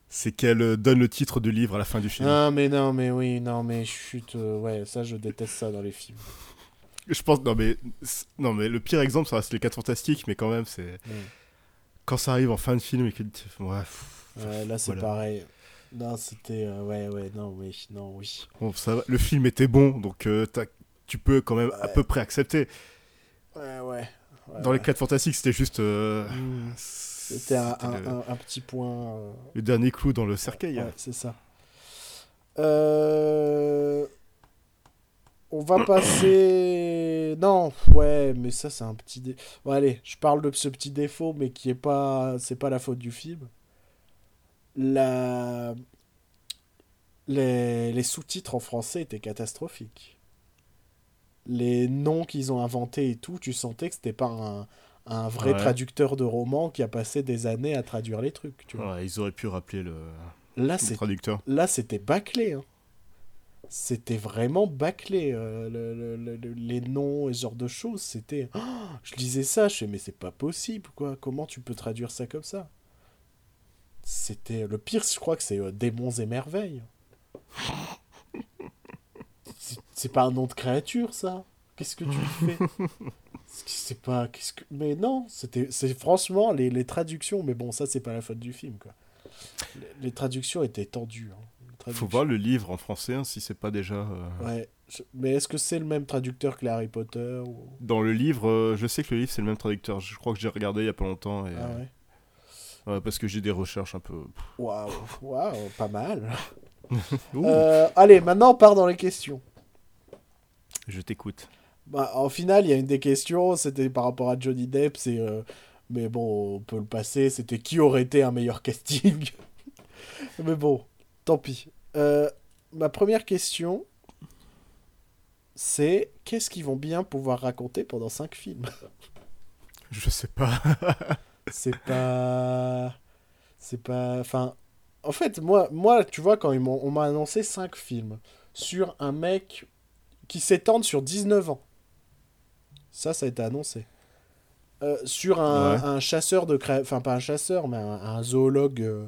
c'est qu'elle donne le titre du livre à la fin du film. Non, mais non, mais oui, non, mais chut, euh, ouais, ça, je déteste ça dans les films. Je pense, non mais, non mais le pire exemple, ça reste les 4 fantastiques, mais quand même, c'est. Mm. Quand ça arrive en fin de film et que. Ouais, Ouais, là, c'est Voilà. pareil. Non, c'était. euh, ouais, ouais, non, oui, non, oui. bon, ça va, le film était bon, donc euh, tu peux quand même à peu près accepter. Ouais, ouais. ouais, Dans les ouais. 4 fantastiques, c'était juste. euh, Mm. C'était un, un- le, un- un petit point. le dernier clou dans le cercueil. Ouais, c'est ça. Euh, On va passer. Non, ouais, mais ça, c'est un petit. dé- Bon, allez, je parle de ce petit défaut, mais qui est pas. C'est pas la faute du film. La. Les, les sous-titres en français étaient catastrophiques. Les noms qu'ils ont inventés et tout, tu sentais que c'était pas un, un vrai Ouais. traducteur de roman qui a passé des années à traduire les trucs. Tu vois. Ouais, ils auraient pu rappeler le, Là, le traducteur. là c'était bâclé. hein. C'était vraiment bâclé. euh, le- le- le- le- les noms et ce genre de choses, c'était. Oh, je lisais ça, je fais, mais c'est pas possible, quoi. Comment tu peux traduire ça comme ça? C'était. Le pire, je crois que c'est euh, Démons et Merveilles. C'est- pas un nom de créature, ça? Qu'est-ce que tu fais? C'est- pas. Qu'est-ce que... Mais non, c'était. C'est franchement les, les traductions, mais bon, ça, c'est pas la faute du film, quoi. Les, les traductions étaient tendues. hein. Les Faut voir le livre en français hein, si c'est pas déjà. euh, Ouais. Mais est-ce que c'est le même traducteur que les Harry Potter ou... Dans le livre, euh, je sais que le livre c'est le même traducteur. Je crois que j'ai regardé il y a pas longtemps. Et, Ah ouais. euh, ouais, parce que j'ai des recherches un peu. Waouh, waouh, pas mal. Allez, maintenant on part dans les questions. Je t'écoute. Bah, en final, il y a une des questions, c'était par rapport à Johnny Depp, c'est... Mais bon, on peut le passer, c'était qui aurait été un meilleur casting? Mais bon, tant pis. Euh, ma première question, c'est qu'est-ce qu'ils vont bien pouvoir raconter pendant 5 films? Je sais pas. c'est pas c'est pas enfin en fait moi moi tu vois quand ils m'ont on m'a annoncé 5 films sur un mec qui s'étendent sur 19 ans ça ça a été annoncé Euh, sur un, Ouais. un chasseur de cré... enfin pas un chasseur mais un, un zoologue euh,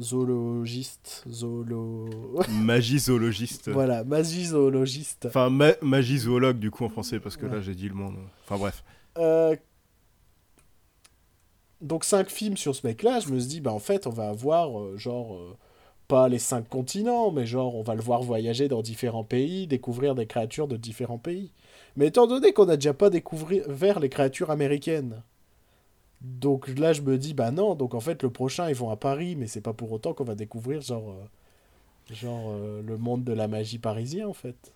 zoologiste zoolo Magie zoologiste. voilà magie zoologiste Enfin, ma- magie zoologue du coup en français parce que Ouais. là j'ai dit le mot. non. Enfin bref. Euh, Donc 5 films sur ce mec-là, je me suis dit, bah en fait, on va avoir, euh, genre, euh, pas les 5 continents, mais genre, on va le voir voyager dans différents pays, découvrir des créatures de différents pays. Mais étant donné qu'on n'a déjà pas découvert les créatures américaines, donc là, je me dis, bah non, donc en fait, le prochain, ils vont à Paris, mais c'est pas pour autant qu'on va découvrir, genre, euh, genre euh, le monde de la magie parisien, en fait.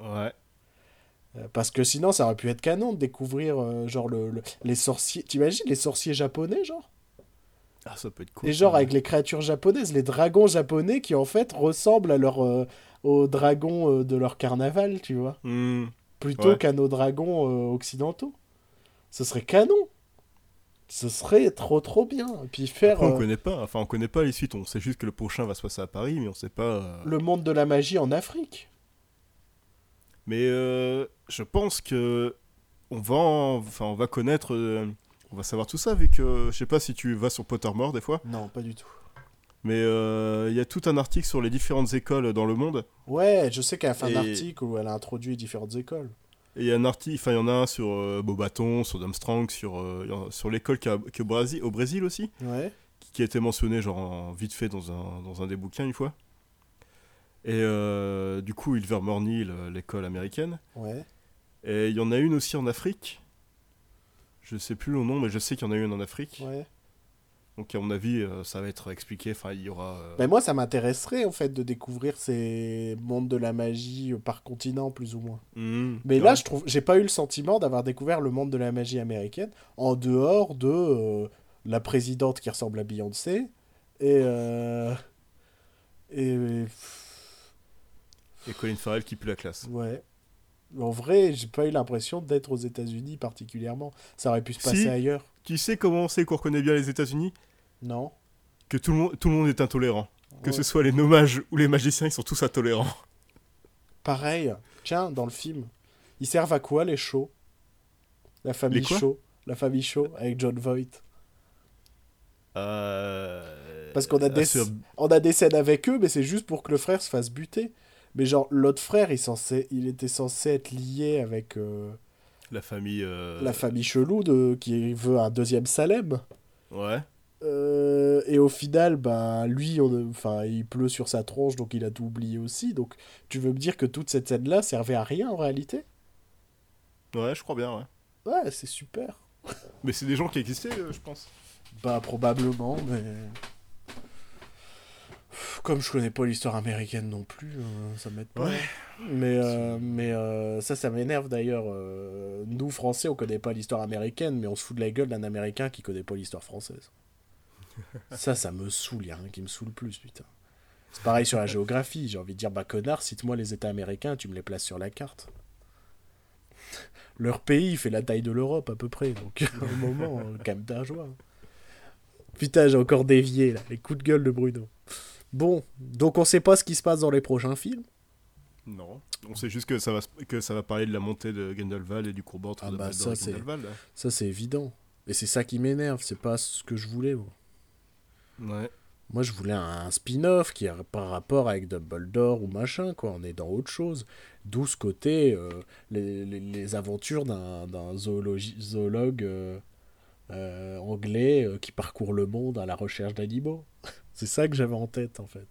Ouais. Euh, Parce que sinon, ça aurait pu être canon de découvrir, genre, le, le- les sorciers. T'imagines les sorciers japonais, genre? Ah, ça peut être cool. Et genre, avec les créatures japonaises, les dragons japonais qui, en fait, ressemblent à leur, aux dragons de leur carnaval, tu vois? Hmm. Plutôt Ouais. qu'à nos dragons occidentaux. Ce serait canon Ce serait trop, trop bien. Et puis faire Après, on euh, connaît pas. Enfin, on connaît pas les suites. On sait juste que le prochain va se passer à Paris, mais on sait pas. euh, le monde de la magie en Afrique. Mais euh, je pense que on va, en- enfin, on va connaître, euh, on va savoir tout ça vu que je sais pas si tu vas sur Pottermore des fois, Non, pas du tout. mais il y a tout un article sur les différentes écoles dans le monde. Ouais, je sais qu'elle a fait un article où elle a introduit différentes écoles. Et il y a un article, enfin il y en a un sur euh, Beaubaton, sur Armstrong, sur euh, sur l'école qui, est au Brésil, au Brésil aussi, Ouais. qui, qui a été mentionné genre en- vite fait dans un dans un des bouquins une fois. Et euh, du coup, Ilvermorny, le- l'école américaine. Ouais. Et il y en a une aussi en Afrique. Je sais plus le nom, mais je sais qu'il y en a une en Afrique. Ouais. Donc à mon avis, euh, ça va être expliqué. Enfin, il y aura. euh, Ben moi, ça m'intéresserait en fait de découvrir ces mondes de la magie euh, par continent, plus ou moins. hmm, Mais là, je trouve, j'ai pas eu le sentiment d'avoir découvert le monde de la magie américaine en dehors de euh, la présidente qui ressemble à Beyoncé et euh, et Et Colin Farrell qui pue la classe. ouais. En vrai, j'ai pas eu l'impression d'être aux États-Unis particulièrement. Ça aurait pu se Si. passer ailleurs. Tu sais comment on sait qu'on reconnaît bien les États-Unis? Non. Que tout le monde, tout le monde est intolérant. Que Ouais. ce soit les nommages ou les magiciens, ils sont tous intolérants. Pareil. Tiens, dans le film, ils servent à quoi les shows? La famille Shaw. La famille Shaw avec John Voight. Euh... Parce qu'on a ah, des- sur- On a des scènes avec eux, mais c'est juste pour que le frère se fasse buter. Mais genre, l'autre frère, il, censé, il était censé être lié avec euh, La famille. euh, la famille chelou de, qui veut un deuxième Salem. Ouais. Euh, et au final, bah, lui, on, enfin, il pleut sur sa tronche, donc il a tout oublié aussi. Donc, tu veux me dire que toute cette scène-là servait à rien en réalité? Ouais, je crois bien, ouais. Ouais, c'est super. Mais c'est des gens qui existaient, euh, je pense. Bah, probablement, mais. Comme je connais pas l'histoire américaine non plus, euh, ça m'aide pas. Ouais. Mais, euh, mais euh, ça, ça m'énerve d'ailleurs. euh, nous, Français, on connaît pas l'histoire américaine, mais on se fout de la gueule d'un Américain qui connaît pas l'histoire française. ça, ça me saoule, y a rien qui me saoule plus, putain. C'est pareil sur la géographie, j'ai envie de dire, bah connard, cite-moi les États américains, tu me les places sur la carte. Leur pays fait la taille de l'Europe à peu près, donc à un moment, euh, calme ta joie. Putain, j'ai encore dévié là, les coups de gueule de Bruno. Bon, donc on sait pas ce qui se passe dans les prochains films. Non. On sait juste que ça va, se- que ça va parler de la montée de Gandalf et du entre Ah bah, ça, et c'est-. Ça, c'est évident. Et c'est ça qui m'énerve, c'est pas ce que je voulais. Moi, Ouais. Moi, je voulais un, spin-off qui a pas rapport avec Dumbledore ou machin, quoi. On est dans autre chose. D'où ce côté, euh, les, les- les aventures d'un zoologue euh, euh, anglais qui parcourt le monde à la recherche d'animaux. C'est ça que j'avais en tête, en fait.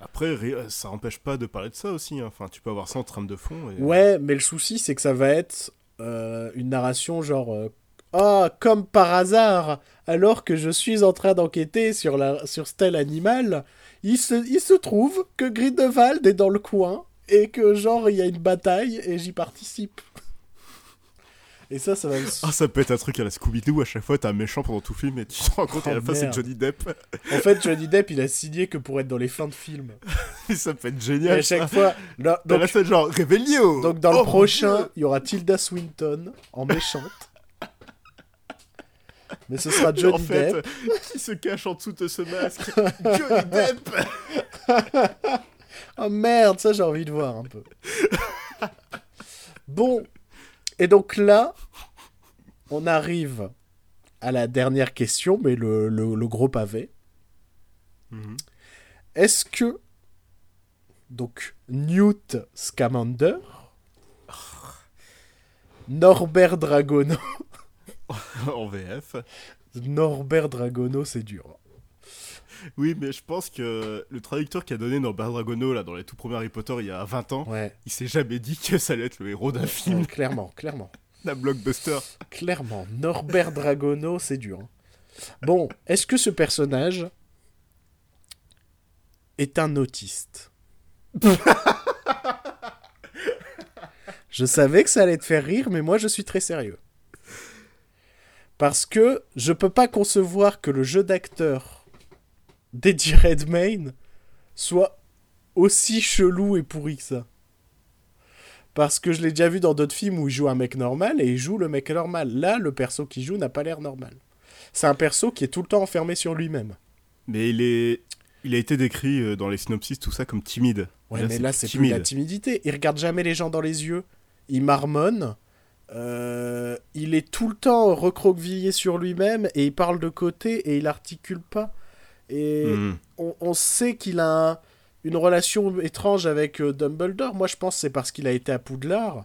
Après, ri- ça empêche pas de parler de ça aussi. hein. Enfin, tu peux avoir ça en trame de fond. Et... Ouais, mais le souci, c'est que ça va être euh, une narration genre euh, Ah, comme par hasard, alors que je suis en train d'enquêter sur, la, sur ce tel animal, il se, il se trouve que Grindelwald est dans le coin et que genre il y a une bataille et j'y participe. Et ça, ça va me... Ah, ça peut être un truc à la Scooby-Doo. À chaque fois, t'as un méchant pendant tout film et tu te rends compte Oh, à la fin, c'est. Johnny Depp. En fait, Johnny Depp, il a signé que pour être dans les fins de film. Ça peut être Et génial. à chaque ça. fois... là, Dans donc, la scène, genre, Réveillio donc dans Oh, le mon prochain, il y aura Tilda Swinton en méchante. Mais ce sera Johnny En fait, Depp. qui se cache en dessous de ce masque Johnny Depp Oh merde, ça j'ai envie de voir un peu. Bon, et donc là, on arrive à la dernière question, mais le, le- le gros pavé. Mhm. Est-ce que, donc, Newt Scamander, Norbert Dragono, En VF. Norbert Dragono, c'est dur. Oui, mais je pense que le traducteur qui a donné Norbert Dragono là, dans les tout premiers Harry Potter il y a 20 ans, Ouais, il s'est jamais dit que ça allait être le héros d'un film, ouais, clairement, clairement. d'un blockbuster. Clairement, Norbert Dragono, c'est dur. hein. Bon, est-ce que ce personnage est un autiste? Je savais que ça allait te faire rire, mais moi je suis très sérieux. Parce que je peux pas concevoir que le jeu d'acteur d'Eddie Redmayne soit aussi chelou et pourri que ça. Parce que je l'ai déjà vu dans d'autres films où il joue un mec normal et il joue le mec normal. Là, le perso qui joue n'a pas l'air normal. C'est un perso qui est tout le temps enfermé sur lui-même. Mais il est. Il a été décrit euh, dans les synopsis, tout ça, comme timide. Ouais, mais là, c'est plus la timidité. Il regarde jamais les gens dans les yeux. Il marmonne. Euh, il est tout le temps recroquevillé sur lui-même et il parle de côté et il articule pas. Et Mhm. on, on sait qu'il a un- une relation étrange avec euh, Dumbledore. Moi, je pense que c'est parce qu'il a été à Poudlard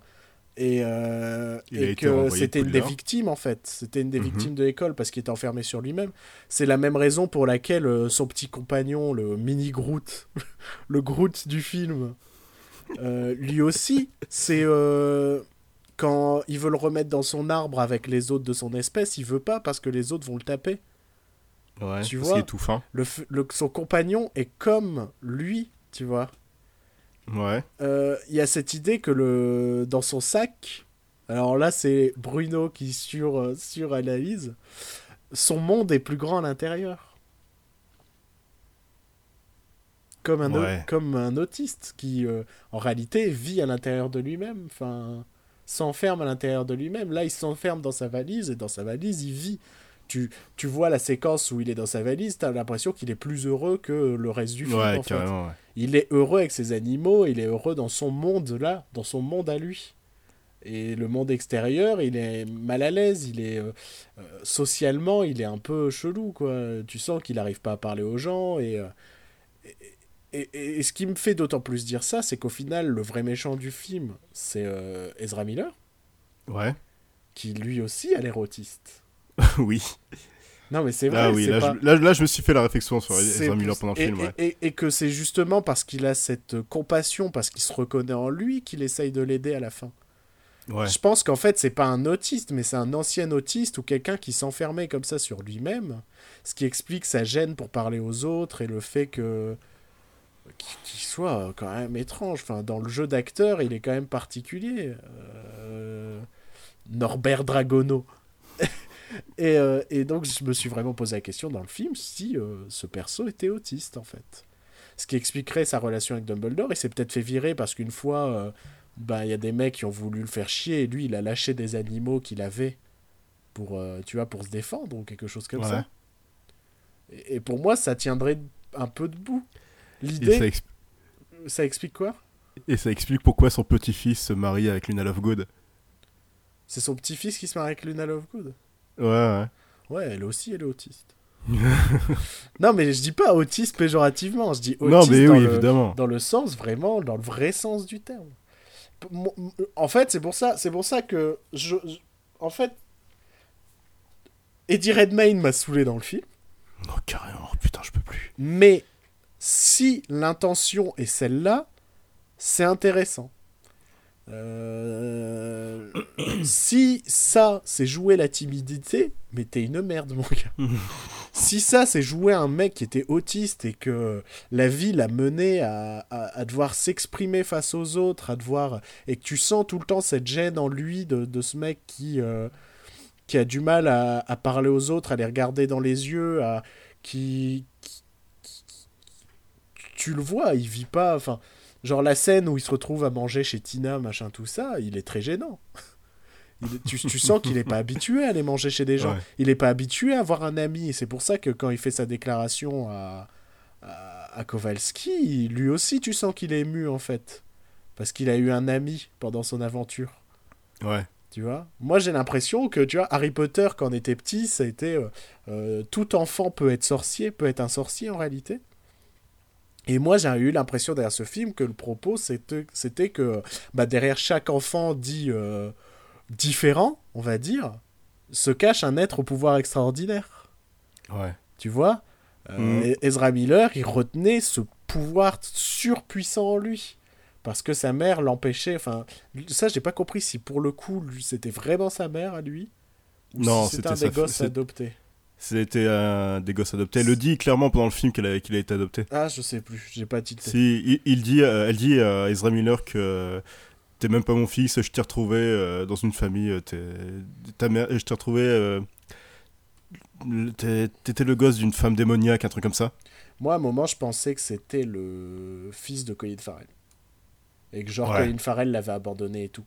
et, euh, et que c'était une des victimes en fait. C'était une des Mhm. victimes de l'école parce qu'il était enfermé sur lui-même. C'est la même raison pour laquelle euh, son petit compagnon, le mini Groot, le Groot du film, lui aussi, c'est quand il veut le remettre dans son arbre avec les autres de son espèce, il veut pas parce que les autres vont le taper. Ouais, Tu vois qu'il est tout fin. Le, son compagnon est comme lui, tu vois. Ouais. Euh, Il y a cette idée que le dans son sac, alors là c'est Bruno qui sur euh, suranalyse, son monde est plus grand à l'intérieur. Comme un, Ouais. comme un autiste qui, euh, en réalité, vit à l'intérieur de lui-même, enfin, s'enferme à l'intérieur de lui-même. Là, il s'enferme dans sa valise, et dans sa valise, il vit. Tu, tu vois la séquence où il est dans sa valise, t'as l'impression qu'il est plus heureux que le reste du film, Ouais, en fait. ouais. Il est heureux avec ses animaux, il est heureux dans son monde là, dans son monde à lui. Et le monde extérieur, il est mal à l'aise, il est euh, euh, socialement, il est un peu chelou quoi. Tu sens qu'il n'arrive pas à parler aux gens et, euh, et et, et- et ce qui me fait d'autant plus dire ça, c'est qu'au final, le vrai méchant du film, c'est euh, Ezra Miller, Ouais. qui lui aussi a l'air autiste. oui. Non, mais c'est vrai, Ah oui, là, pas... je, là, là, je me suis fait la réflexion sur Ezra Miller pendant le et, film. et- Ouais. et- et que c'est justement parce qu'il a cette compassion, parce qu'il se reconnaît en lui, qu'il essaye de l'aider à la fin. Ouais. Je pense qu'en fait, c'est pas un autiste, mais c'est un ancien autiste ou quelqu'un qui s'enfermait comme ça sur lui-même, ce qui explique sa gêne pour parler aux autres et le fait que qu'il qu'il soit quand même étrange. Enfin, dans le jeu d'acteur, il est quand même particulier. Euh, Norbert Dragono. et, euh, et donc, je me suis vraiment posé la question dans le film si euh, ce perso était autiste, en fait. Ce qui expliquerait sa relation avec Dumbledore. Il s'est peut-être fait virer parce qu'une fois, euh, ben, il y a des mecs qui ont voulu le faire chier et lui, il a lâché des animaux qu'il avait pour, tu vois, pour se défendre ou quelque chose comme Ouais. ça. Et, et pour moi, ça tiendrait un peu debout. L'idée, ça ça... expl- explique quoi? Et ça explique pourquoi son petit-fils se marie avec Luna Lovegood. C'est son petit-fils qui se marie avec Luna Lovegood? Ouais, ouais. Ouais, elle aussi, elle est autiste. non, mais je dis pas autiste péjorativement, je dis autiste non, mais dans, oui, le, évidemment. dans le sens vraiment, dans le vrai sens du terme. En fait, c'est pour ça, c'est pour ça que je, je- en fait, Eddie Redmayne m'a saoulé dans le film, Non, carrément. Putain, je peux plus. mais si l'intention est celle-là, c'est intéressant. Euh, si ça, c'est jouer la timidité, mais t'es une merde, mon gars. si ça, c'est jouer un mec qui était autiste et que la vie l'a mené à, à- à devoir s'exprimer face aux autres, à devoir. et que tu sens tout le temps cette gêne en lui de, de ce mec qui, euh, qui a du mal à, à parler aux autres, à les regarder dans les yeux, à, qui, qui- qui- Tu le vois, il vit pas. Enfin, genre la scène où il se retrouve à manger chez Tina, machin, tout ça, il est très gênant. Il tu, tu sens qu'il n'est pas habitué à aller manger chez des gens. Ouais. Il n'est pas habitué à avoir un ami. C'est pour ça que quand il fait sa déclaration à, à, à Kowalski, lui aussi, tu sens qu'il est ému, en fait. Parce qu'il a eu un ami pendant son aventure. Ouais. Tu vois? Moi, j'ai l'impression que, tu vois, Harry Potter, quand on était petit, ça a été... euh, euh, tout enfant peut être sorcier, peut être un sorcier, en réalité. Et moi, j'ai eu l'impression derrière ce film que le propos, c'était que bah, derrière chaque enfant dit euh, différent, on va dire, se cache un être au pouvoir extraordinaire. Ouais. Tu vois? Euh, Mhm. E- Ezra Miller, il retenait ce pouvoir surpuissant en lui. Parce que sa mère l'empêchait. Enfin, ça, j'ai pas compris si pour le coup, c'était vraiment sa mère à lui. Ou Non, si c'était un des gosses adoptés. C'était un des gosses adoptés. Elle le dit clairement pendant le film qu'elle a- qu'il a été adopté. Ah, je sais plus, j'ai pas titré. Si, il, il dit, euh, elle dit à Ezra Miller que euh, t'es même pas mon fils, je t'ai retrouvé euh, dans une famille, euh, t'es, ta mère, je t'ai retrouvé, euh, t'étais le gosse d'une femme démoniaque, un truc comme ça. Moi, à un moment, je pensais que c'était le fils de Colin Farrell. Et que genre Ouais. Colin Farrell l'avait abandonné et tout.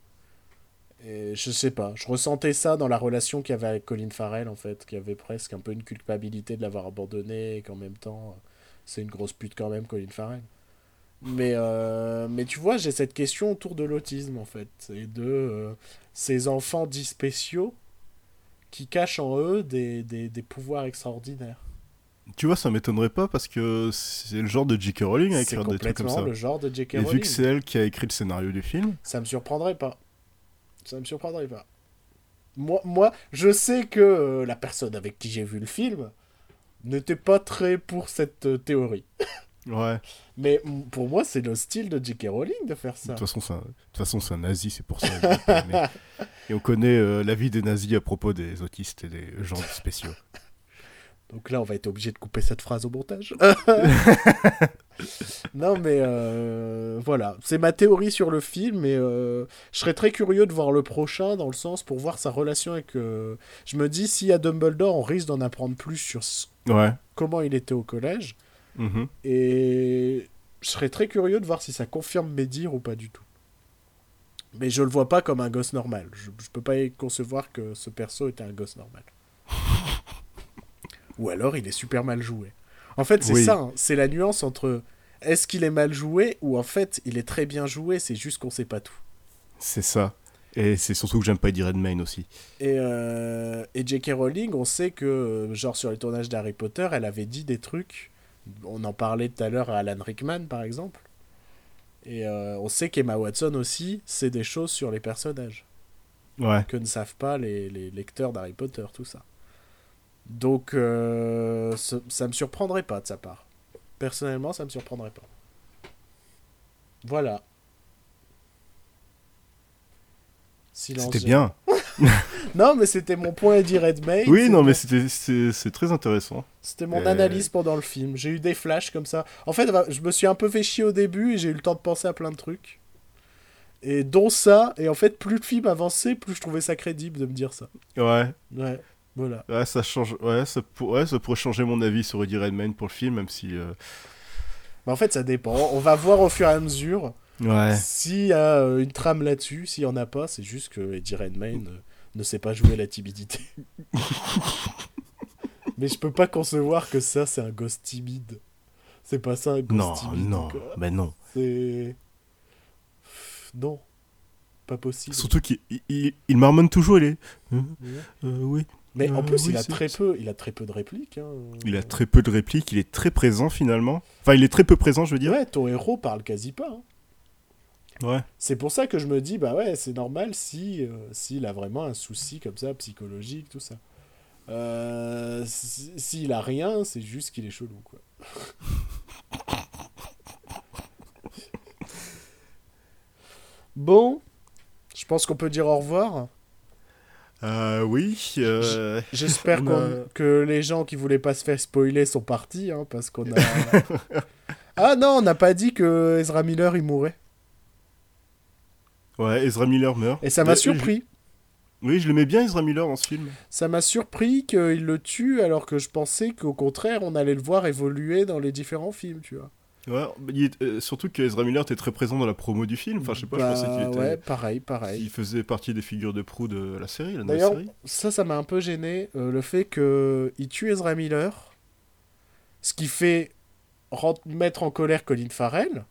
Et je sais pas, je ressentais ça dans la relation qu'il y avait avec Colin Farrell en fait, qu'il y avait presque un peu une culpabilité de l'avoir abandonné et qu'en même temps, c'est une grosse pute quand même, Colin Farrell. Mais, euh, mais tu vois, j'ai cette question autour de l'autisme en fait, et de euh, ces enfants dits spéciaux qui cachent en eux des, des, des pouvoirs extraordinaires. Tu vois, ça m'étonnerait pas parce que c'est le genre de J.K. Rowling à C'est écrire des trucs comme complètement ça. le genre de J.K. Et vu Rowling. que c'est elle qui a écrit le scénario du film, Ça me surprendrait pas. Ça me surprendrait pas. Moi, moi je sais que euh, la personne avec qui j'ai vu le film n'était pas très pour cette euh, théorie. ouais. Mais pour moi, c'est le style de J.K. Rowling de faire De ça. toute façon, c'est un, de toute façon, c'est un nazi, c'est pour ça. Et on connaît euh, l'avis des nazis à propos des autistes et des gens spéciaux. Donc là, on va être obligé de couper cette phrase au montage. non, mais euh, voilà. C'est ma théorie sur le film. Et euh, je serais très curieux de voir le prochain, dans le sens pour voir sa relation avec. euh, Je me dis, s'il y a Dumbledore, on risque d'en apprendre plus sur ce- Ouais. comment il était au collège. Mhm. Et je serais très curieux de voir si ça confirme mes dires ou pas du tout. Mais je le vois pas comme un gosse normal. Je, je peux pas y concevoir que ce perso était un gosse normal. Ou alors il est super mal joué. En fait, c'est Oui. ça, hein, c'est la nuance entre est-ce qu'il est mal joué ou en fait il est très bien joué, c'est juste qu'on sait pas tout. C'est ça. Et c'est surtout que j'aime pas Eddie Redmayne aussi. Et, euh, et J.K. Rowling, on sait que, euh, genre sur les tournages d'Harry Potter, elle avait dit des trucs On en parlait tout à l'heure à Alan Rickman, par exemple. Et euh, on sait qu'Emma Watson aussi, c'est des choses sur les personnages Ouais. que ne savent pas les, les lecteurs d'Harry Potter, tout ça. Donc, euh, ça, ça me surprendrait pas de sa part. Personnellement, ça me surprendrait pas. Voilà. C'était bien. Non, mais c'était mon point Eddie Redmayne. Oui, non, mais c'est très intéressant. C'était mon Euh, analyse pendant le film. J'ai eu des flashs comme ça. En fait, je me suis un peu fait chier au début et j'ai eu le temps de penser à plein de trucs. Et dont ça. Et en fait, plus le film avançait, plus je trouvais ça crédible de me dire ça. Ouais. Ouais, voilà. Ouais, ça change. Ouais, ça, pour... ouais, ça pourrait changer mon avis sur Eddie Redmayne pour le film, même si. euh, Mais en fait, ça dépend. On va voir au fur et à mesure Ouais. s'il y a euh, une trame là-dessus. S'il y en a pas, c'est juste que Eddie Redmayne euh, ne sait pas jouer la timidité. Mais je peux pas concevoir que ça, c'est un gosse timide. C'est pas ça un gosse Non, timide. non, quoi. mais non. C'est. Non. Pas possible. Surtout qu'il il, il- il marmonne toujours, il est. Euh, euh, oui. Mais en Euh, plus, oui, il, a très peu, il a très peu de répliques. hein. Il a très peu de répliques, il est très présent finalement. Enfin, il est très peu présent, je veux dire. Ouais, ton héros parle quasi pas. hein. Ouais. C'est pour ça que je me dis, bah ouais, c'est normal si euh, s'il a vraiment un souci comme ça, psychologique, tout ça. Euh, si- S'il a rien, c'est juste qu'il est chelou, quoi. bon, je pense qu'on peut dire au revoir. Euh, oui. euh, J'espère a- que les gens qui voulaient pas se faire spoiler sont partis, hein, parce qu'on a... ah non, on n'a pas dit que Ezra Miller, il mourait. Ouais, Ezra Miller meurt. Et ça m'a Euh, surpris. je- Oui, je l'aimais bien, Ezra Miller, dans ce film. Ça m'a surpris qu'il le tue alors que je pensais qu'au contraire on allait le voir évoluer dans les différents films, tu vois. Est- euh, surtout que Ezra Miller était très présent dans la promo du film. Enfin, je sais pas, Bah, je pensais qu'il était. Ouais, pareil, pareil. Il faisait partie des figures de proue de la série, D'ailleurs, série. ça, ça m'a un peu gêné, euh, le fait qu'il tue Ezra Miller, ce qui fait mettre en colère Colin Farrell,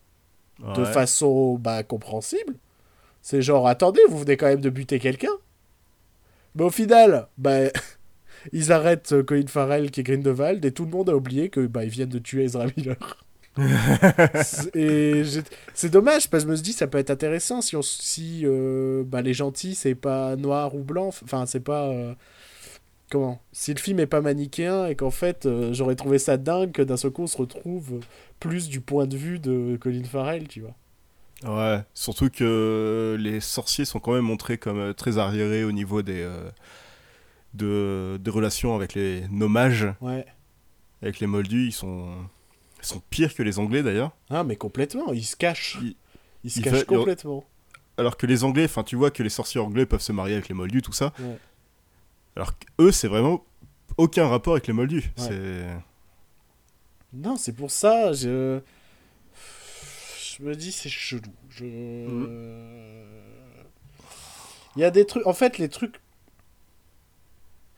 de façon bah, compréhensible. C'est genre, attendez, vous venez quand même de buter quelqu'un. Mais au final, bah, ils arrêtent euh, Colin Farrell qui est Grindelwald et tout le monde a oublié que bah, ils viennent de tuer Ezra Miller. C'est- et c'est dommage parce que je me suis dit ça peut être intéressant si, on, si euh, bah, les gentils c'est pas noir ou blanc, enfin c'est pas euh, comment si le film est pas manichéen et qu'en fait euh, j'aurais trouvé ça dingue que d'un seul coup on se retrouve plus du point de vue de Colin Farrell tu vois. Ouais, surtout que les sorciers sont quand même montrés comme euh, très arriérés au niveau des, de, des relations avec les nommages, Ouais. avec les moldus. Ils sont, ils sont pires que les Anglais d'ailleurs. Ah, mais complètement, il se cache. Il- Il, se il cache va- il- complètement. Alors que les Anglais, enfin tu vois que les sorciers anglais peuvent se marier avec les moldus, tout ça. Ouais. Alors qu'eux, c'est vraiment aucun rapport avec les moldus. Ouais. C'est... Non, c'est pour ça, je. Je me dis, c'est chelou. Je. Il y a des trucs. En fait, les trucs.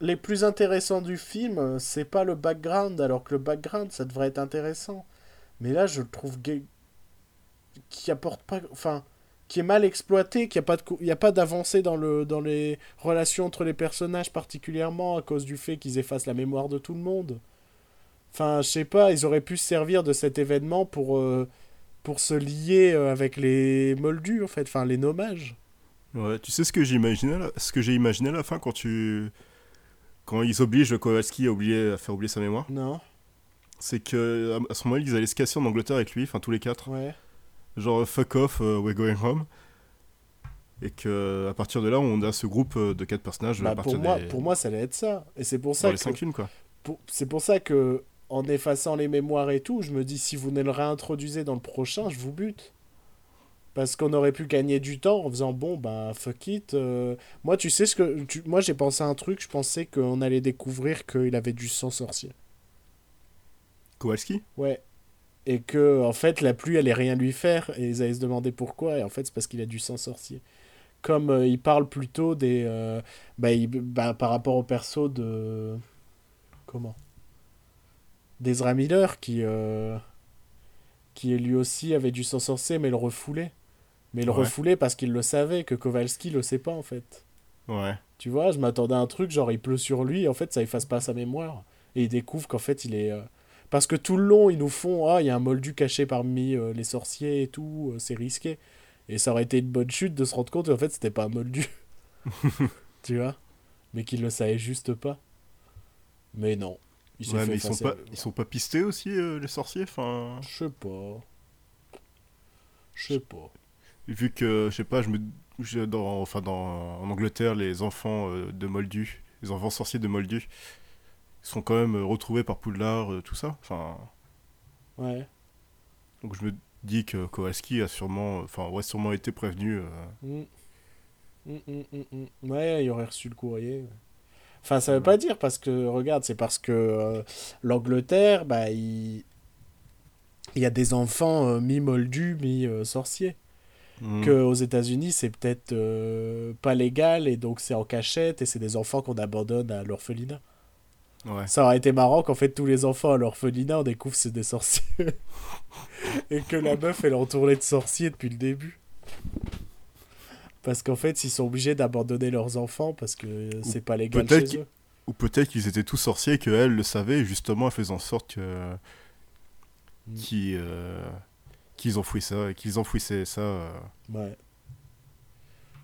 Les plus intéressants du film, c'est pas le background, alors que le background, ça devrait être intéressant. Mais là, je le trouve gay. qui apporte pas. Enfin. qui est mal exploité, qu'il n'y a pas de il y a pas d'avancée dans, le, dans les relations entre les personnages, particulièrement à cause du fait qu'ils effacent la mémoire de tout le monde. Enfin, je sais pas, ils auraient pu se servir de cet événement pour, euh, pour se lier euh, avec les moldus, en fait, enfin, les nommages. Ouais, tu sais ce que la- ce que j'ai imaginé à la fin quand tu... Quand ils obligent Kowalski à, oublier, à faire oublier sa mémoire Non C'est que à- ce moment-là, ils allaient se casser en Angleterre avec lui, enfin tous les quatre. Ouais. genre fuck off, uh, we're going home. Et que à partir de là, on a ce groupe euh, de quatre personnages Bah, à pour, moi, des pour moi, ça allait être ça. Et c'est pour dans ça les que. cinq films quoi. pour- C'est pour ça que, en effaçant les mémoires et tout, je me dis, si vous ne le réintroduisez dans le prochain, je vous bute. Parce qu'on aurait pu gagner du temps en faisant bon, bah fuck it. euh, Moi, tu sais ce que. tu- Moi, j'ai pensé à un truc, je pensais qu'on allait découvrir qu'il avait du sang sorcier. Kowalski? Ouais. Et que, en fait, la pluie allait rien lui faire. Et ils allaient se demander pourquoi. Et en fait, c'est parce qu'il a du sang sorcier. Comme euh, il parle plutôt des. euh, bah, il- bah, par rapport au perso de. Comment? D'Ezra Miller, qui. euh, qui lui aussi avait du sang sorcier, mais le refoulait. Mais le Ouais. refoulait parce qu'il le savait, que Kowalski le sait pas, en fait. Ouais. Tu vois, je m'attendais à un truc, genre il pleut sur lui, et en fait ça efface pas sa mémoire. Et il découvre qu'en fait il est. euh, Parce que tout le long, ils nous font Ah, il y a un moldu caché parmi euh, les sorciers et tout, euh, c'est risqué. Et ça aurait été une bonne chute de se rendre compte qu'en fait, c'était pas un moldu. tu vois? Mais qu'ils le savaient juste pas. Mais non. Il s'est Ouais, fait mais ils sont pas, ils sont pas pistés aussi, les sorciers Enfin, Je sais pas. Je sais pas. Vu que, je sais pas, je me. je- dans, enfin, dans, en Angleterre, les enfants euh, de Moldus, les enfants sorciers de Moldus, sont quand même euh, retrouvés par Poudlard, euh, tout ça. Enfin, Ouais. donc je me dis que Kowalski a sûrement, enfin, aurait sûrement été prévenu. euh, Mm. Mm, mm, mm, mm. Ouais, il aurait reçu le courrier. Enfin, ça veut pas dire parce que, regarde, c'est parce que euh, l'Angleterre, bah, il... il y a des enfants euh, mi-moldus, mi-sorciers. Hmm. Que aux États-Unis, c'est peut-être euh, pas légal et donc c'est en cachette et c'est des enfants qu'on abandonne à l'orphelinat. Ouais. Ça aurait été marrant qu'en fait tous les enfants à l'orphelinat, on découvre que c'est des sorciers. et que la meuf, elle est entourée de sorciers depuis le début. Parce qu'en fait, ils sont obligés d'abandonner leurs enfants parce que c'est pas légal peut-être chez eux. Ou peut-être qu'ils étaient tous sorciers et qu'elle le savait, et justement, elle faisait en sorte que. Mm. qu'ils euh, qu'ils enfouissaient ça, qu'ils enfouissaient ça. euh. Ouais.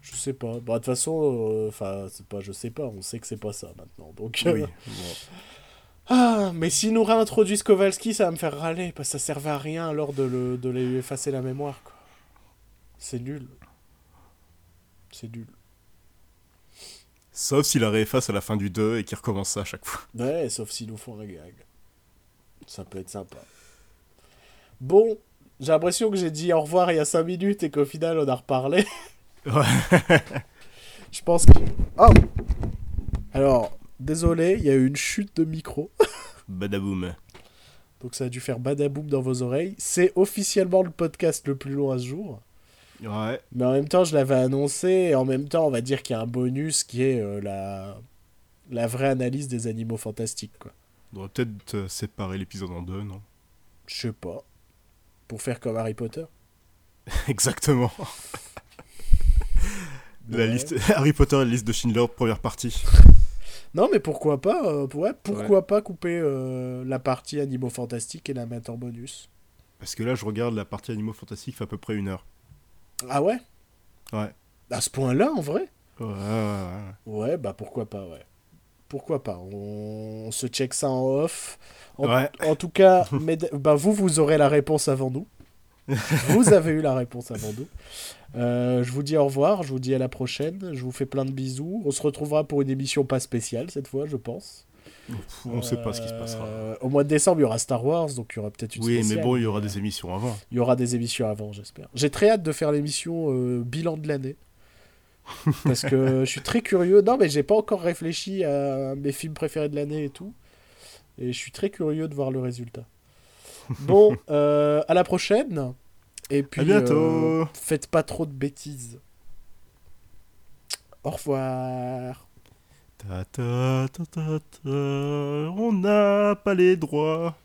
Je sais pas. Bah, de toute façon, euh, enfin, c'est pas, je sais pas, on sait que c'est pas ça maintenant. Donc, Oui. euh. Ah, mais s'ils nous réintroduisent Kowalski, ça va me faire râler, parce que ça servait à rien alors de, le, de lui effacer la mémoire, quoi. C'est nul. C'est nul. Sauf s'il la réefface à la fin du 2 et qu'il recommence ça à chaque fois. Ouais, sauf s'ils nous font un gag. Ça peut être sympa. Bon, j'ai l'impression que j'ai dit au revoir il y a 5 minutes et qu'au final on a reparlé. Ouais. Je pense que... Oh Alors, désolé, il y a eu une chute de micro. Badaboum. Donc ça a dû faire badaboum dans vos oreilles. C'est officiellement le podcast le plus long à ce jour. Ouais. Mais en même temps, je l'avais annoncé. Et en même temps, on va dire qu'il y a un bonus qui est euh, la... la vraie analyse des animaux fantastiques. Quoi. On devrait peut-être euh, séparer l'épisode en deux, non? Je sais pas. Pour faire comme Harry Potter. Exactement. La Ouais. liste Harry Potter et la liste de Schindler, première partie. Non, mais pourquoi pas euh, ouais, Pourquoi pas couper euh, la partie animaux fantastiques et la mettre en bonus Parce que là, je regarde la partie Animaux Fantastiques, fait à peu près une heure. Ah ouais? Ouais. À ce point-là, en vrai? Ouais, ouais, ouais. Ouais, bah pourquoi pas, ouais. Pourquoi pas On, on se check ça en off. En, Ouais. en tout cas, bah vous, vous aurez la réponse avant nous. vous avez eu la réponse avant nous. Euh, je vous dis au revoir, je vous dis à la prochaine. Je vous fais plein de bisous. On se retrouvera pour une émission pas spéciale cette fois, je pense. On sait pas ce qui se passera. Euh, au mois de décembre, il y aura Star Wars, donc il y aura peut-être une Oui, mais bon, il y aura des émissions avant. Il y aura des émissions avant, j'espère. J'ai très hâte de faire l'émission euh, bilan de l'année. Parce que je suis très curieux. Non, mais j'ai pas encore réfléchi à mes films préférés de l'année et tout. Et je suis très curieux de voir le résultat. Bon, euh, à la prochaine. Et puis, À bientôt. euh, faites pas trop de bêtises. Au revoir. Ta ta ta ta ta, on n'a pas les droits.